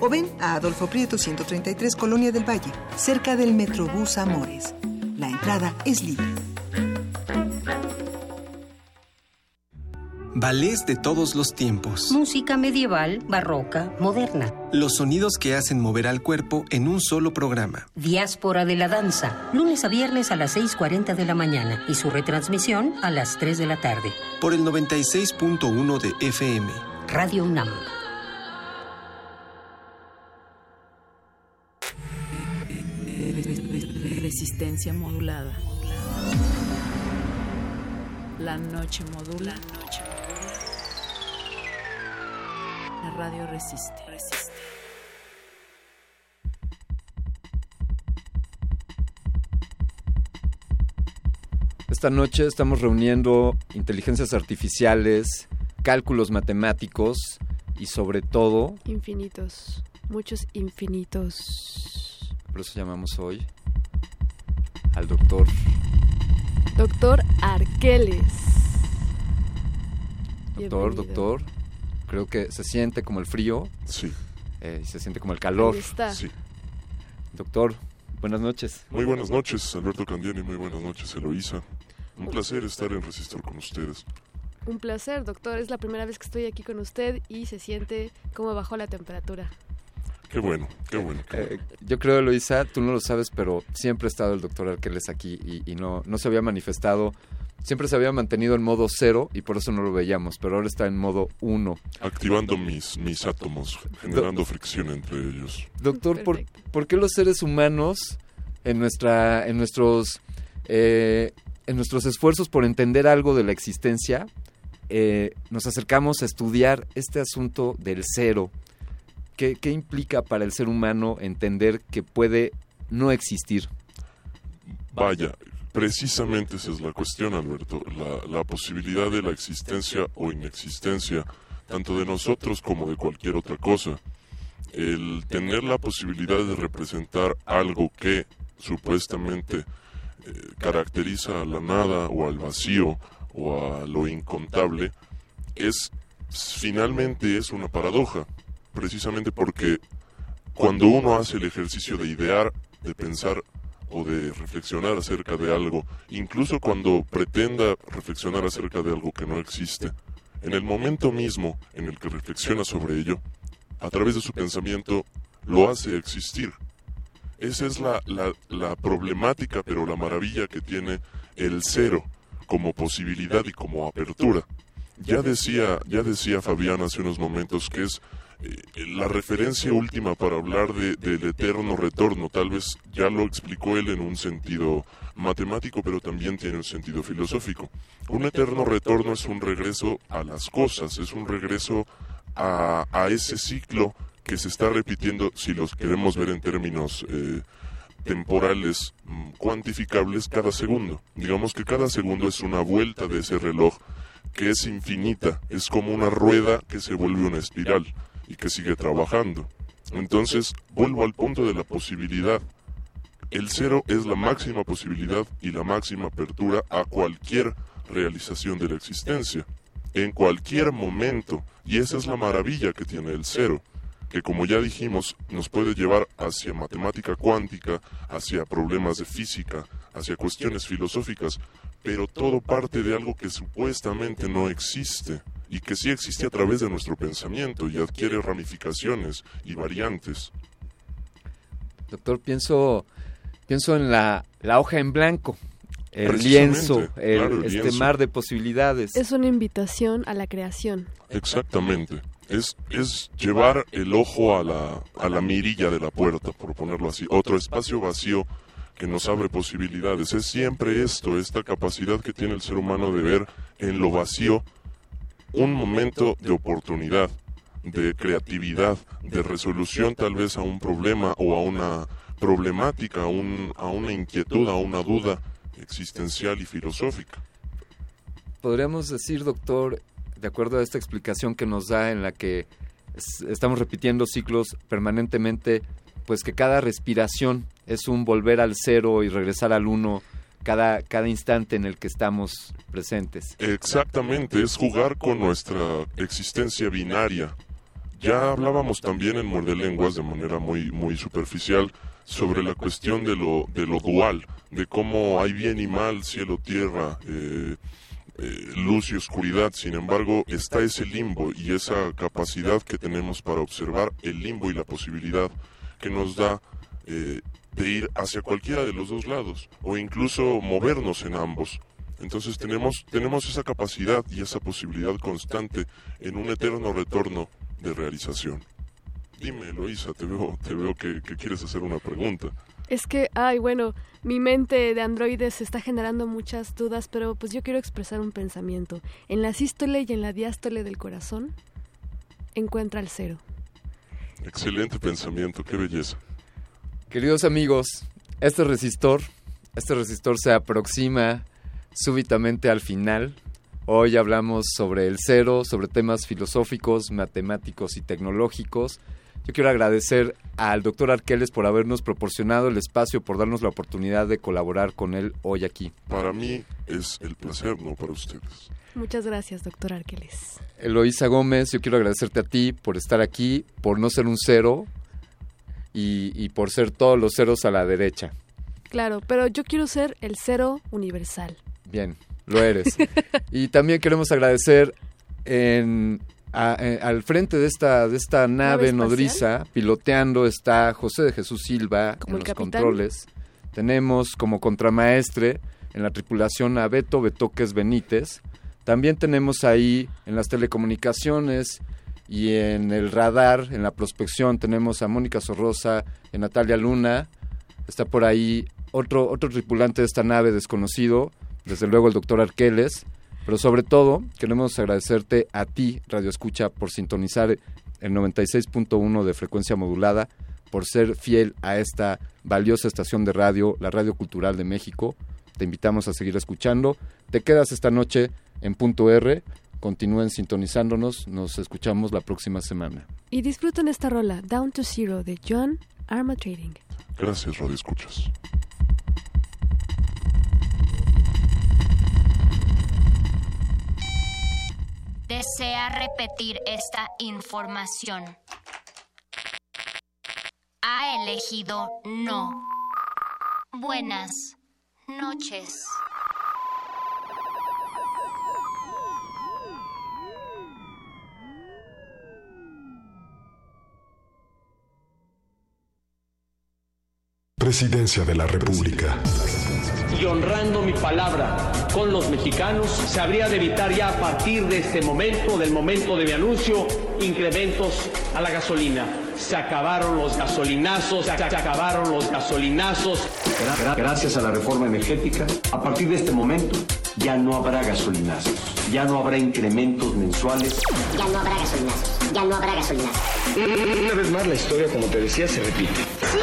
o ven a Adolfo Prieto 133 Colonia del Valle, cerca del Metrobús Amores. La entrada es libre. Ballets de todos los tiempos. Música medieval, barroca, moderna. Los sonidos que hacen mover al cuerpo en un solo programa. Diáspora de la danza. Lunes a viernes a las 6.40 de la mañana y su retransmisión a las 3 de la tarde. Por el 96.1 de FM. Radio UNAM. Resistencia modulada. La noche modula. La radio resiste. Esta noche estamos reuniendo inteligencias artificiales, cálculos matemáticos y sobre todo, Infinitos. Muchos infinitos. por eso llamamos hoy al doctor Doctor Arqueles. Doctor, Bienvenido. doctor, creo que se siente como el frío. Sí. Eh, se siente como el calor. Ahí está. Sí. Doctor, buenas noches. Muy buenas noches, Alberto Candiani. Muy buenas noches, Eloísa. Un placer estar en Resistor con ustedes. Un placer, doctor. Es la primera vez que estoy aquí con usted y se siente como bajó la temperatura. Qué bueno, qué bueno. qué Eh, yo creo, Eloisa, tú no lo sabes, pero siempre ha estado el doctor Arqueles aquí y, y no, no se había manifestado. Siempre se había mantenido en modo cero y por eso no lo veíamos, pero ahora está en modo uno. Activando mis, mis átomos, generando fricción entre ellos. Doctor, ¿por, por qué los seres humanos en nuestra, en nuestros, eh, en nuestros esfuerzos por entender algo de la existencia, eh, nos acercamos a estudiar este asunto del cero? ¿Qué, ¿Qué implica para el ser humano entender que puede no existir? Vaya, precisamente esa es la cuestión, Alberto. La, la posibilidad de la existencia o inexistencia, tanto de nosotros como de cualquier otra cosa. El tener la posibilidad de representar algo que supuestamente eh, caracteriza a la nada o al vacío o a lo incontable, es finalmente es una paradoja, precisamente porque cuando uno hace el ejercicio de idear, de pensar o de reflexionar acerca de algo, incluso cuando pretenda reflexionar acerca de algo que no existe, en el momento mismo en el que reflexiona sobre ello, a través de su pensamiento, lo hace existir. Esa es la, la, problemática, pero la maravilla que tiene el cero como posibilidad y como apertura. Ya decía, ya decía Fabián hace unos momentos que es eh, la referencia última para hablar de- del eterno retorno. Tal vez ya lo explicó él en un sentido matemático, pero también tiene un sentido filosófico. Un eterno retorno es un regreso a las cosas, es un regreso a, ese ciclo que se está repitiendo, si los queremos ver en términos eh, temporales mm, cuantificables cada segundo. Digamos que cada segundo es una vuelta de ese reloj que es infinita, es como una rueda que se vuelve una espiral y que sigue trabajando. Entonces, vuelvo al punto de la posibilidad. El cero es la máxima posibilidad y la máxima apertura a cualquier realización de la existencia, en cualquier momento, y esa es la maravilla que tiene el cero que como ya dijimos nos puede llevar hacia matemática cuántica, hacia problemas de física, hacia cuestiones filosóficas, pero todo parte de algo que supuestamente no existe y que sí existe a través de nuestro pensamiento y adquiere ramificaciones y variantes. Doctor, pienso, pienso en la, la hoja en blanco, el lienzo, el- claro, el este lienzo. mar de posibilidades. Es una invitación a la creación. Exactamente. Es, es llevar el ojo a la, a la mirilla de la puerta, por ponerlo así. Otro espacio vacío que nos abre posibilidades. Es siempre esto, esta capacidad que tiene el ser humano de ver en lo vacío un momento de oportunidad, de creatividad, de resolución tal vez a un problema o a una problemática, a, un- a una inquietud, a una duda existencial y filosófica. Podríamos decir, doctor, de acuerdo a esta explicación que nos da en la que es- estamos repitiendo ciclos permanentemente, pues que cada respiración es un volver al cero y regresar al uno cada, cada instante en el que estamos presentes. Exactamente, es jugar con nuestra existencia binaria. Ya hablábamos también en Muerde Lenguas de manera muy, muy superficial sobre la cuestión de lo, de lo dual, de cómo hay bien y mal, cielo, tierra, eh, eh, luz y oscuridad. Sin embargo, está ese limbo y esa capacidad que tenemos para observar el limbo y la posibilidad que nos da eh, de ir hacia cualquiera de los dos lados o incluso movernos en ambos. Entonces tenemos, tenemos esa capacidad y esa posibilidad constante en un eterno retorno de realización. Dime, Eloisa, te veo, te veo que, que quieres hacer una pregunta. Es que, ay, bueno, mi mente de androides está generando muchas dudas, pero pues yo quiero expresar un pensamiento. En la sístole y en la diástole del corazón encuentra el cero. Excelente pensamiento, qué belleza. Queridos amigos, este resistor, este resistor se aproxima súbitamente al final. Hoy hablamos sobre el cero, sobre temas filosóficos, matemáticos y tecnológicos. Yo quiero agradecer al doctor Arqueles por habernos proporcionado el espacio, por darnos la oportunidad de colaborar con él hoy aquí. Para mí es el placer, no para ustedes. Muchas gracias, doctor Arqueles. Eloísa Gómez, yo quiero agradecerte a ti por estar aquí, por no ser un cero y, y por ser todos los ceros a la derecha. Claro, pero yo quiero ser el cero universal. Bien, lo eres. <laughs> y también queremos agradecer en, a- eh, al frente de esta, de esta nave nodriza, piloteando, está José de Jesús Silva Como en los capitán. controles. Tenemos como contramaestre en la tripulación a Beto Betoques Benítez. También tenemos ahí en las telecomunicaciones y en el radar, en la prospección, tenemos a Mónica Sorrosa, a Natalia Luna. Está por ahí otro, otro tripulante de esta nave desconocido, desde luego el doctor Arqueles. Pero sobre todo, queremos agradecerte a ti, Radio Escucha, por sintonizar el 96.1 de frecuencia modulada, por ser fiel a esta valiosa estación de radio, la Radio Cultural de México. Te invitamos a seguir escuchando. Te quedas esta noche en punto R. Continúen sintonizándonos. Nos escuchamos la próxima semana. Y disfruten esta rola, Down to Zero, de John Arma Trading. Gracias, Radio Escuchas. Desea repetir esta información. Ha elegido no. Buenas noches. Presidencia de la República. y honrando mi palabra con los mexicanos, se habría de evitar ya a partir de este momento, del momento de mi anuncio, incrementos a la gasolina. Se acabaron los gasolinazos, se acabaron los gasolinazos. Gra- Gracias a la reforma energética, a partir de este momento ya no habrá gasolinazos, ya no habrá incrementos mensuales. Ya no habrá gasolinazos. Ya no habrá gasolinazos. Una vez más la historia, como te decía, se repite. Sí,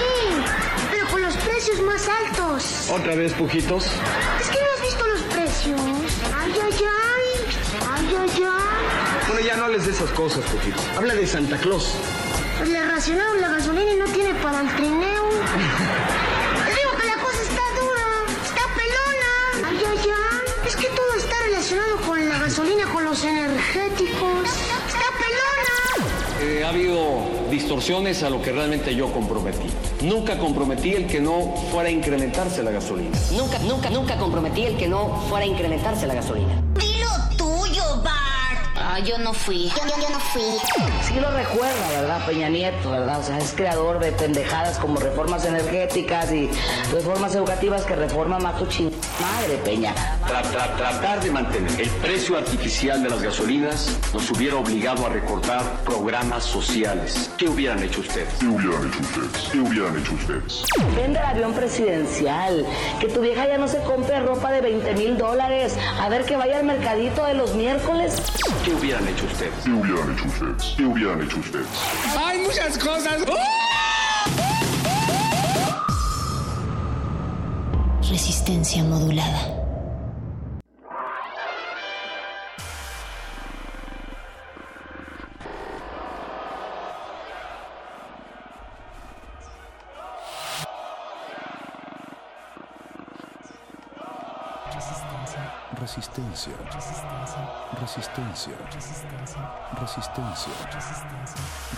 precios más altos. ¿Otra vez, pujitos? Es que no has visto los precios. Ay, ay, ay. Ay, ay, ay. Bueno, ya no hables de esas cosas, pujitos. Habla de Santa Claus. Pues le racionaron la gasolina y no tiene para el trineo. <laughs> Les digo que la cosa está dura. Está pelona. Ay, ay, ay. Es que todo está relacionado con la gasolina, con los energéticos. Está pelona. Eh, ha habido distorsiones a lo que realmente yo comprometí. Nunca comprometí el que no fuera a incrementarse la gasolina. Nunca, nunca, nunca comprometí el que no fuera a incrementarse la gasolina. Dilo tuyo, Bart. Ah, yo no fui. Yo, yo, yo no fui. Sí lo recuerda, ¿verdad? Peña Nieto, ¿verdad? O sea, es creador de pendejadas como reformas energéticas y reformas educativas que reforman más tu ching... Madre, Peña. Tra- tra- tratar de mantener el precio artificial de las gasolinas nos hubiera obligado a recortar programas sociales. ¿Qué hubieran hecho ustedes? ¿Qué hubieran hecho ustedes? ¿Qué hubieran hecho ustedes? Vende el avión presidencial. Que tu vieja ya no se compre ropa de 20 mil dólares. A ver que vaya al mercadito de los miércoles. ¿Qué hubieran hecho ustedes? ¿Qué hubieran hecho ustedes? ¿Qué hubieran hecho ustedes? Hay muchas cosas. Resistencia modulada. Resistencia. Resistencia. Resistencia.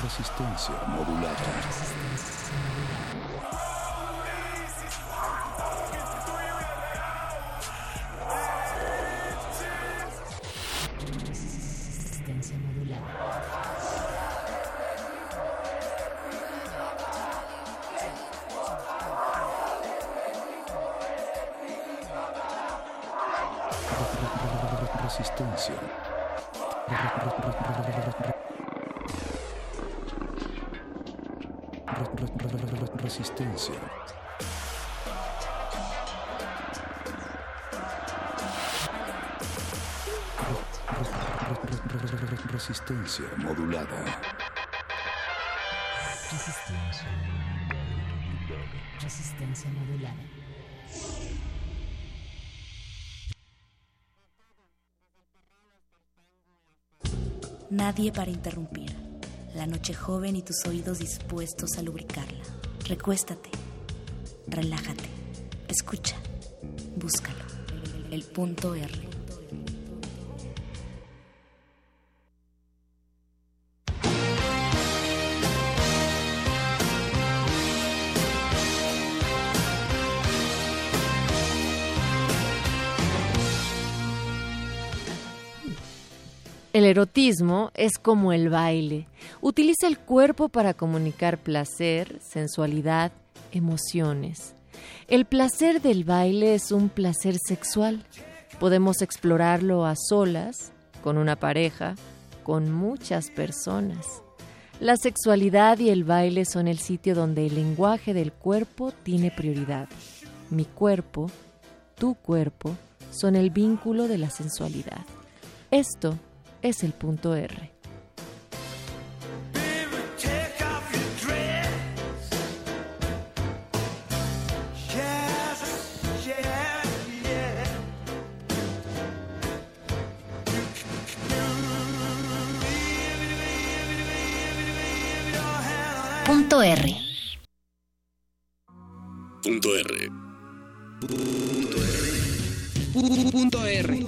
Resistencia modulada. Resistencia. Nadie para interrumpir. La noche joven y tus oídos dispuestos a lubricarla. Recuéstate. Relájate. Escucha. Búscalo. El punto R. El erotismo es como el baile. Utiliza el cuerpo para comunicar placer, sensualidad, emociones. El placer del baile es un placer sexual. Podemos explorarlo a solas, con una pareja, con muchas personas. La sexualidad y el baile son el sitio donde el lenguaje del cuerpo tiene prioridad. Mi cuerpo, tu cuerpo, son el vínculo de la sensualidad. Esto es el punto R. Punto R. Punto R. Punto R.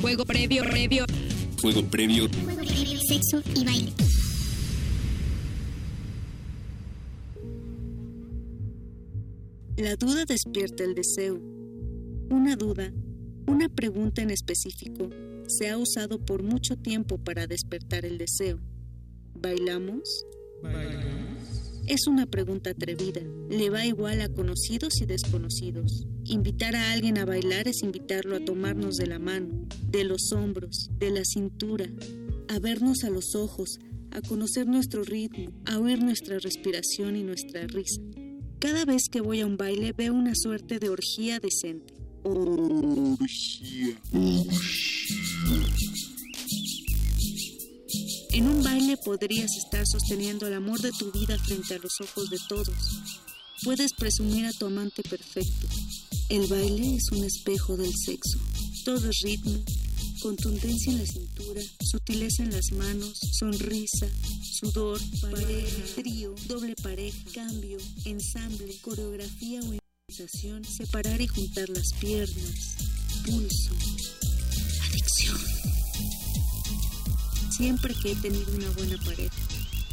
Juego previo, previo. Juego previo. Sexo y baile. La duda despierta el deseo. Una duda, una pregunta en específico, se ha usado por mucho tiempo para despertar el deseo. ¿Bailamos? Es una pregunta atrevida. Le va igual a conocidos y desconocidos. Invitar a alguien a bailar es invitarlo a tomarnos de la mano, de los hombros, de la cintura, a vernos a los ojos, a conocer nuestro ritmo, a oír nuestra respiración y nuestra risa. Cada vez que voy a un baile veo una suerte de orgía decente. En un baile podrías estar sosteniendo el amor de tu vida frente a los ojos de todos. Puedes presumir a tu amante perfecto. El baile es un espejo del sexo. Todo es ritmo, contundencia en la cintura, sutileza en las manos, sonrisa, sudor, pareja, trío, doble pareja, cambio, ensamble, coreografía o improvisación, separar y juntar las piernas, pulso, adicción. Siempre que he tenido una buena pareja,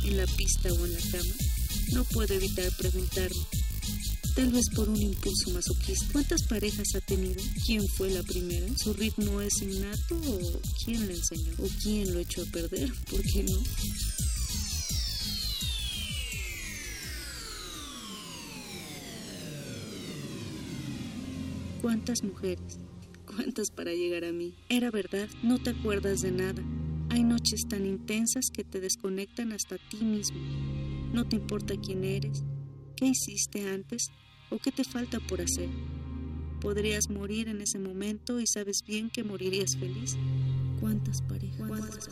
en la pista o en la cama, no puedo evitar preguntarme, tal vez por un impulso masoquista, ¿cuántas parejas ha tenido? ¿Quién fue la primera? ¿Su ritmo es innato o quién le enseñó? ¿O quién lo echó a perder? ¿Por qué no? ¿Cuántas mujeres? ¿Cuántas para llegar a mí? Era verdad, no te acuerdas de nada. Hay noches tan intensas que te desconectan hasta ti mismo. No te importa quién eres, qué hiciste antes o qué te falta por hacer. Podrías morir en ese momento y sabes bien que morirías feliz. ¿Cuántas parejas? ¿Cuántas?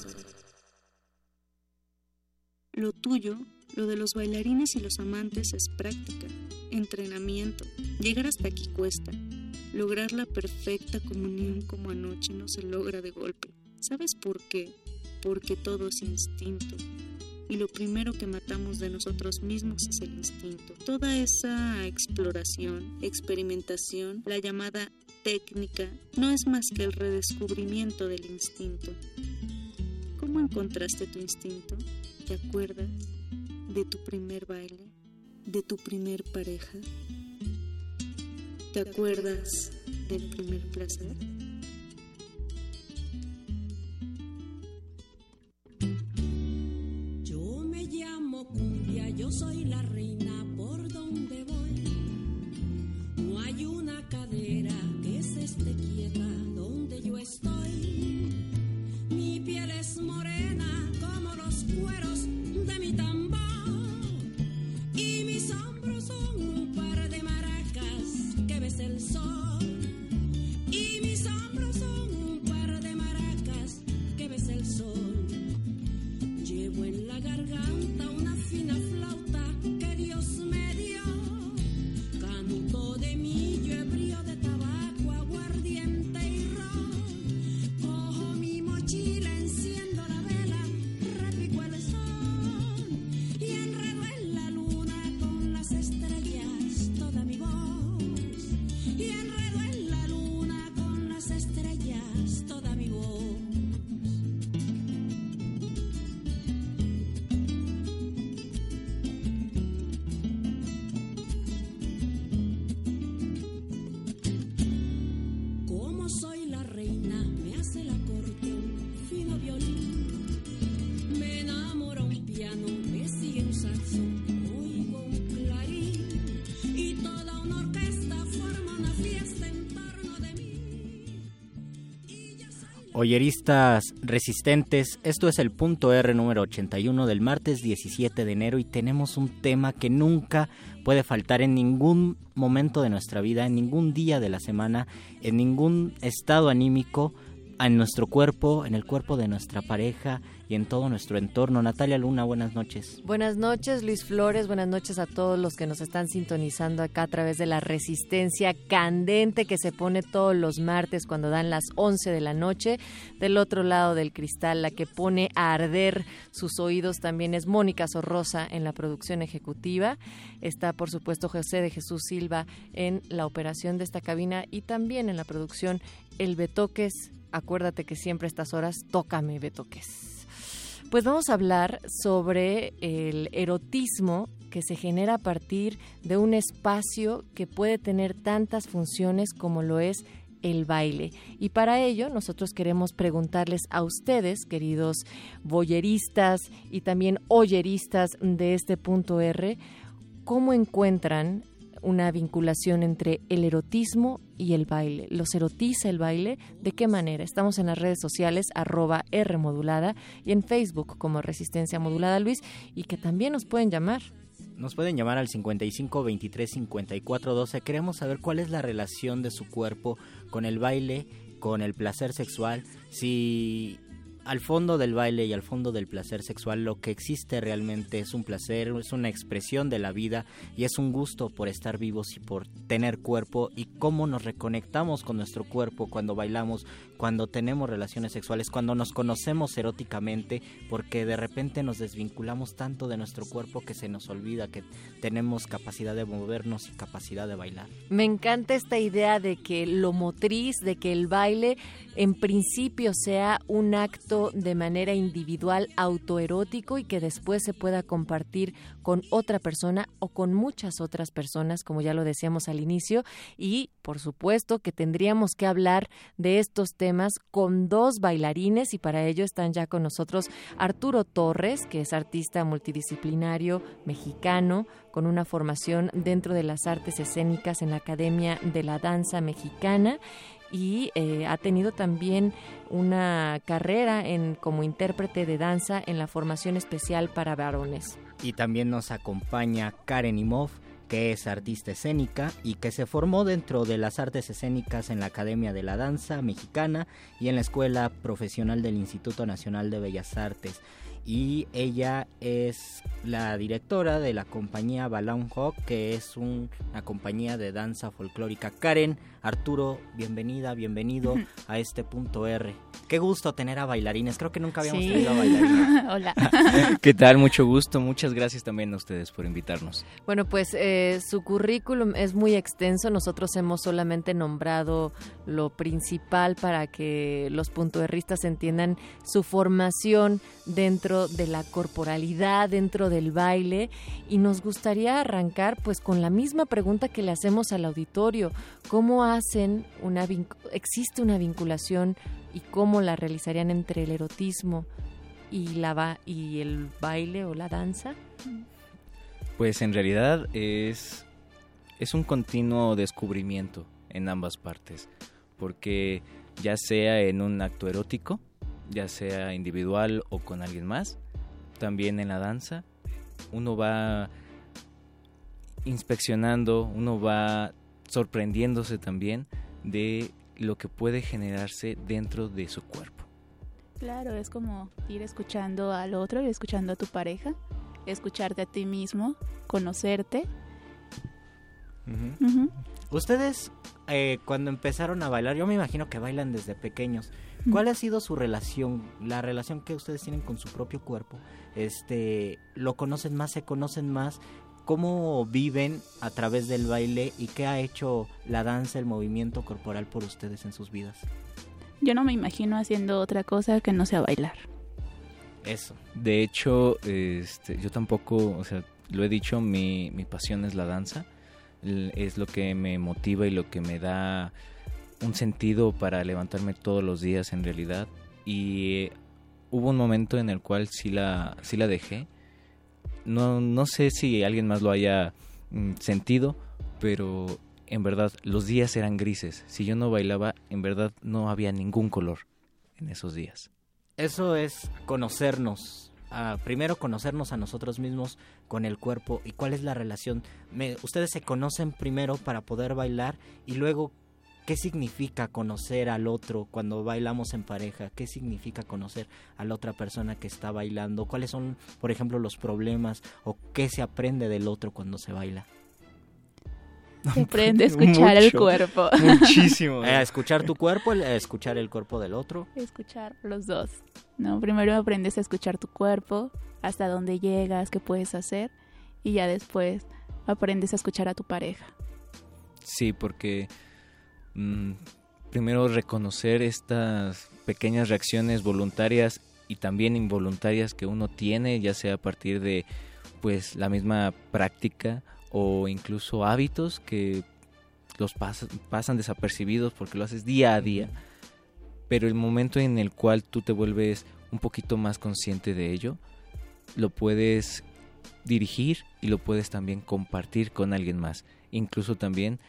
Lo tuyo, lo de los bailarines y los amantes es práctica, entrenamiento. Llegar hasta aquí cuesta. Lograr la perfecta comunión como anoche no se logra de golpe. ¿Sabes por qué? Porque todo es instinto. Y lo primero que matamos de nosotros mismos es el instinto. Toda esa exploración, experimentación, la llamada técnica, no es más que el redescubrimiento del instinto. ¿Cómo encontraste tu instinto? ¿Te acuerdas de tu primer baile? ¿De tu primer pareja? ¿Te acuerdas del primer placer? Oyeristas resistentes, esto es el punto R número 81 del martes 17 de enero y tenemos un tema que nunca puede faltar en ningún momento de nuestra vida, en ningún día de la semana, en ningún estado anímico, en nuestro cuerpo, en el cuerpo de nuestra pareja y en todo nuestro entorno. Natalia Luna, buenas noches. Buenas noches, Luis Flores. Buenas noches a todos los que nos están sintonizando acá a través de la resistencia candente que se pone todos los martes cuando dan las 11 de la noche. Del otro lado del cristal, la que pone a arder sus oídos también es Mónica Sorrosa en la producción ejecutiva. Está, por supuesto, José de Jesús Silva en la operación de esta cabina y también en la producción El Betoques. Acuérdate que siempre a estas horas, tócame, Betoques. Pues vamos a hablar sobre el erotismo que se genera a partir de un espacio que puede tener tantas funciones como lo es el baile. Y para ello nosotros queremos preguntarles a ustedes, queridos boyeristas y también oyeristas de este punto R, ¿cómo encuentran una vinculación entre el erotismo y el baile. ¿Los erotiza el baile? ¿De qué manera? Estamos en las redes sociales arroba R modulada y en Facebook como Resistencia Modulada Luis y que también nos pueden llamar. Nos pueden llamar al 55 23 54 12. Queremos saber cuál es la relación de su cuerpo con el baile, con el placer sexual. Si al fondo del baile y al fondo del placer sexual lo que existe realmente es un placer, es una expresión de la vida y es un gusto por estar vivos y por tener cuerpo y cómo nos reconectamos con nuestro cuerpo cuando bailamos, cuando tenemos relaciones sexuales, cuando nos conocemos eróticamente, porque de repente nos desvinculamos tanto de nuestro cuerpo que se nos olvida que tenemos capacidad de movernos y capacidad de bailar. Me encanta esta idea de que lo motriz, de que el baile en principio sea un acto de manera individual autoerótico y que después se pueda compartir con otra persona o con muchas otras personas, como ya lo decíamos al inicio, y por supuesto que tendríamos que hablar de estos temas con dos bailarines y para ello están ya con nosotros Arturo Torres, que es artista multidisciplinario mexicano con una formación dentro de las artes escénicas en la Academia de la Danza Mexicana y eh, ha tenido también una carrera en como intérprete de danza en la formación especial para varones. Y también nos acompaña Karen Imov, que es artista escénica y que se formó dentro de las artes escénicas en la Academia de la Danza Mexicana y en la Escuela Profesional del Instituto Nacional de Bellas Artes. Y ella es la directora de la compañía Balloon Hawk, que es una compañía de danza folclórica. Karen, Arturo, bienvenida, bienvenido <laughs> a este punto R. Qué gusto tener a bailarines, creo que nunca habíamos Sí. tenido a bailarines. <laughs> Hola. <laughs> ¿Qué tal? Mucho gusto. Muchas gracias también a ustedes por invitarnos. Bueno, pues eh, su currículum es muy extenso. Nosotros hemos solamente nombrado lo principal para que los puntoerristas entiendan su formación dentro de la corporalidad, dentro del baile. Y nos gustaría arrancar pues con la misma pregunta que le hacemos al auditorio. ¿Cómo hacen una existe una vinculación y cómo la realizarían entre el erotismo y la y el baile o la danza? Pues en realidad es, es un continuo descubrimiento en ambas partes, porque ya sea en un acto erótico, ya sea individual o con alguien más, también en la danza, uno va inspeccionando, uno va sorprendiéndose también de lo que puede generarse dentro de su cuerpo. Claro, es como ir escuchando al otro, ir escuchando a tu pareja, escucharte a ti mismo, conocerte. Ujú. Ustedes, eh, cuando empezaron a bailar, yo me imagino que bailan desde pequeños. ¿Cuál ha sido su relación, la relación que ustedes tienen con su propio cuerpo? Este, ¿Lo conocen más, se conocen más? ¿Cómo viven a través del baile y qué ha hecho la danza, el movimiento corporal por ustedes en sus vidas? Yo no me imagino haciendo otra cosa que no sea bailar. Eso. De hecho, este, yo tampoco, o sea, lo he dicho, mi, mi pasión es la danza. Es lo que me motiva y lo que me da un sentido para levantarme todos los días en realidad. Y hubo un momento en el cual sí la, sí la dejé. No, no sé si alguien más lo haya mm, sentido, pero en verdad los días eran grises. Si yo no bailaba, en verdad no había ningún color en esos días. Eso es conocernos. primero conocernos a nosotros mismos con el cuerpo y cuál es la relación. Ustedes se conocen primero para poder bailar y luego qué significa conocer al otro cuando bailamos en pareja, qué significa conocer a la otra persona que está bailando, cuáles son, por ejemplo, los problemas o qué se aprende del otro cuando se baila. Se aprende a <laughs> escuchar el Mucho, cuerpo. Muchísimo. <laughs> Eh, a escuchar tu cuerpo, el- a escuchar el cuerpo del otro. Escuchar los dos. No, primero aprendes a escuchar tu cuerpo, hasta dónde llegas, qué puedes hacer, y ya después aprendes a escuchar a tu pareja. Sí, porque mm, primero reconocer estas pequeñas reacciones voluntarias y también involuntarias que uno tiene, ya sea a partir de pues la misma práctica o incluso hábitos que los pas- pasan desapercibidos porque lo haces día a día. Pero el momento en el cual tú te vuelves un poquito más consciente de ello, lo puedes dirigir y lo puedes también compartir con alguien más. Incluso también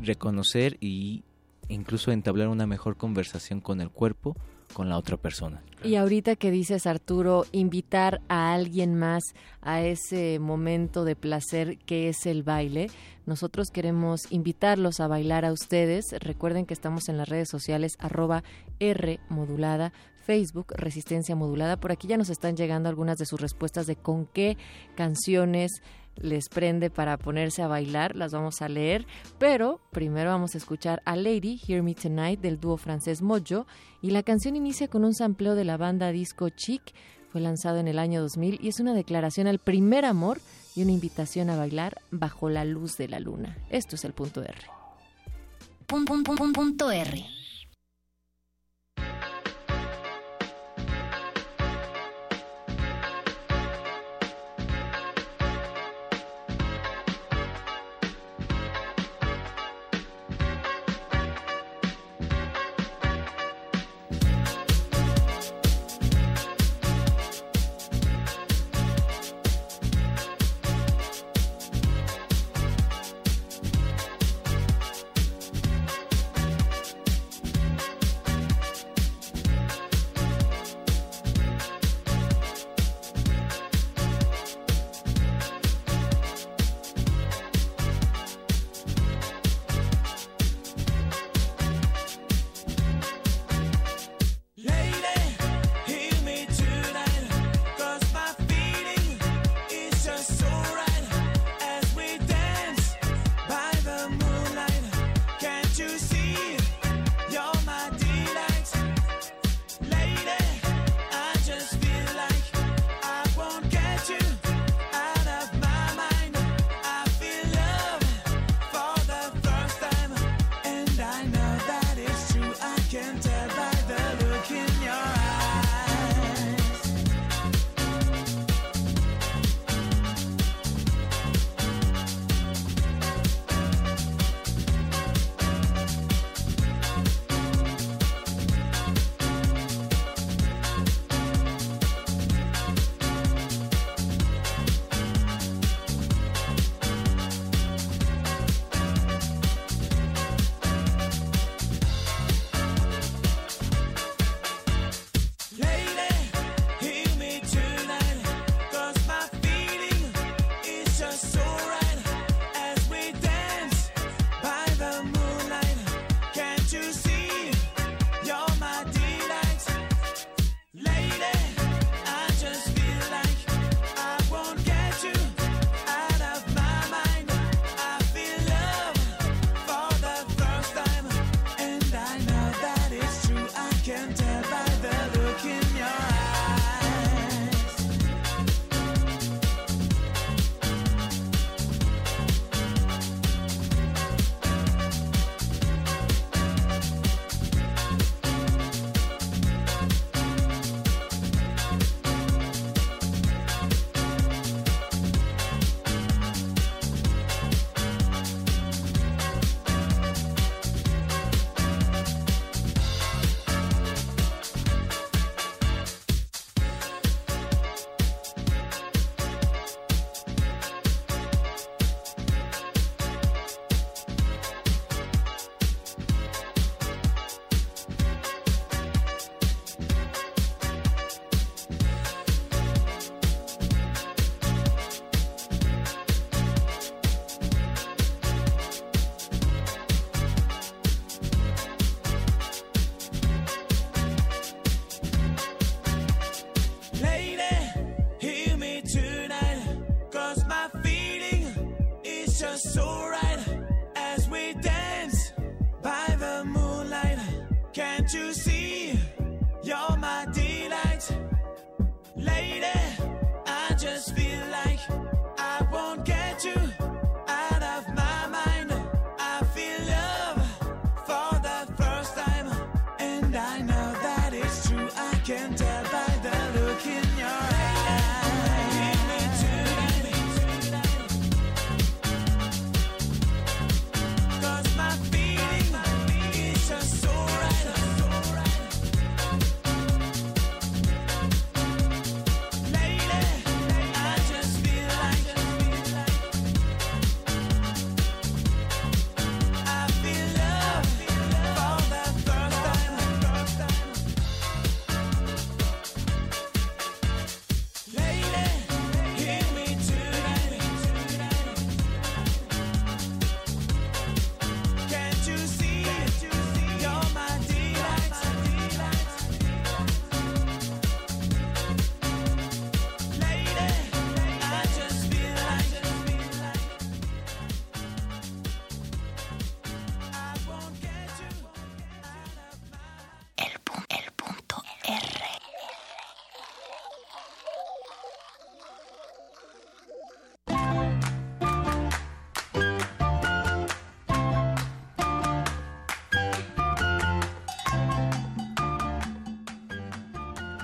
reconocer y incluso entablar una mejor conversación con el cuerpo, con la otra persona. Y ahorita que dices, Arturo, invitar a alguien más a ese momento de placer que es el baile, nosotros queremos invitarlos a bailar a ustedes. Recuerden que estamos en las redes sociales arroba R modulada, Facebook Resistencia Modulada. Por aquí ya nos están llegando algunas de sus respuestas de con qué canciones les prende para ponerse a bailar, las vamos a leer, pero primero vamos a escuchar a Lady, Hear Me Tonight, del dúo francés Mojo, y la canción inicia con un sampleo de la banda disco Chic, fue lanzado en el año 2000 y es una declaración al primer amor y una invitación a bailar bajo la luz de la luna. Esto es el punto R. Pum, pum, pum, punto R.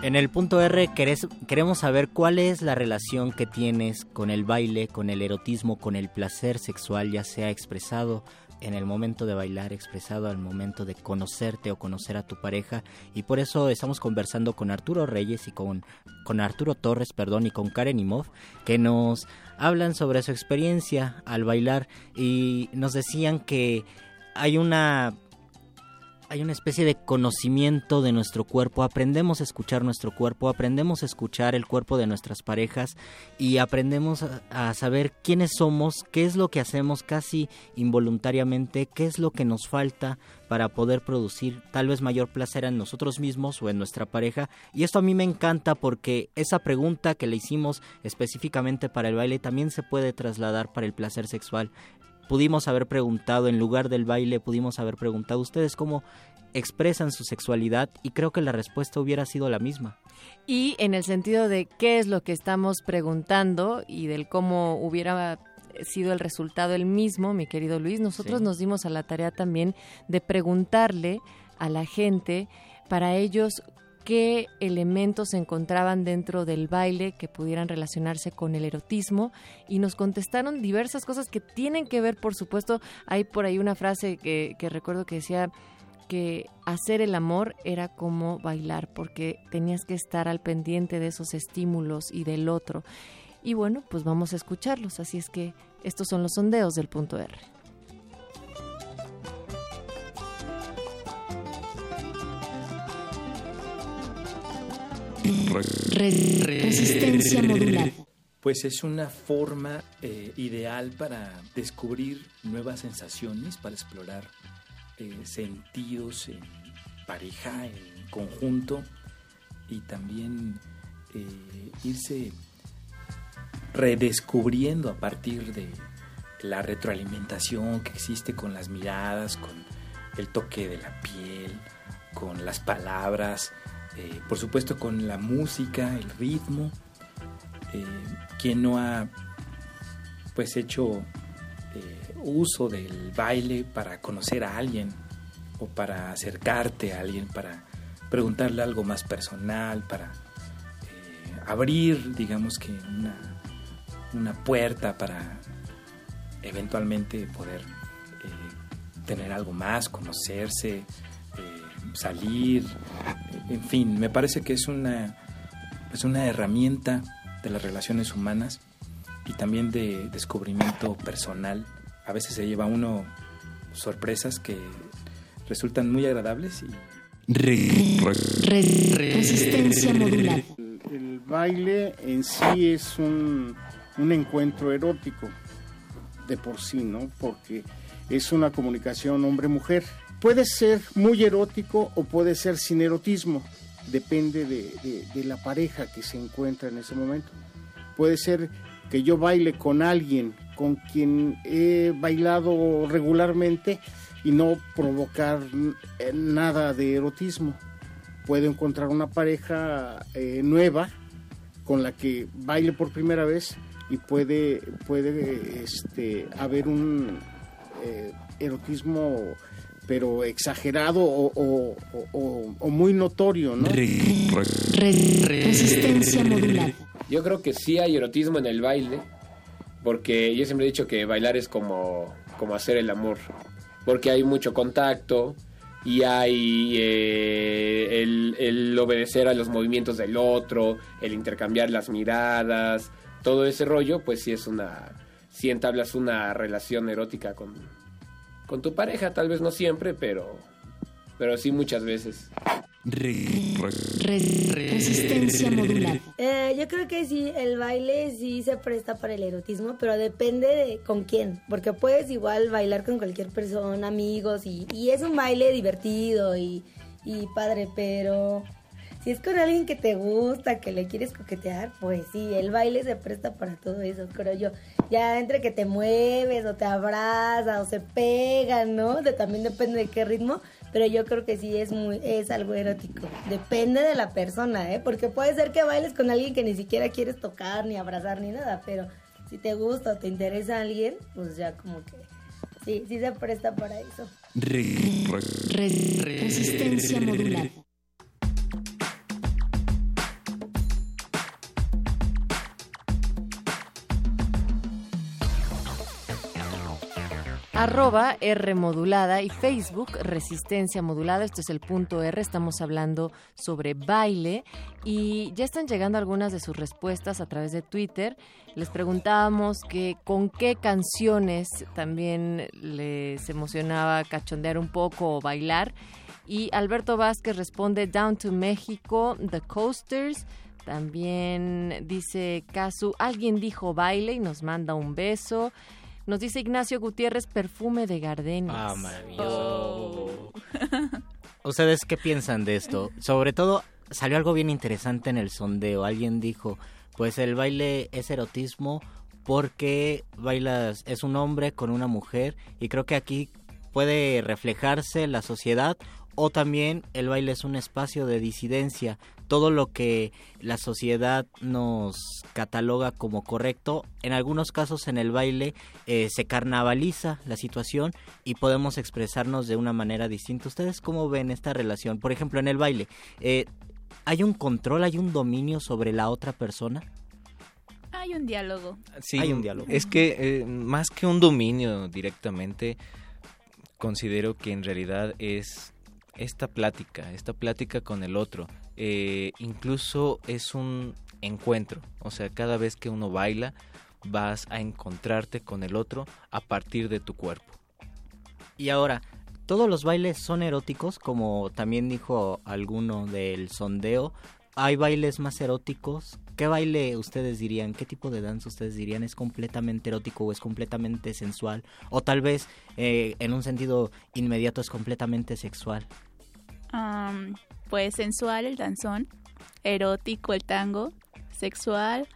En el punto R queremos saber cuál es la relación que tienes con el baile, con el erotismo, con el placer sexual, ya sea expresado en el momento de bailar, expresado al momento de conocerte o conocer a tu pareja. Y por eso estamos conversando con Arturo Reyes y con, con Arturo Torres, perdón, y con Karen Imov, que nos hablan sobre su experiencia al bailar y nos decían que hay una hay una especie de conocimiento de nuestro cuerpo, aprendemos a escuchar nuestro cuerpo, aprendemos a escuchar el cuerpo de nuestras parejas y aprendemos a, saber quiénes somos, qué es lo que hacemos casi involuntariamente, qué es lo que nos falta para poder producir tal vez mayor placer en nosotros mismos o en nuestra pareja. Y esto a mí me encanta porque esa pregunta que le hicimos específicamente para el baile también se puede trasladar para el placer sexual pudimos haber preguntado, en lugar del baile, pudimos haber preguntado ustedes cómo expresan su sexualidad y creo que la respuesta hubiera sido la misma. Y en el sentido de qué es lo que estamos preguntando y del cómo hubiera sido el resultado el mismo, mi querido Luis, nosotros Sí. nos dimos a la tarea también de preguntarle a la gente para ellos qué elementos se encontraban dentro del baile que pudieran relacionarse con el erotismo y nos contestaron diversas cosas que tienen que ver, por supuesto, hay por ahí una frase que, que recuerdo que decía que hacer el amor era como bailar, porque tenías que estar al pendiente de esos estímulos y del otro. Y bueno, pues vamos a escucharlos, así es que estos son los sondeos del punto R. Resistencia modulada. Pues es una forma eh, ideal para descubrir nuevas sensaciones, para explorar eh, sentidos en pareja, en conjunto y también eh, irse redescubriendo a partir de la retroalimentación que existe con las miradas, con el toque de la piel, con las palabras, eh, por supuesto con la música, el ritmo. Eh, quien no ha pues hecho eh, uso del baile para conocer a alguien o para acercarte a alguien, para preguntarle algo más personal, para eh, abrir, digamos que una, una puerta para eventualmente poder tener algo más, conocerse, salir, en fin, me parece que es una, es una herramienta de las relaciones humanas y también de descubrimiento personal. A veces se lleva uno sorpresas que resultan muy agradables y Resistencia modulada. El, el baile en sí es un, un encuentro erótico de por sí, ¿no? Porque es una comunicación hombre-mujer. Puede ser muy erótico o puede ser sin erotismo, depende de, la pareja que se encuentra en ese momento. Puede ser que yo baile con alguien con quien he bailado regularmente y no provocar nada de erotismo. Puedo encontrar una pareja eh, nueva con la que baile por primera vez y puede, puede este, haber un eh, erotismo pero exagerado o, o- o- o- o muy notorio, ¿no? Resistencia modulada. Yo creo que sí hay erotismo en el baile, porque yo siempre he dicho que bailar es como, como hacer el amor, porque hay mucho contacto y hay eh, el, el obedecer a los movimientos del otro, el intercambiar las miradas, todo ese rollo, pues sí es una, sí entablas una relación erótica con, con tu pareja, tal vez no siempre, pero, pero sí muchas veces. Resistencia modulada. Eh, yo creo que sí, el baile sí se presta para el erotismo, pero depende de con quién, porque puedes igual bailar con cualquier persona, amigos, y, y es un baile divertido y, y padre, pero si es con alguien que te gusta, que le quieres coquetear, pues sí, el baile se presta para todo eso, creo yo. Ya entre que te mueves o te abrazas o se pegan, ¿no? De- también depende de qué ritmo, pero yo creo que sí es muy es algo erótico. Depende de la persona, ¿eh? Porque puede ser que bailes con alguien que ni siquiera quieres tocar ni abrazar ni nada, pero si te gusta o te interesa alguien, pues ya como que sí, sí se presta para eso. Resistencia modulada. Arroba R modulada y Facebook Resistencia modulada. Esto es el punto R. Estamos hablando sobre baile y ya están llegando algunas de sus respuestas a través de Twitter. Les preguntábamos que con qué canciones también les emocionaba cachondear un poco o bailar. Y Alberto Vázquez responde Down to México, The Coasters. También dice Casu, alguien dijo baile y nos manda un beso. Nos dice Ignacio Gutiérrez, perfume de gardenias. Ah, maravilloso. ¿Ustedes qué piensan de esto? Sobre todo, salió algo bien interesante en el sondeo. Alguien dijo, pues el baile es erotismo porque bailas, es un hombre con una mujer y creo que aquí puede reflejarse la sociedad o también el baile es un espacio de disidencia. Todo lo que la sociedad nos cataloga como correcto, en algunos casos en el baile eh, se carnavaliza la situación y podemos expresarnos de una manera distinta. ¿Ustedes cómo ven esta relación? Por ejemplo, en el baile, eh, ¿hay un control, hay un dominio sobre la otra persona? Hay un diálogo. Sí, Hay un diálogo. Es que eh, más que un dominio directamente, considero que en realidad es esta plática, esta plática con el otro. Eh, incluso es un encuentro, o sea, cada vez que uno baila vas a encontrarte con el otro a partir de tu cuerpo. Y ahora, ¿todos los bailes son eróticos? Como también dijo alguno del sondeo. ¿Hay bailes más eróticos? ¿Qué baile ustedes dirían? ¿Qué tipo de danza ustedes dirían es completamente erótico o es completamente sensual? O tal vez eh, en un sentido inmediato es completamente sexual. Am, pues sensual el danzón, erótico el tango, sexual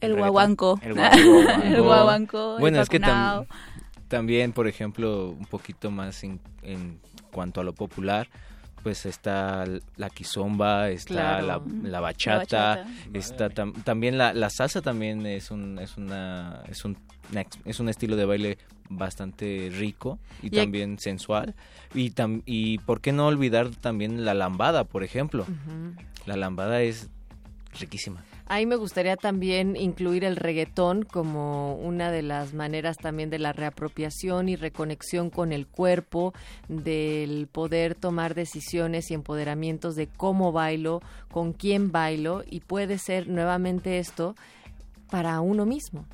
el guaguanco. El guaguanco. <laughs> El guaguanco, el Bueno, es que tam- también, por ejemplo, un poquito más en, en cuanto a lo popular, pues está la quizomba, está Claro. la, la bachata, La bachata. está tam- también la, la salsa también es un es una es un es un estilo de baile bastante rico y, también sensual y tam- y por qué no olvidar también la lambada, por ejemplo. La lambada es riquísima. Ahí me gustaría también incluir el reggaetón como una de las maneras también de la reapropiación y reconexión con el cuerpo, del poder tomar decisiones y empoderamientos de cómo bailo, con quién bailo y puede ser nuevamente esto para uno mismo.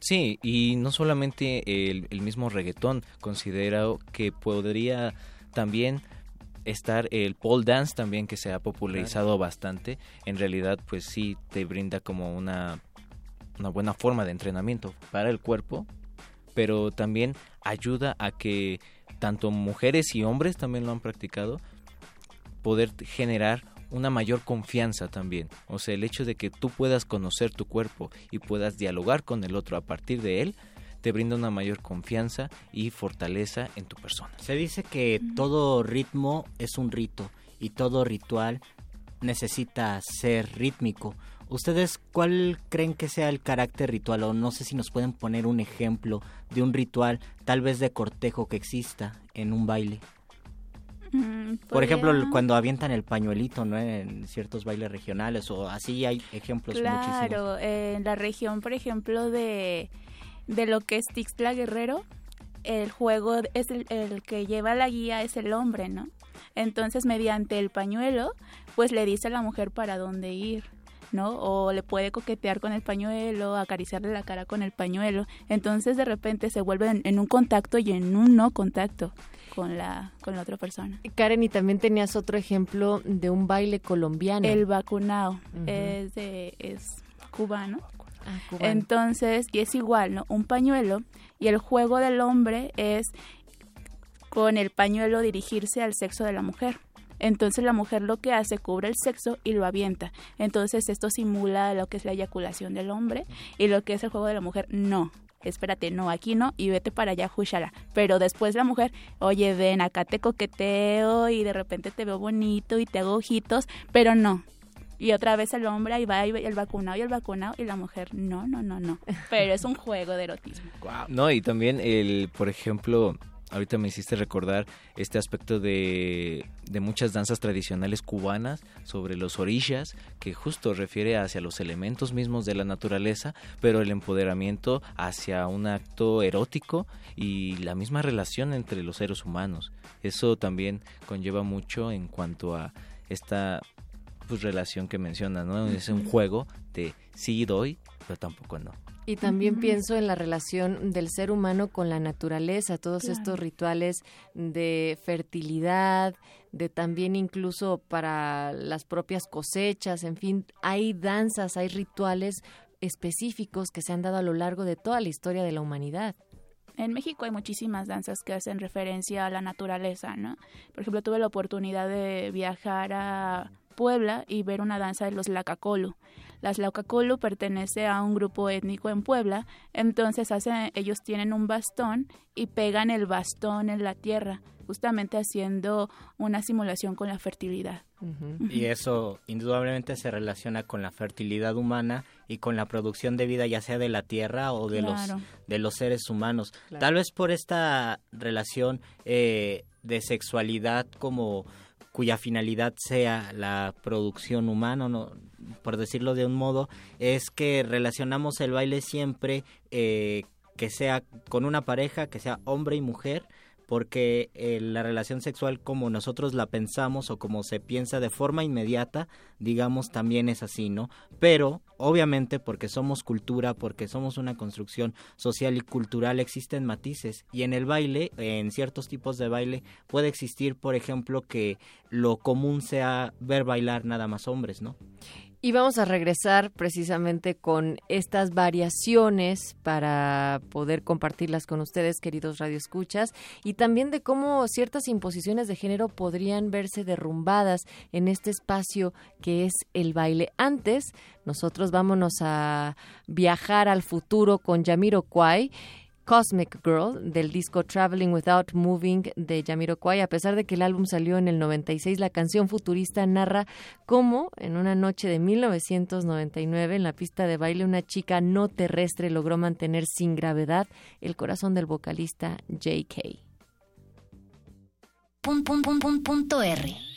Sí, y no solamente el, el mismo reggaetón, considero que podría también estar el pole dance también que se ha popularizado bastante. En realidad, pues sí te brinda como una, una buena forma de entrenamiento para el cuerpo, pero también ayuda a que tanto mujeres y hombres también lo han practicado, poder generar una mayor confianza también. O sea, el hecho de que tú puedas conocer tu cuerpo y puedas dialogar con el otro a partir de él, te brinda una mayor confianza y fortaleza en tu persona. Se dice que todo ritmo es un rito y todo ritual necesita ser rítmico. ¿Ustedes cuál creen que sea el carácter ritual? O no sé si nos pueden poner un ejemplo de un ritual, tal vez de cortejo que exista en un baile. Mm, Por ejemplo, cuando avientan el pañuelito, ¿no? En ciertos bailes regionales o así hay ejemplos muchísimos. Claro, en la región, por ejemplo, de, de lo que es Tixla Guerrero, el juego es el, el que lleva la guía es el hombre, ¿no? Entonces, mediante el pañuelo, pues le dice a la mujer para dónde ir, ¿no? O le puede coquetear con el pañuelo, acariciarle la cara con el pañuelo. Entonces, de repente se vuelven en un contacto y en un no contacto con la, con la otra persona. Karen, y también tenías otro ejemplo de un baile colombiano. El vacunao Ujú. es, de, es cubano. Ah. Entonces, y es igual, ¿no? Un pañuelo y el juego del hombre es con el pañuelo dirigirse al sexo de la mujer. Entonces la mujer lo que hace cubre el sexo y lo avienta. Entonces esto simula lo que es la eyaculación del hombre y lo que es el juego de la mujer no. Espérate, no, aquí no, y vete para allá, júchala. Pero después la mujer, oye, ven, acá te coqueteo y de repente te veo bonito y te hago ojitos, pero no, y otra vez el hombre ahí va y el vacunado y el vacunado y la mujer no, no, no, no. Pero es un juego de erotismo. <laughs> No, y también el, por ejemplo, ahorita me hiciste recordar este aspecto de, de muchas danzas tradicionales cubanas sobre los orillas, que justo refiere hacia los elementos mismos de la naturaleza, pero el empoderamiento hacia un acto erótico y la misma relación entre los seres humanos. Eso también conlleva mucho en cuanto a esta pues, relación que mencionas, ¿no? Es un juego de sí doy, pero tampoco no. Y también pienso en la relación del ser humano con la naturaleza, todos Claro. estos rituales de fertilidad, de también incluso para las propias cosechas, en fin, hay danzas, hay rituales específicos que se han dado a lo largo de toda la historia de la humanidad. En México hay muchísimas danzas que hacen referencia a la naturaleza, ¿no? Por ejemplo, tuve la oportunidad de viajar a Puebla y ver una danza de los Lacacolo. Las Lacacolo pertenece a un grupo étnico en Puebla, entonces hacen, ellos tienen un bastón y pegan el bastón en la tierra, justamente haciendo una simulación con la fertilidad. Y eso indudablemente se relaciona con la fertilidad humana y con la producción de vida ya sea de la tierra o de Claro. los de los seres humanos. Claro. Tal vez por esta relación eh, de sexualidad como cuya finalidad sea la producción humana, no, por decirlo de un modo, es que relacionamos el baile siempre eh, que sea con una pareja, que sea hombre y mujer, porque eh, la relación sexual como nosotros la pensamos o como se piensa de forma inmediata, digamos, también es así, ¿no? Pero, obviamente, porque somos cultura, porque somos una construcción social y cultural, existen matices. Y en el baile, en ciertos tipos de baile, puede existir, por ejemplo, que lo común sea ver bailar nada más hombres, ¿no? Y vamos a regresar precisamente con estas variaciones para poder compartirlas con ustedes, queridos radioescuchas, y también de cómo ciertas imposiciones de género podrían verse derrumbadas en este espacio que es el baile. Antes, nosotros vámonos a viajar al futuro con Yamiro Kwai. Cosmic Girl del disco Traveling Without Moving de Jamiroquai. A pesar de que el álbum salió en el 96, la canción futurista narra cómo en una noche de 1999 en la pista de baile una chica no terrestre logró mantener sin gravedad el corazón del vocalista JK. Pun, pun, pun, pun, punto R.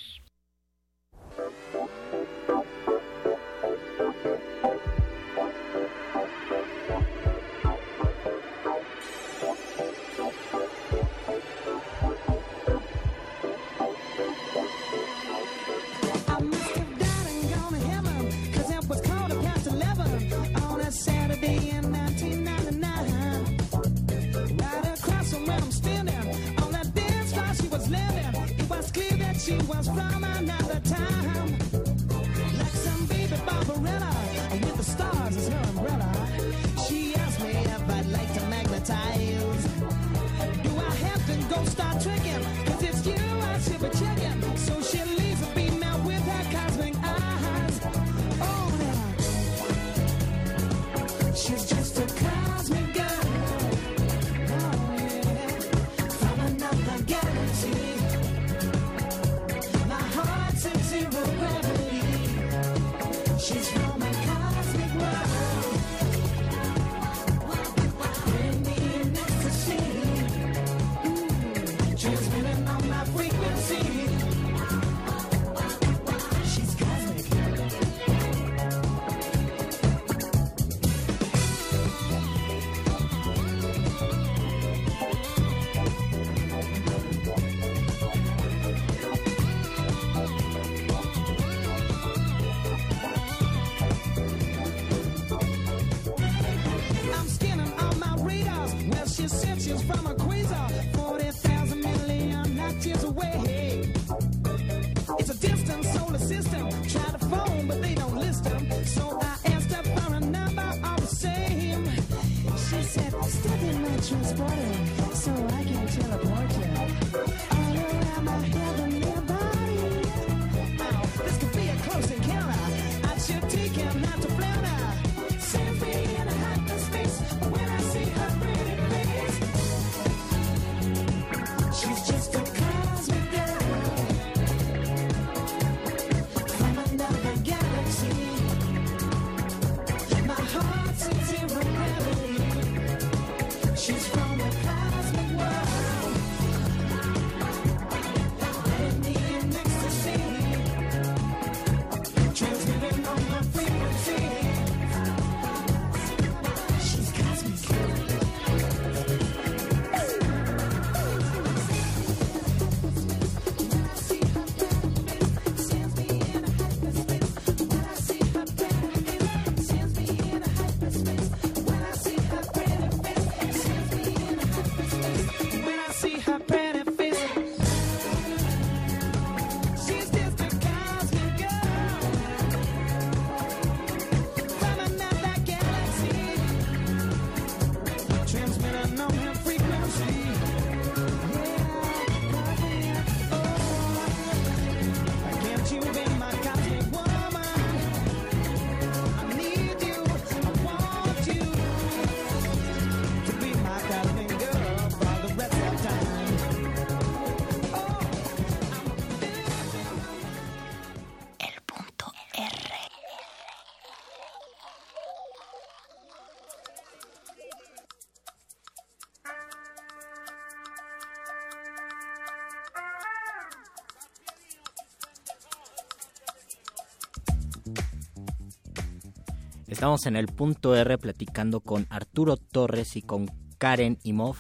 Estamos en el punto R platicando con Arturo Torres y con Karen Imov.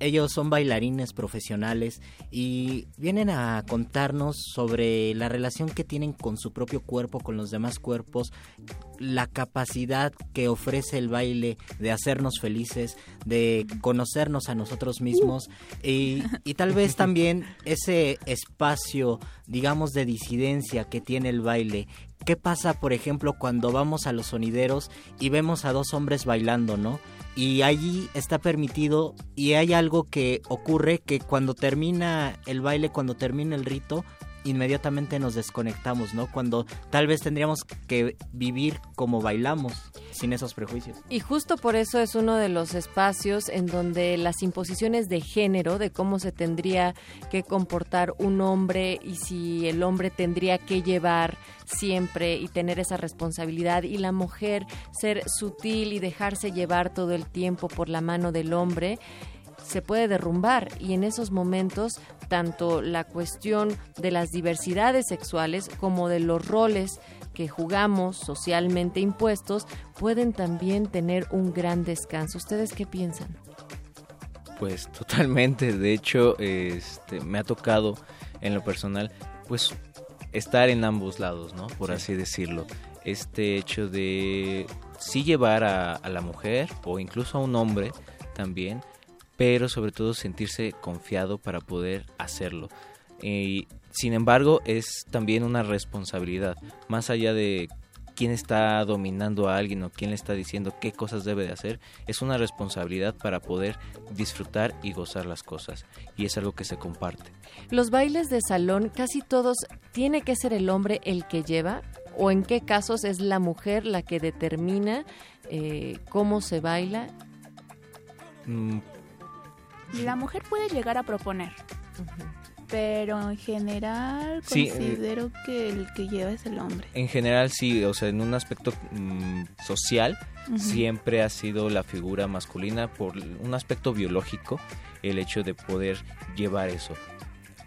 Ellos son bailarines profesionales y vienen a contarnos sobre la relación que tienen con su propio cuerpo, con los demás cuerpos, la capacidad que ofrece el baile de hacernos felices, de conocernos a nosotros mismos y, tal vez también ese espacio, digamos, de disidencia que tiene el baile ¿Qué pasa, por ejemplo, cuando vamos a los sonideros y vemos a dos hombres bailando, ¿no? Y allí está permitido y hay algo que ocurre que cuando termina el baile, cuando termina el rito, inmediatamente nos desconectamos, ¿no? Cuando tal vez tendríamos que vivir como bailamos, sin esos prejuicios. Y justo por eso es uno de los espacios en donde las imposiciones de género, de cómo se tendría que comportar un hombre y si el hombre tendría que llevar siempre y tener esa responsabilidad y la mujer ser sutil y dejarse llevar todo el tiempo por la mano del hombre, se puede derrumbar y en esos momentos tanto la cuestión de las diversidades sexuales como de los roles que jugamos socialmente impuestos pueden también tener un gran descanso. ¿Ustedes qué piensan? Pues totalmente, de hecho, este, me ha tocado en lo personal, pues estar en ambos lados, ¿no? Por así decirlo. Este hecho de sí llevar a, a la mujer o incluso a un hombre también pero sobre todo sentirse confiado para poder hacerlo. Y, sin embargo, es también una responsabilidad, más allá de quién está dominando a alguien o quién le está diciendo qué cosas debe de hacer, es una responsabilidad para poder disfrutar y gozar las cosas. Y es algo que se comparte. Los bailes de salón, casi todos, ¿tiene que ser el hombre el que lleva? ¿O en qué casos es la mujer la que determina eh, cómo se baila? La mujer puede llegar a proponer, pero en general Sí, eh, considero que el que lleva es el hombre. En general sí, o sea, en un aspecto mm, social siempre ha sido la figura masculina por un aspecto biológico el hecho de poder llevar eso.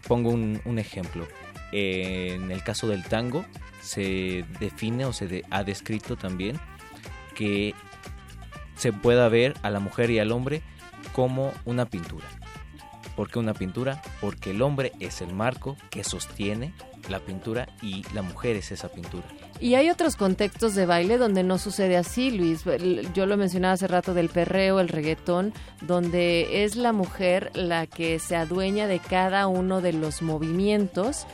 Pongo un, un ejemplo. Eh, en el caso del tango se define o se de- ha descrito también que se pueda ver a la mujer y al hombre como una pintura. ¿Por qué una pintura? Porque el hombre es el marco que sostiene la pintura y la mujer es esa pintura. Y hay otros contextos de baile donde no sucede así, Luis. Yo lo mencionaba hace rato del perreo, el reggaetón, donde es la mujer la que se adueña de cada uno de los movimientos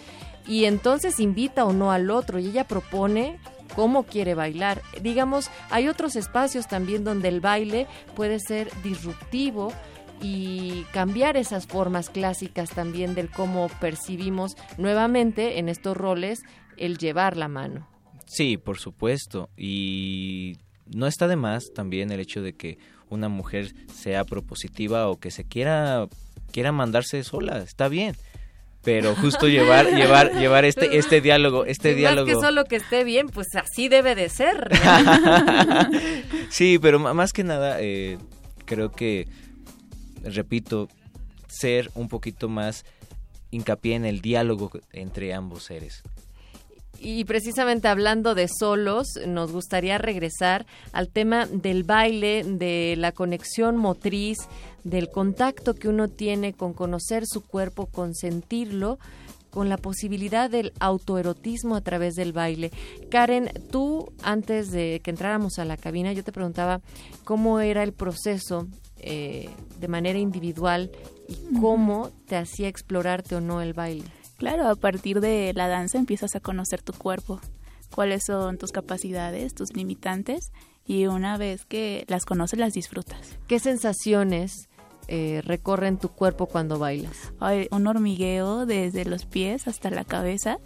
y entonces invita o no al otro y ella propone cómo quiere bailar. Digamos, hay otros espacios también donde el baile puede ser disruptivo y cambiar esas formas clásicas también del cómo percibimos nuevamente en estos roles el llevar la mano. Sí, por supuesto. Y no está de más también el hecho de que una mujer sea propositiva o que se quiera quiera mandarse sola, está bien. Pero justo llevar llevar llevar este <laughs> este diálogo, este Y diálogo. Más que solo que esté bien, pues así debe de ser. <laughs> sí, pero más que nada eh, creo que repito ser un poquito más hincapié en el diálogo entre ambos seres. Y precisamente hablando de solos, nos gustaría regresar al tema del baile, de la conexión motriz, del contacto que uno tiene con conocer su cuerpo, con sentirlo, con la posibilidad del autoerotismo a través del baile. Karen, tú antes de que entráramos a la cabina, yo te preguntaba cómo era el proceso eh, de manera individual y cómo te hacía explorarte o no el baile. Claro, a partir de la danza empiezas a conocer tu cuerpo, cuáles son tus capacidades, tus limitantes, y una vez que las conoces las disfrutas. ¿Qué sensaciones eh, recorren tu cuerpo cuando bailas? Hay un hormigueo desde los pies hasta la cabeza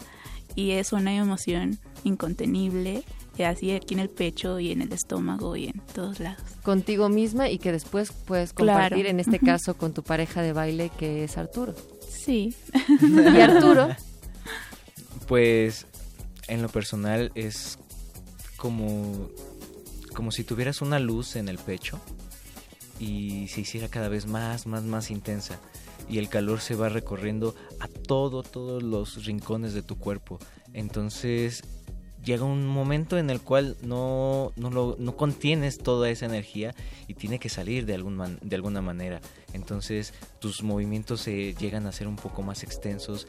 y es una emoción incontenible, así aquí en el pecho y en el estómago y en todos lados. Contigo misma y que después puedes Claro. compartir, en este <laughs> caso, con tu pareja de baile que es Arturo. Sí. <laughs> <laughs> ¿Y Arturo? Pues en lo personal es como como si tuvieras una luz en el pecho y se hiciera cada vez más, más, más intensa y el calor se va recorriendo a todo, todos los rincones de tu cuerpo. Entonces llega un momento en el cual no, no, lo, no contienes toda esa energía y tiene que salir de, algún de alguna manera. Entonces tus movimientos se llegan a ser un poco más extensos,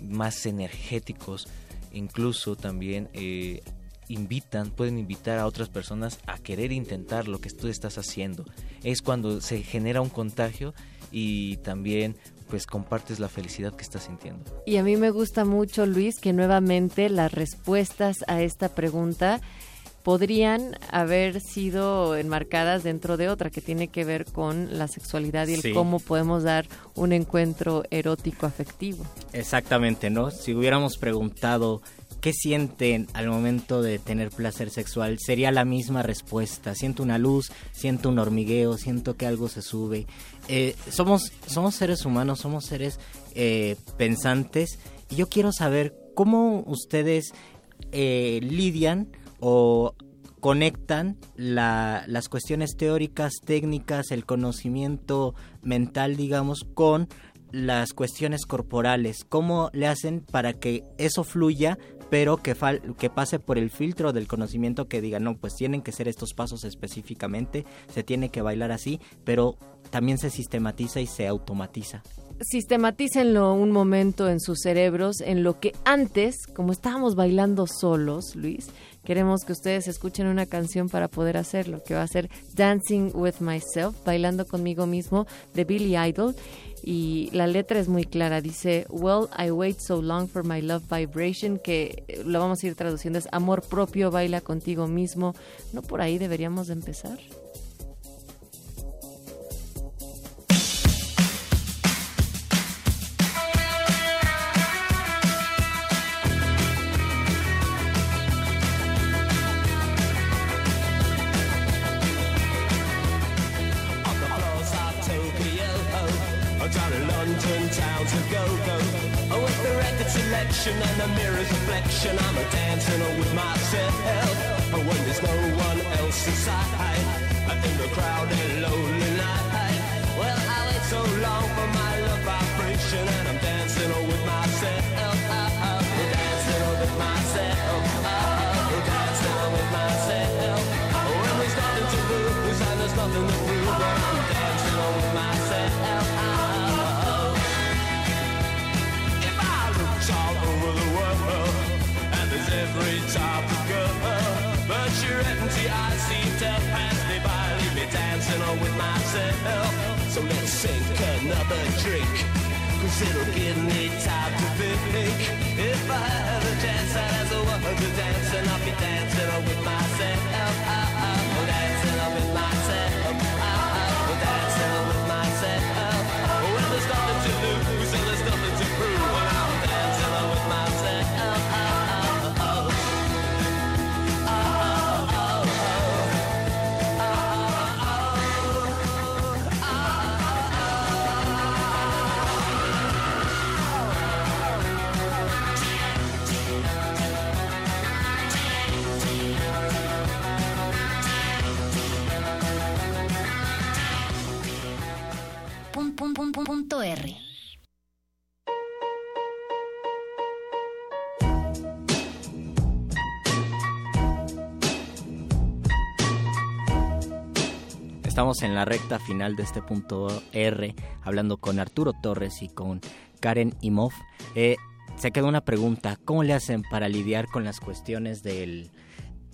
más energéticos, incluso también eh, invitan, pueden invitar a otras personas a querer intentar lo que tú estás haciendo. Es cuando se genera un contagio y también pues compartes la felicidad que estás sintiendo. Y a mí me gusta mucho, Luis, que nuevamente las respuestas a esta pregunta podrían haber sido enmarcadas dentro de otra que tiene que ver con la sexualidad y el Sí. cómo podemos dar un encuentro erótico afectivo. Exactamente, ¿no? Si hubiéramos preguntado qué sienten al momento de tener placer sexual, sería la misma respuesta. Siento una luz, siento un hormigueo, siento que algo se sube. Eh, somos, somos seres humanos, somos seres eh, pensantes y yo quiero saber cómo ustedes eh, lidian o conectan la- las cuestiones teóricas, técnicas, el conocimiento mental, digamos, con las cuestiones corporales. ¿Cómo le hacen para que eso fluya, pero que, fal- que pase por el filtro del conocimiento que diga, no, pues tienen que ser estos pasos específicamente, se tiene que bailar así, pero también se sistematiza y se automatiza? Sistematícenlo un momento en sus cerebros, en lo que antes, como estábamos bailando solos, Luis, queremos que ustedes escuchen una canción para poder hacerlo, que va a ser Dancing with Myself, bailando conmigo mismo, de Billy Idol. Y la letra es muy clara, dice, Well, I wait so long for my love vibration, que eh, lo vamos a ir traduciendo, es amor propio, baila contigo mismo. ¿No por ahí deberíamos de empezar? Record selection and the mirror's reflection, I'm a dancing with myself. En la recta final de este punto R, hablando con Arturo Torres y con Karen Imov. Eh, se quedó una pregunta, ¿cómo le hacen para lidiar con las cuestiones del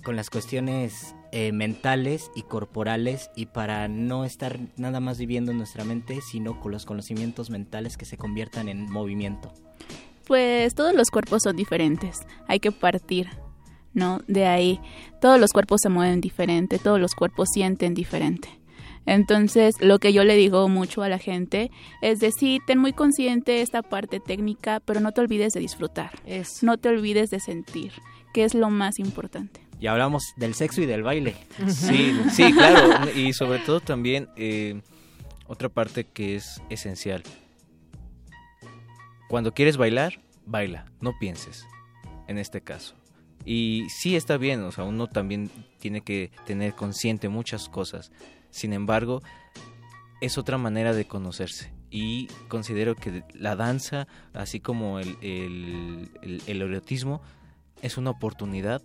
con las cuestiones eh, mentales y corporales y para no estar nada más viviendo en nuestra mente, sino con los conocimientos mentales que se conviertan en movimiento? Pues todos los cuerpos son diferentes, hay que partir, ¿no? De ahí, todos los cuerpos se mueven diferente, todos los cuerpos sienten diferente. Entonces, lo que yo le digo mucho a la gente es decir, ten muy consciente esta parte técnica, pero no te olvides de disfrutar. No te olvides de sentir, que es lo más importante. Y hablamos del sexo y del baile. Sí, sí, claro. Y sobre todo también eh, otra parte que es esencial. Cuando quieres bailar, baila, no pienses, en este caso. Y sí está bien, o sea, uno también tiene que tener consciente muchas cosas. Sin embargo, es otra manera de conocerse. Y considero que la danza, así como el, el, el- el erotismo, es una oportunidad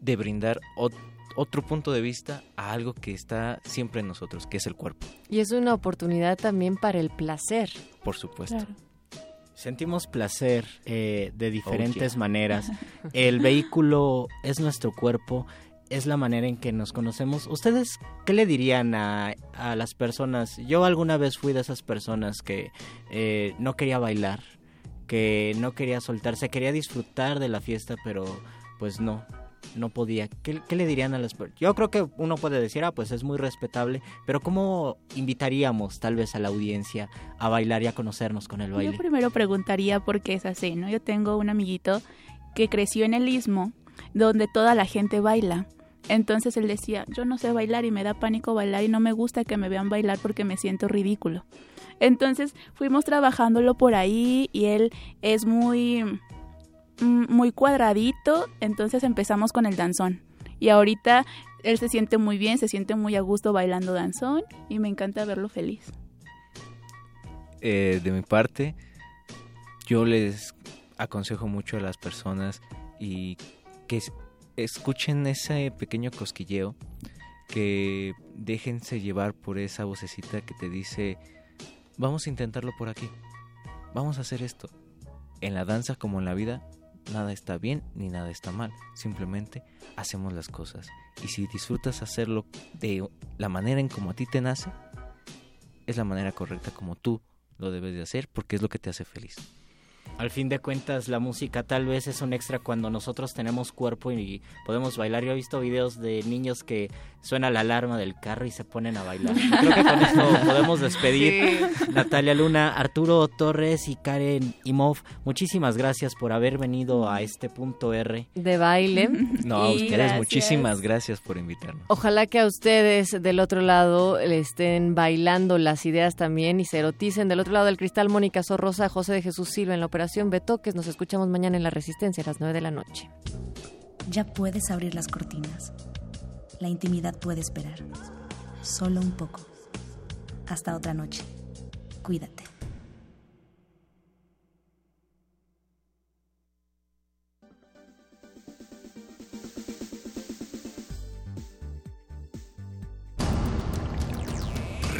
de brindar ot- otro punto de vista a algo que está siempre en nosotros, que es el cuerpo, Y es una oportunidad también para el placer. por supuesto. Sentimos placer eh, de diferentes yeah. maneras. <laughs> El vehículo es nuestro cuerpo, es la manera en que nos conocemos. ¿Ustedes qué le dirían a, a las personas? Yo alguna vez fui de esas personas que eh, no quería bailar, que no quería soltarse, quería disfrutar de la fiesta, pero pues no, no podía. ¿Qué, qué le dirían a las personas? Yo creo que uno puede decir, ah, pues es muy respetable, pero ¿cómo invitaríamos tal vez a la audiencia a bailar y a conocernos con el baile? Yo primero preguntaría por qué es así, ¿no? Yo tengo un amiguito que creció en el istmo, donde toda la gente baila. Entonces él decía, yo no sé bailar y me da pánico bailar y no me gusta que me vean bailar porque me siento ridículo. Entonces fuimos trabajándolo por ahí y él es muy, mm, muy cuadradito, entonces empezamos con el danzón. Y ahorita él se siente muy bien, se siente muy a gusto bailando danzón y me encanta verlo feliz. Eh, de mi parte, yo les aconsejo mucho a las personas y que es- escuchen ese pequeño cosquilleo, que déjense llevar por esa vocecita que te dice, vamos a intentarlo por aquí, vamos a hacer esto. En la danza como en la vida, nada está bien ni nada está mal, simplemente hacemos las cosas. Y si disfrutas hacerlo de la manera en como a ti te nace, es la manera correcta como tú lo debes de hacer porque es lo que te hace feliz. Al fin de cuentas, la música tal vez es un extra cuando nosotros tenemos cuerpo y podemos bailar. Yo he visto videos de niños que suena la alarma del carro y se ponen a bailar. Creo que con esto <laughs> podemos despedir. Natalia Luna, Arturo Torres y Karen Imov, muchísimas gracias por haber venido a este punto R. De baile. <laughs> No, a ustedes gracias. muchísimas gracias por invitarnos. Ojalá que a ustedes del otro lado le estén bailando las ideas también y se eroticen. Del otro lado del cristal, Mónica Sorrosa, José de Jesús Silva en la operación Betoques. Nos escuchamos mañana en La Resistencia a las 9 de la noche. Ya puedes abrir las cortinas. La intimidad puede esperar. Solo un poco. Hasta otra noche. Cuídate.